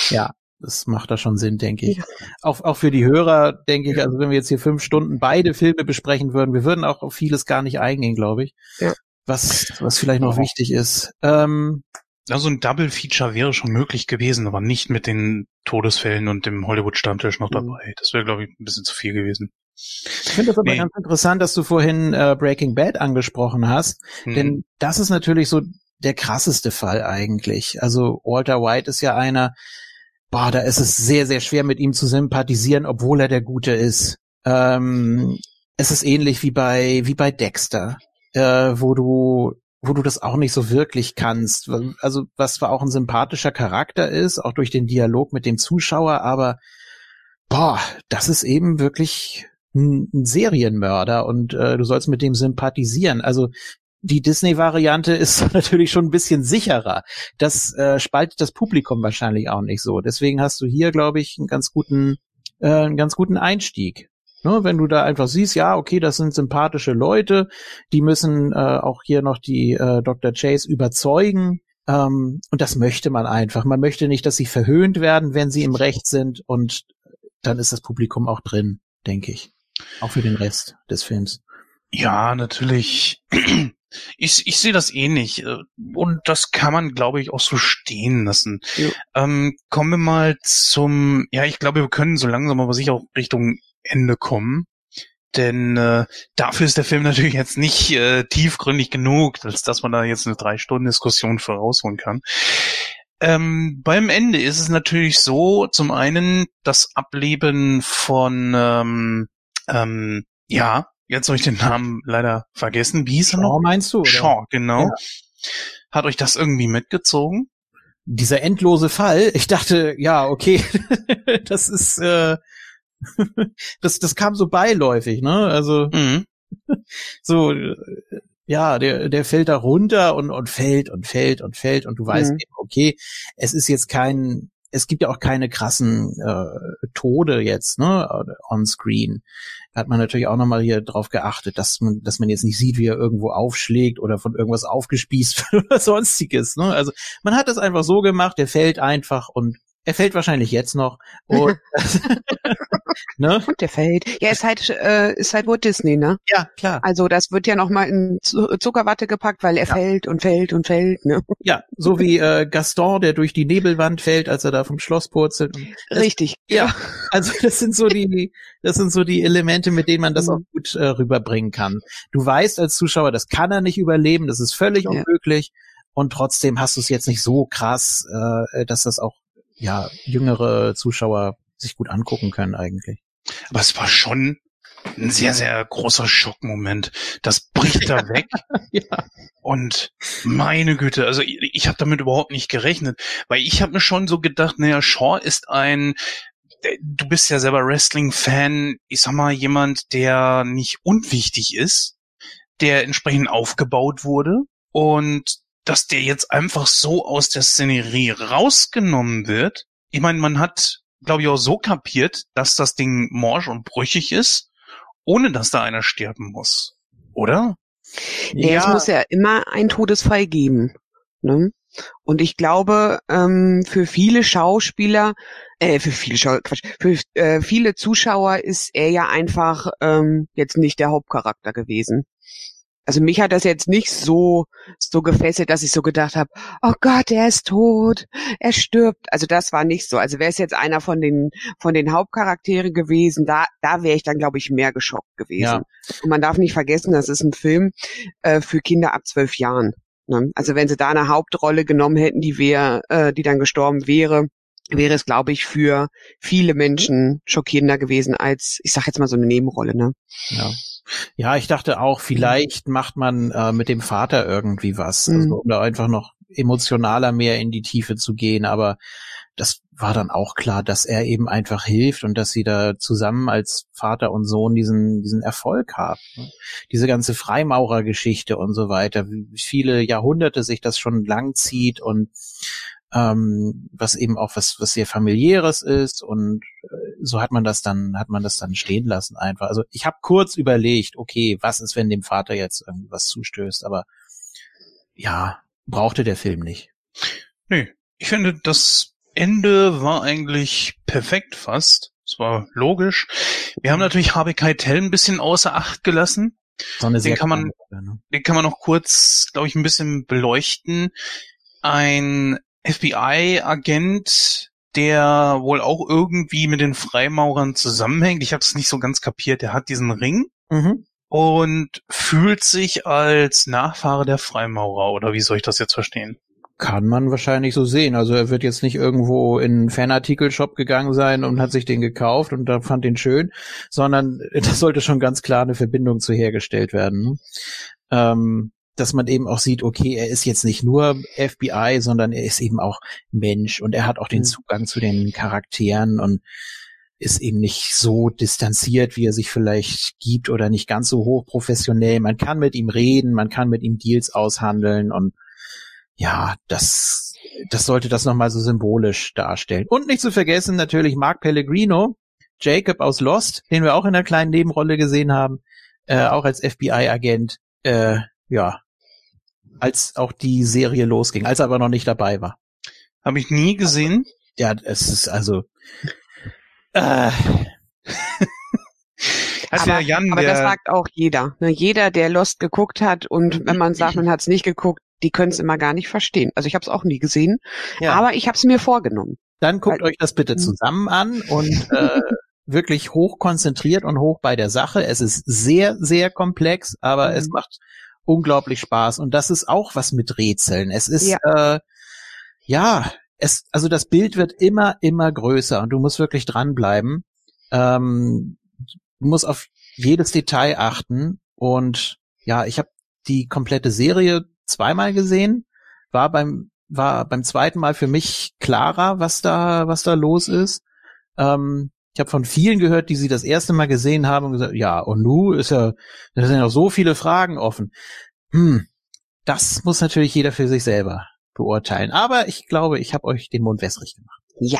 Ja, das macht da schon Sinn, denke ich. Ja. Auch, auch für die Hörer, denke ich, also wenn wir jetzt hier fünf Stunden beide Filme besprechen würden, wir würden auch auf vieles gar nicht eingehen, glaube ich. Ja. Was, was vielleicht noch wichtig ist. Ähm, ja, so ein Double Feature wäre schon möglich gewesen, aber nicht mit den Todesfällen und dem Hollywood-Stammtisch noch mhm. dabei. Das wäre, glaube ich, ein bisschen zu viel gewesen. Ich finde das aber nee. ganz interessant, dass du vorhin äh, Breaking Bad angesprochen hast, hm. denn das ist natürlich so der krasseste Fall eigentlich. Also Walter White ist ja einer, boah, da ist es sehr, sehr schwer mit ihm zu sympathisieren, obwohl er der Gute ist. Ähm, es ist ähnlich wie bei, wie bei Dexter, äh, wo du wo du das auch nicht so wirklich kannst. Also was zwar auch ein sympathischer Charakter ist, auch durch den Dialog mit dem Zuschauer, aber boah, das ist eben wirklich ein, ein Serienmörder und äh, du sollst mit dem sympathisieren. Also die Disney-Variante ist natürlich schon ein bisschen sicherer. Das äh, spaltet das Publikum wahrscheinlich auch nicht so. Deswegen hast du hier, glaube ich, einen ganz guten, äh, einen ganz guten Einstieg. Ne, wenn du da einfach siehst, ja, okay, das sind sympathische Leute, die müssen äh, auch hier noch die äh, Dr. Chase überzeugen. Ähm, und das möchte man einfach. Man möchte nicht, dass sie verhöhnt werden, wenn sie im Recht sind. Und dann ist das Publikum auch drin, denke ich. Auch für den Rest des Films. Ja, natürlich. Ich, ich sehe das ähnlich. Eh und das kann man, glaube ich, auch so stehen lassen. Ähm, kommen wir mal zum, ja, ich glaube, wir können so langsam aber sicher auch Richtung Ende kommen. Denn äh, dafür ist der Film natürlich jetzt nicht äh, tiefgründig genug, als dass man da jetzt eine drei Stunden Diskussion vorausholen kann. Ähm, beim Ende ist es natürlich so, zum einen das Ableben von, ähm, ähm, ja, jetzt habe ich den Namen leider vergessen. Wie hieß er noch? meinst du? Oder? Shaw, genau. Ja. Hat euch das irgendwie mitgezogen? Dieser endlose Fall. Ich dachte, ja, okay, das ist, äh, das, das kam so beiläufig, ne? Also Mhm. so, ja, der, der fällt da runter und, und fällt und fällt und fällt und du weißt Mhm. eben, okay, es ist jetzt kein, es gibt ja auch keine krassen äh, Tode jetzt, ne, on screen. Da hat man natürlich auch nochmal hier drauf geachtet, dass man, dass man jetzt nicht sieht, wie er irgendwo aufschlägt oder von irgendwas aufgespießt wird oder sonstiges, ne. Also man hat das einfach so gemacht, der fällt einfach und er fällt wahrscheinlich jetzt noch. Und, ne? Und der fällt. Ja, ist halt, äh, ist halt Walt Disney, ne? Ja, klar. Also das wird ja nochmal in Zu- Zuckerwatte gepackt, weil er Ja. fällt und fällt und fällt, ne? Ja, so wie äh, Gaston, der durch die Nebelwand fällt, als er da vom Schloss purzelt. Das, Richtig. Ja, also das sind so die, das sind so die Elemente, mit denen man das Mhm. auch gut äh, rüberbringen kann. Du weißt als Zuschauer, das kann er nicht überleben, das ist völlig Ja. unmöglich. Und trotzdem hast du es jetzt nicht so krass, äh, dass das auch ja jüngere Zuschauer sich gut angucken können eigentlich. Aber es war schon ein sehr, sehr großer Schockmoment. Das bricht da weg. Ja. Und meine Güte, also ich, ich habe damit überhaupt nicht gerechnet, weil ich habe mir schon so gedacht, naja, Shaw ist ein, der- du bist ja selber Wrestling-Fan, ich sag mal, jemand, der nicht unwichtig ist, der entsprechend aufgebaut wurde und dass der jetzt einfach so aus der Szenerie rausgenommen wird. Ich meine, man hat, glaube ich, auch so kapiert, dass das Ding morsch und brüchig ist, ohne dass da einer sterben muss. Oder? Ja, es muss ja immer einen Todesfall geben. Ne? Und ich glaube, ähm, für viele Schauspieler, äh, für viele Schau Quatsch, für äh, viele Zuschauer ist er ja einfach ähm, jetzt nicht der Hauptcharakter gewesen. Also mich hat das jetzt nicht so so gefesselt, dass ich so gedacht habe, oh Gott, er ist tot, er stirbt. Also das war nicht so. Also wäre es jetzt einer von den von den Hauptcharaktere gewesen, da da wäre ich dann glaube ich mehr geschockt gewesen. Ja. Und man darf nicht vergessen, das ist ein Film äh, für Kinder ab zwölf Jahren. Ne? Also wenn sie da eine Hauptrolle genommen hätten, die wäre, äh, die dann gestorben wäre, wäre es, glaube ich, für viele Menschen schockierender gewesen als, ich sag jetzt mal so eine Nebenrolle. Ne? Ja. Ja, ich dachte auch, vielleicht macht man äh, mit dem Vater irgendwie was, Mhm. also, um da einfach noch emotionaler mehr in die Tiefe zu gehen, aber das war dann auch klar, dass er eben einfach hilft und dass sie da zusammen als Vater und Sohn diesen, diesen Erfolg haben. Diese ganze Freimaurergeschichte und so weiter, wie viele Jahrhunderte sich das schon lang zieht und ähm, was eben auch was, was sehr familiäres ist und äh, so hat man das dann, hat man das dann stehen lassen einfach. Also ich habe kurz überlegt, okay, was ist, wenn dem Vater jetzt irgendwas zustößt, aber ja, brauchte der Film nicht. Nee, ich finde, das Ende war eigentlich perfekt fast. Es war logisch. Wir haben natürlich Harvey Keitel ein bisschen außer Acht gelassen. So eine Den sehr kann man- Rolle, ne? Den kann man noch kurz, glaube ich, ein bisschen beleuchten. Ein FBI-Agent, der wohl auch irgendwie mit den Freimaurern zusammenhängt. Ich habe es nicht so ganz kapiert. Der hat diesen Ring Mhm. und fühlt sich als Nachfahre der Freimaurer. Oder wie soll ich das jetzt verstehen? Kann man wahrscheinlich so sehen. Also er wird jetzt nicht irgendwo in einen Fanartikelshop gegangen sein und hat sich den gekauft und da fand den schön, sondern da sollte schon ganz klar eine Verbindung zu hergestellt werden. Ne? Ähm, dass man eben auch sieht, okay, er ist jetzt nicht nur FBI, sondern er ist eben auch Mensch und er hat auch den Mhm. Zugang zu den Charakteren und ist eben nicht so distanziert, wie er sich vielleicht gibt oder nicht ganz so hochprofessionell. Man kann mit ihm reden, man kann mit ihm Deals aushandeln und ja, das, das sollte das nochmal so symbolisch darstellen. Und nicht zu vergessen natürlich Mark Pellegrino, Jacob aus Lost, den wir auch in einer kleinen Nebenrolle gesehen haben, äh, auch als FBI-Agent, äh, ja, als auch die Serie losging, als er aber noch nicht dabei war. Habe ich nie gesehen. Ja, es ist also, äh, Hat aber Jan, aber das sagt auch jeder. Ne? Jeder, der Lost geguckt hat und wenn man sagt, man hat es nicht geguckt, die können es immer gar nicht verstehen. Also ich habe es auch nie gesehen, ja. aber ich habe es mir vorgenommen. dann guckt weil- euch das bitte Mhm. zusammen an und äh, wirklich hoch konzentriert und hoch bei der Sache. Es ist sehr, sehr komplex, aber mhm. es macht unglaublich Spaß. Und das ist auch was mit Rätseln. Es ist, ja, äh, ja es, also das Bild wird immer, immer größer und du musst wirklich dranbleiben. Ähm, du musst auf jedes Detail achten. Und ja, ich habe die komplette Serie zweimal gesehen, war beim war beim zweiten Mal für mich klarer, was da was da los ist. Ähm, ich habe von vielen gehört, die sie das erste Mal gesehen haben und gesagt, ja, und nu ist ja, da sind noch so viele Fragen offen. Hm, das muss natürlich jeder für sich selber beurteilen. Aber ich glaube, ich habe euch den Mund wässrig gemacht. Ja,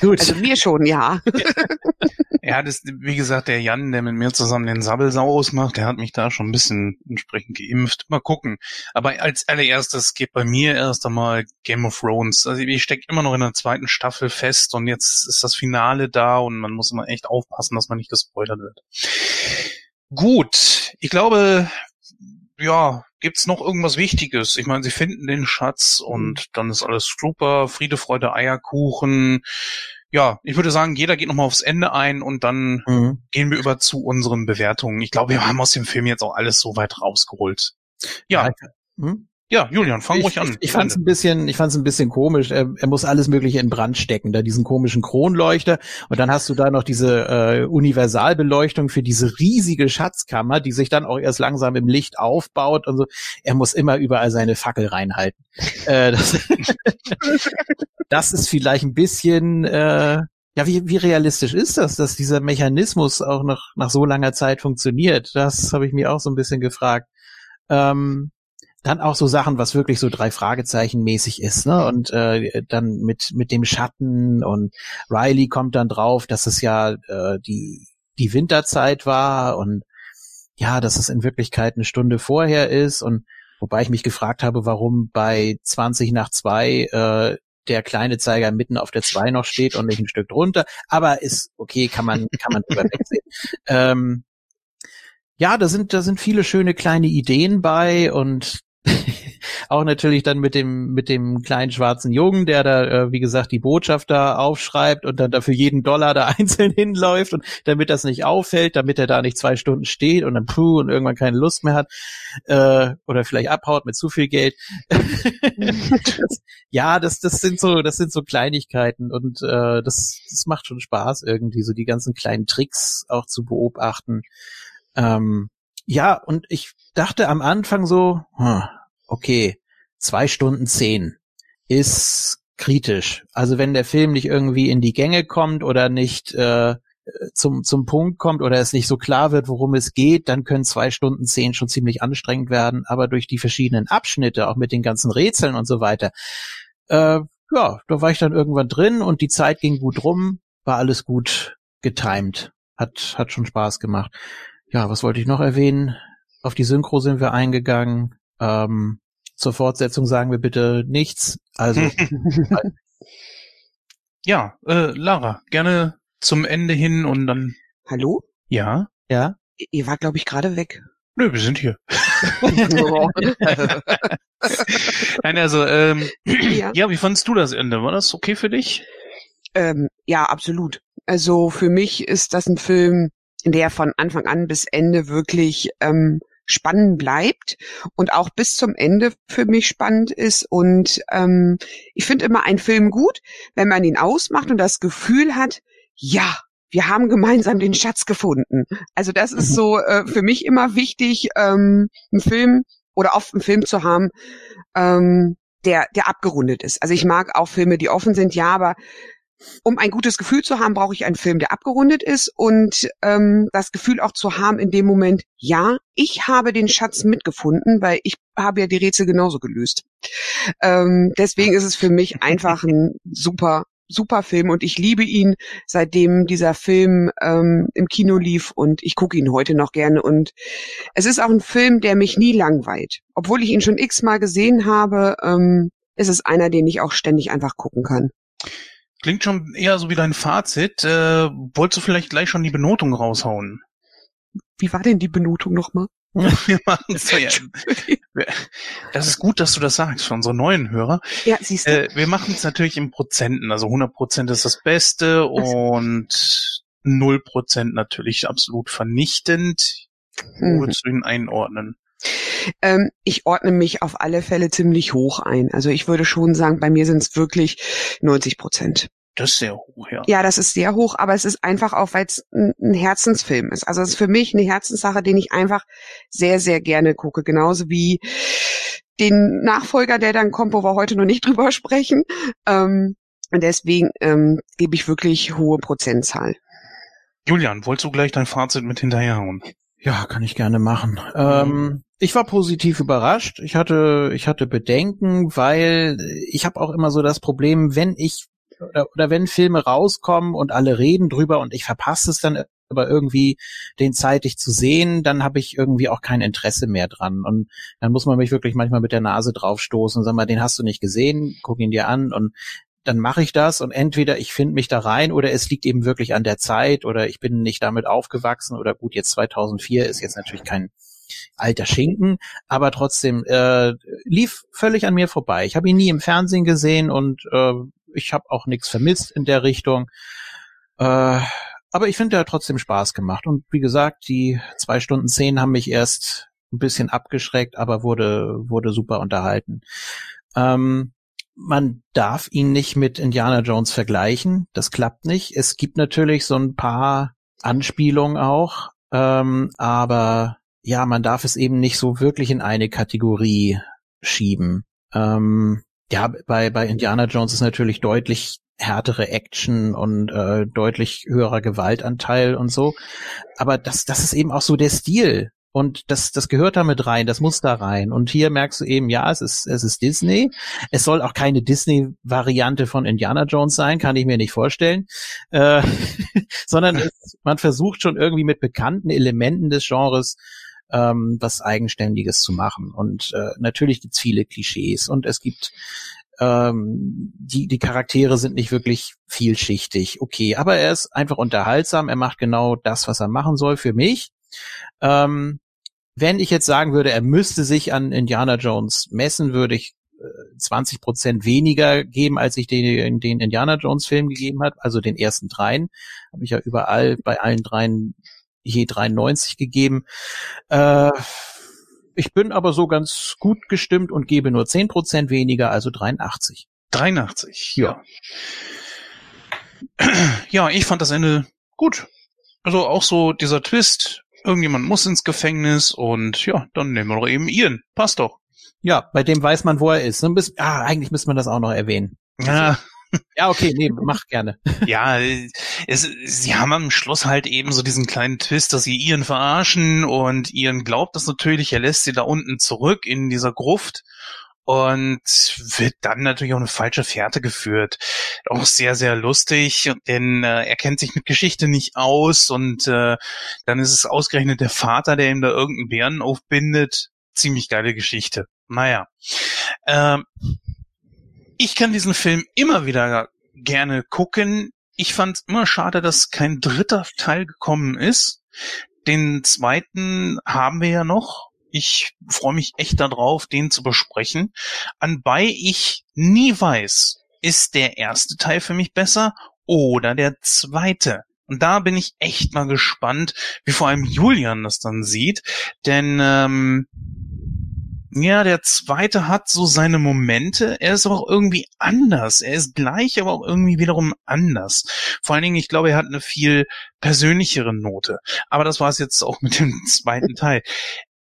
gut. Also mir schon, ja. ja, das, wie gesagt, der Jan, der mit mir zusammen den Sabbelsaurus macht, der hat mich da schon ein bisschen entsprechend geimpft. Mal gucken. Aber als allererstes geht bei mir erst einmal Game of Thrones. Also ich stecke immer noch in der zweiten Staffel fest und jetzt ist das Finale da und man muss immer echt aufpassen, dass man nicht gespoilert wird. Gut, ich glaube, ja, gibt's noch irgendwas Wichtiges? Ich meine, sie finden den Schatz und mhm. dann ist alles super, Friede, Freude, Eierkuchen. Ja, ich würde sagen, jeder geht nochmal aufs Ende ein und dann mhm. gehen wir über zu unseren Bewertungen. Ich glaube, wir haben aus dem Film jetzt auch alles so weit rausgeholt. Ja. ja hm? Ja, Julian, fang ich, ruhig an. Ich, ich fand es ein bisschen, ich fand's ein bisschen komisch. Er, er, muss alles Mögliche in Brand stecken, da diesen komischen Kronleuchter und dann hast du da noch diese äh, Universalbeleuchtung für diese riesige Schatzkammer, die sich dann auch erst langsam im Licht aufbaut und so. Er muss immer überall seine Fackel reinhalten. äh, das, das ist vielleicht ein bisschen äh, ja, wie, wie realistisch ist das, dass dieser Mechanismus auch noch nach so langer Zeit funktioniert? Das habe ich mir auch so ein bisschen gefragt. Ähm, dann auch so Sachen, was wirklich so drei Fragezeichen mäßig ist, ne? Und äh, dann mit mit dem Schatten und Riley kommt dann drauf, dass es ja äh, die die Winterzeit war und ja, dass es in Wirklichkeit eine Stunde vorher ist und wobei ich mich gefragt habe, warum bei 20 nach zwei äh, der kleine Zeiger mitten auf der zwei noch steht und nicht ein Stück drunter, aber ist okay, kann man kann man drüber wegsehen. Ähm, ja, da sind da sind viele schöne kleine Ideen bei und auch natürlich dann mit dem mit dem kleinen schwarzen Jungen, der da äh, wie gesagt die Botschaft da aufschreibt und dann dafür jeden Dollar da einzeln hinläuft und damit das nicht auffällt, damit er da nicht zwei Stunden steht und dann puh und irgendwann keine Lust mehr hat äh, oder vielleicht abhaut mit zu viel Geld. das, ja, das das sind so das sind so Kleinigkeiten und äh, das das macht schon Spaß irgendwie so die ganzen kleinen Tricks auch zu beobachten. Ähm, ja, und ich dachte am Anfang so, hm, okay, zwei Stunden zehn ist kritisch. Also wenn der Film nicht irgendwie in die Gänge kommt oder nicht äh, zum, zum Punkt kommt oder es nicht so klar wird, worum es geht, dann können zwei Stunden zehn schon ziemlich anstrengend werden. Aber durch die verschiedenen Abschnitte, auch mit den ganzen Rätseln und so weiter, äh, ja, da war ich dann irgendwann drin und die Zeit ging gut rum, war alles gut getimed. Hat, hat schon Spaß gemacht. Ja, was wollte ich noch erwähnen? Auf die Synchro sind wir eingegangen. Ähm, zur Fortsetzung sagen wir bitte nichts. Also. ja, äh, Lara, gerne zum Ende hin und dann. Hallo? Ja. Ja. Ihr wart, glaube ich, gerade weg. Nö, wir sind hier. Nein, also, ähm, ja. ja, wie fandest du das Ende? War das okay für dich? Ähm, ja, absolut. Also für mich ist das ein Film, der von Anfang an bis Ende wirklich ähm, spannend bleibt und auch bis zum Ende für mich spannend ist. Und ähm, ich finde immer einen Film gut, wenn man ihn ausmacht und das Gefühl hat, ja, wir haben gemeinsam den Schatz gefunden. Also das ist mhm. so äh, für mich immer wichtig, ähm, einen Film oder oft einen Film zu haben, ähm, der, der abgerundet ist. Also ich mag auch Filme, die offen sind, ja, aber um ein gutes Gefühl zu haben, brauche ich einen Film, der abgerundet ist und ähm, das Gefühl auch zu haben in dem Moment, ja, ich habe den Schatz mitgefunden, weil ich habe ja die Rätsel genauso gelöst. Ähm, deswegen ist es für mich einfach ein super super Film und ich liebe ihn, seitdem dieser Film ähm, im Kino lief und ich gucke ihn heute noch gerne und es ist auch ein Film, der mich nie langweilt. Obwohl ich ihn schon x-mal gesehen habe, ähm, ist es einer, den ich auch ständig einfach gucken kann. Klingt schon eher so wie dein Fazit. Äh, wolltest du vielleicht gleich schon die Benotung raushauen? Wie war denn die Benotung nochmal? Wir machen ja. Das ist gut, dass du das sagst für unsere neuen Hörer. Ja, siehst du. Äh, wir machen es natürlich in Prozenten. Also 100 Prozent ist das Beste und null Prozent natürlich absolut vernichtend. Wo Mhm. würdest du ihn einordnen? Ähm, ich ordne mich auf alle Fälle ziemlich hoch ein. Also ich würde schon sagen, bei mir sind es wirklich 90 Prozent. Das ist sehr hoch, ja. Ja, das ist sehr hoch, aber es ist einfach auch, weil es ein, Herzensfilm ist. Also es ist für mich eine Herzenssache, den ich einfach sehr, sehr gerne gucke. Genauso wie den Nachfolger, der dann kommt, wo wir heute noch nicht drüber sprechen. Ähm, und deswegen ähm, gebe ich wirklich hohe Prozentzahl. Julian, wolltest du gleich dein Fazit mit hinterherhauen? Ja, kann ich gerne machen. Ähm, ich war positiv überrascht. Ich hatte, ich hatte Bedenken, weil ich habe auch immer so das Problem, wenn ich oder, oder wenn Filme rauskommen und alle reden drüber und ich verpasse es dann aber irgendwie den zeitig zu sehen, dann habe ich irgendwie auch kein Interesse mehr dran. Und dann muss man mich wirklich manchmal mit der Nase draufstoßen und sagen mal, den hast du nicht gesehen, guck ihn dir an und dann mache ich das und entweder ich finde mich da rein oder es liegt eben wirklich an der Zeit oder ich bin nicht damit aufgewachsen oder gut, jetzt 2004 ist jetzt natürlich kein alter Schinken, aber trotzdem äh, lief völlig an mir vorbei. Ich habe ihn nie im Fernsehen gesehen und äh, ich habe auch nichts vermisst in der Richtung. Äh, aber ich finde, er hat trotzdem Spaß gemacht. Und wie gesagt, die zwei Stunden zehn haben mich erst ein bisschen abgeschreckt, aber wurde, wurde super unterhalten. Ähm, man darf ihn nicht mit Indiana Jones vergleichen. Das klappt nicht. Es gibt natürlich so ein paar Anspielungen auch, ähm, aber ja, man darf es eben nicht so wirklich in eine Kategorie schieben. Ähm, ja, bei, bei Indiana Jones ist natürlich deutlich härtere Action und äh, deutlich höherer Gewaltanteil und so. Aber das, das ist eben auch so der Stil. Und das, das gehört da mit rein, das muss da rein. Und hier merkst du eben, ja, es ist, es ist Disney. Es soll auch keine Disney-Variante von Indiana Jones sein, kann ich mir nicht vorstellen. Äh, sondern es, man versucht schon irgendwie mit bekannten Elementen des Genres ähm, was Eigenständiges zu machen. Und äh, natürlich gibt's viele Klischees und es gibt ähm, die, die Charaktere sind nicht wirklich vielschichtig. Okay, aber er ist einfach unterhaltsam. Er macht genau das, was er machen soll für mich. Ähm, wenn ich jetzt sagen würde, er müsste sich an Indiana Jones messen, würde ich äh, 20 Prozent weniger geben, als ich den, den Indiana Jones Film gegeben hat, also den ersten dreien. Habe ich ja überall bei allen dreien je 93 gegeben. Äh, ich bin aber so ganz gut gestimmt und gebe nur 10 Prozent weniger, also 83. 83, ja. Ja, ich fand das Ende gut. Also auch so dieser Twist, irgendjemand muss ins Gefängnis und ja, dann nehmen wir doch eben Ian. Passt doch. Ja, bei dem weiß man, wo er ist. Bis, ah, eigentlich müsste man das auch noch erwähnen. Ja, Ja, okay, nee, mach gerne. ja, es, sie haben am Schluss halt eben so diesen kleinen Twist, dass sie Ian verarschen und Ian glaubt das natürlich, er lässt sie da unten zurück in dieser Gruft und wird dann natürlich auf eine falsche Fährte geführt. Auch sehr, sehr lustig, denn äh, er kennt sich mit Geschichte nicht aus und äh, dann ist es ausgerechnet der Vater, der ihm da irgendeinen Bären aufbindet. Ziemlich geile Geschichte. Naja. Ähm, ich kann diesen Film immer wieder gerne gucken. Ich fand immer schade, dass kein dritter Teil gekommen ist. Den zweiten haben wir ja noch. Ich freue mich echt darauf, den zu besprechen. Anbei ich nie weiß, ist der erste Teil für mich besser oder der zweite. Und da bin ich echt mal gespannt, wie vor allem Julian das dann sieht. Denn ähm, ja, der zweite hat so seine Momente. Er ist auch irgendwie anders. Er ist gleich, aber auch irgendwie wiederum anders. Vor allen Dingen, ich glaube, er hat eine viel persönlichere Note. Aber das war es jetzt auch mit dem zweiten Teil.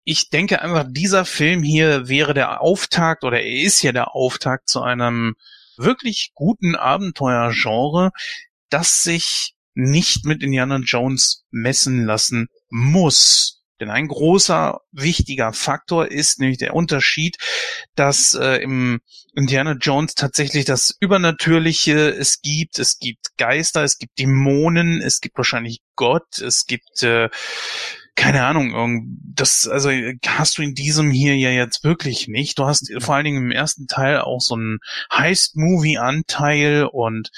Ich denke einfach, dieser Film hier wäre der Auftakt oder er ist ja der Auftakt zu einem wirklich guten Abenteuergenre, das sich nicht mit Indiana Jones messen lassen muss. Denn ein großer, wichtiger Faktor ist nämlich der Unterschied, dass äh, im Indiana Jones tatsächlich das Übernatürliche es gibt. Es gibt Geister, es gibt Dämonen, es gibt wahrscheinlich Gott, es gibt äh, keine Ahnung, das, also hast du in diesem hier ja jetzt wirklich nicht. Du hast vor allen Dingen im ersten Teil auch so einen Heist-Movie-Anteil und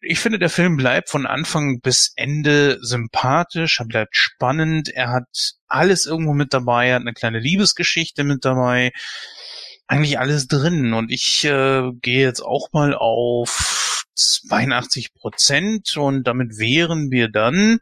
ich finde, der Film bleibt von Anfang bis Ende sympathisch, er bleibt spannend, er hat alles irgendwo mit dabei, er hat eine kleine Liebesgeschichte mit dabei, eigentlich alles drin. Und ich äh, gehe jetzt auch mal auf 82 Prozent und damit wären wir dann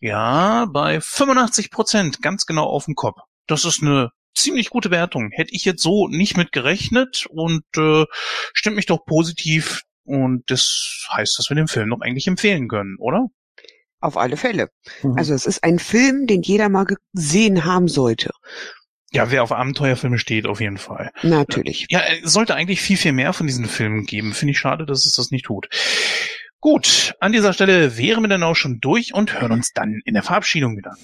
ja bei 85 Prozent, ganz genau auf dem Kopf. Das ist eine ziemlich gute Wertung. Hätte ich jetzt so nicht mit gerechnet und äh, stimmt mich doch positiv und das heißt, dass wir den Film noch eigentlich empfehlen können, oder? Auf alle Fälle. Mhm. Also es ist ein Film, den jeder mal gesehen haben sollte. Ja, wer auf Abenteuerfilme steht, auf jeden Fall. Natürlich. Ja, es sollte eigentlich viel, viel mehr von diesen Filmen geben. Finde ich schade, dass es das nicht tut. Gut, an dieser Stelle wären wir dann auch schon durch und hören uns dann in der Verabschiedung wieder.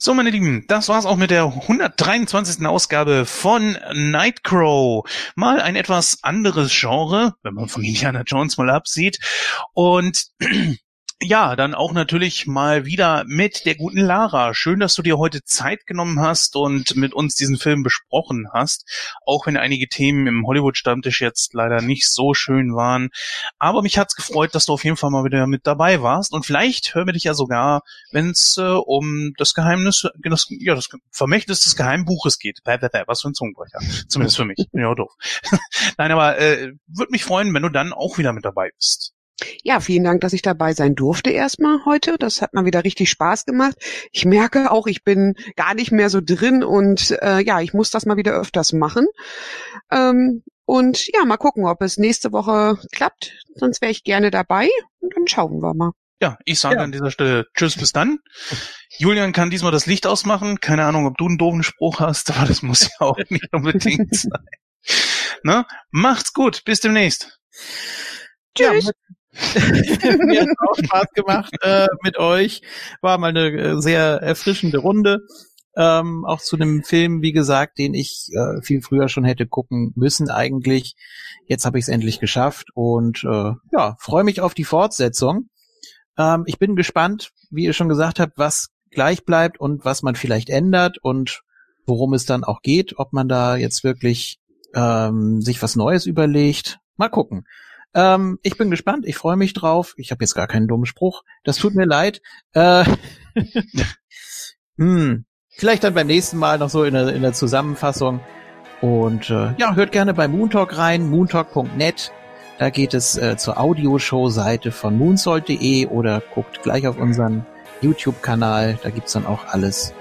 So, meine Lieben, das war's auch mit der 123. Ausgabe von Nightcrow. Mal ein etwas anderes Genre, wenn man von Indiana Jones mal absieht. Und ja, dann auch natürlich mal wieder mit der guten Lara. Schön, dass du dir heute Zeit genommen hast und mit uns diesen Film besprochen hast. Auch wenn einige Themen im Hollywood-Stammtisch jetzt leider nicht so schön waren. Aber mich hat's gefreut, dass du auf jeden Fall mal wieder mit dabei warst. Und vielleicht hören wir dich ja sogar, wenn es äh, um das Geheimnis, das, ja, das Vermächtnis des Geheimbuches geht. Bäh, bäh, bäh, was für ein Zungenbrecher. Zumindest für mich. Bin ja doof. Nein, aber äh, würde mich freuen, wenn du dann auch wieder mit dabei bist. Ja, vielen Dank, dass ich dabei sein durfte erstmal heute. Das hat mal wieder richtig Spaß gemacht. Ich merke auch, ich bin gar nicht mehr so drin und äh, ja, ich muss das mal wieder öfters machen. Ähm, und ja, mal gucken, ob es nächste Woche klappt. Sonst wäre ich gerne dabei und dann schauen wir mal. Ja, ich sage ja. an dieser Stelle Tschüss, bis dann. Julian kann diesmal das Licht ausmachen. Keine Ahnung, ob du einen doofen Spruch hast, aber das muss ja auch nicht unbedingt sein. Ne? Macht's gut, bis demnächst. Tschüss. Ja, Mir hat auch Spaß gemacht äh, mit euch. War mal eine äh, sehr erfrischende Runde. Ähm, auch zu einem Film, wie gesagt, den ich äh, viel früher schon hätte gucken müssen eigentlich. Jetzt habe ich es endlich geschafft und äh, ja, freue mich auf die Fortsetzung. Ähm, ich bin gespannt, wie ihr schon gesagt habt, was gleich bleibt und was man vielleicht ändert und worum es dann auch geht, ob man da jetzt wirklich ähm, sich was Neues überlegt. Mal gucken. Ähm, ich bin gespannt, ich freue mich drauf. Ich habe jetzt gar keinen dummen Spruch. Das tut mir leid. Äh, hm, vielleicht dann beim nächsten Mal noch so in der, in der Zusammenfassung. Und äh, ja, hört gerne bei Moontalk rein, moontalk.net. Da geht es äh, zur Audioshow-Seite von moonsault.de oder guckt gleich auf unseren YouTube-Kanal. Da gibt's dann auch alles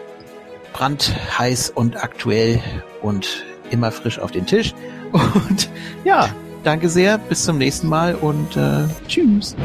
brandheiß und aktuell und immer frisch auf den Tisch. Und ja, danke sehr, bis zum nächsten Mal und äh, tschüss.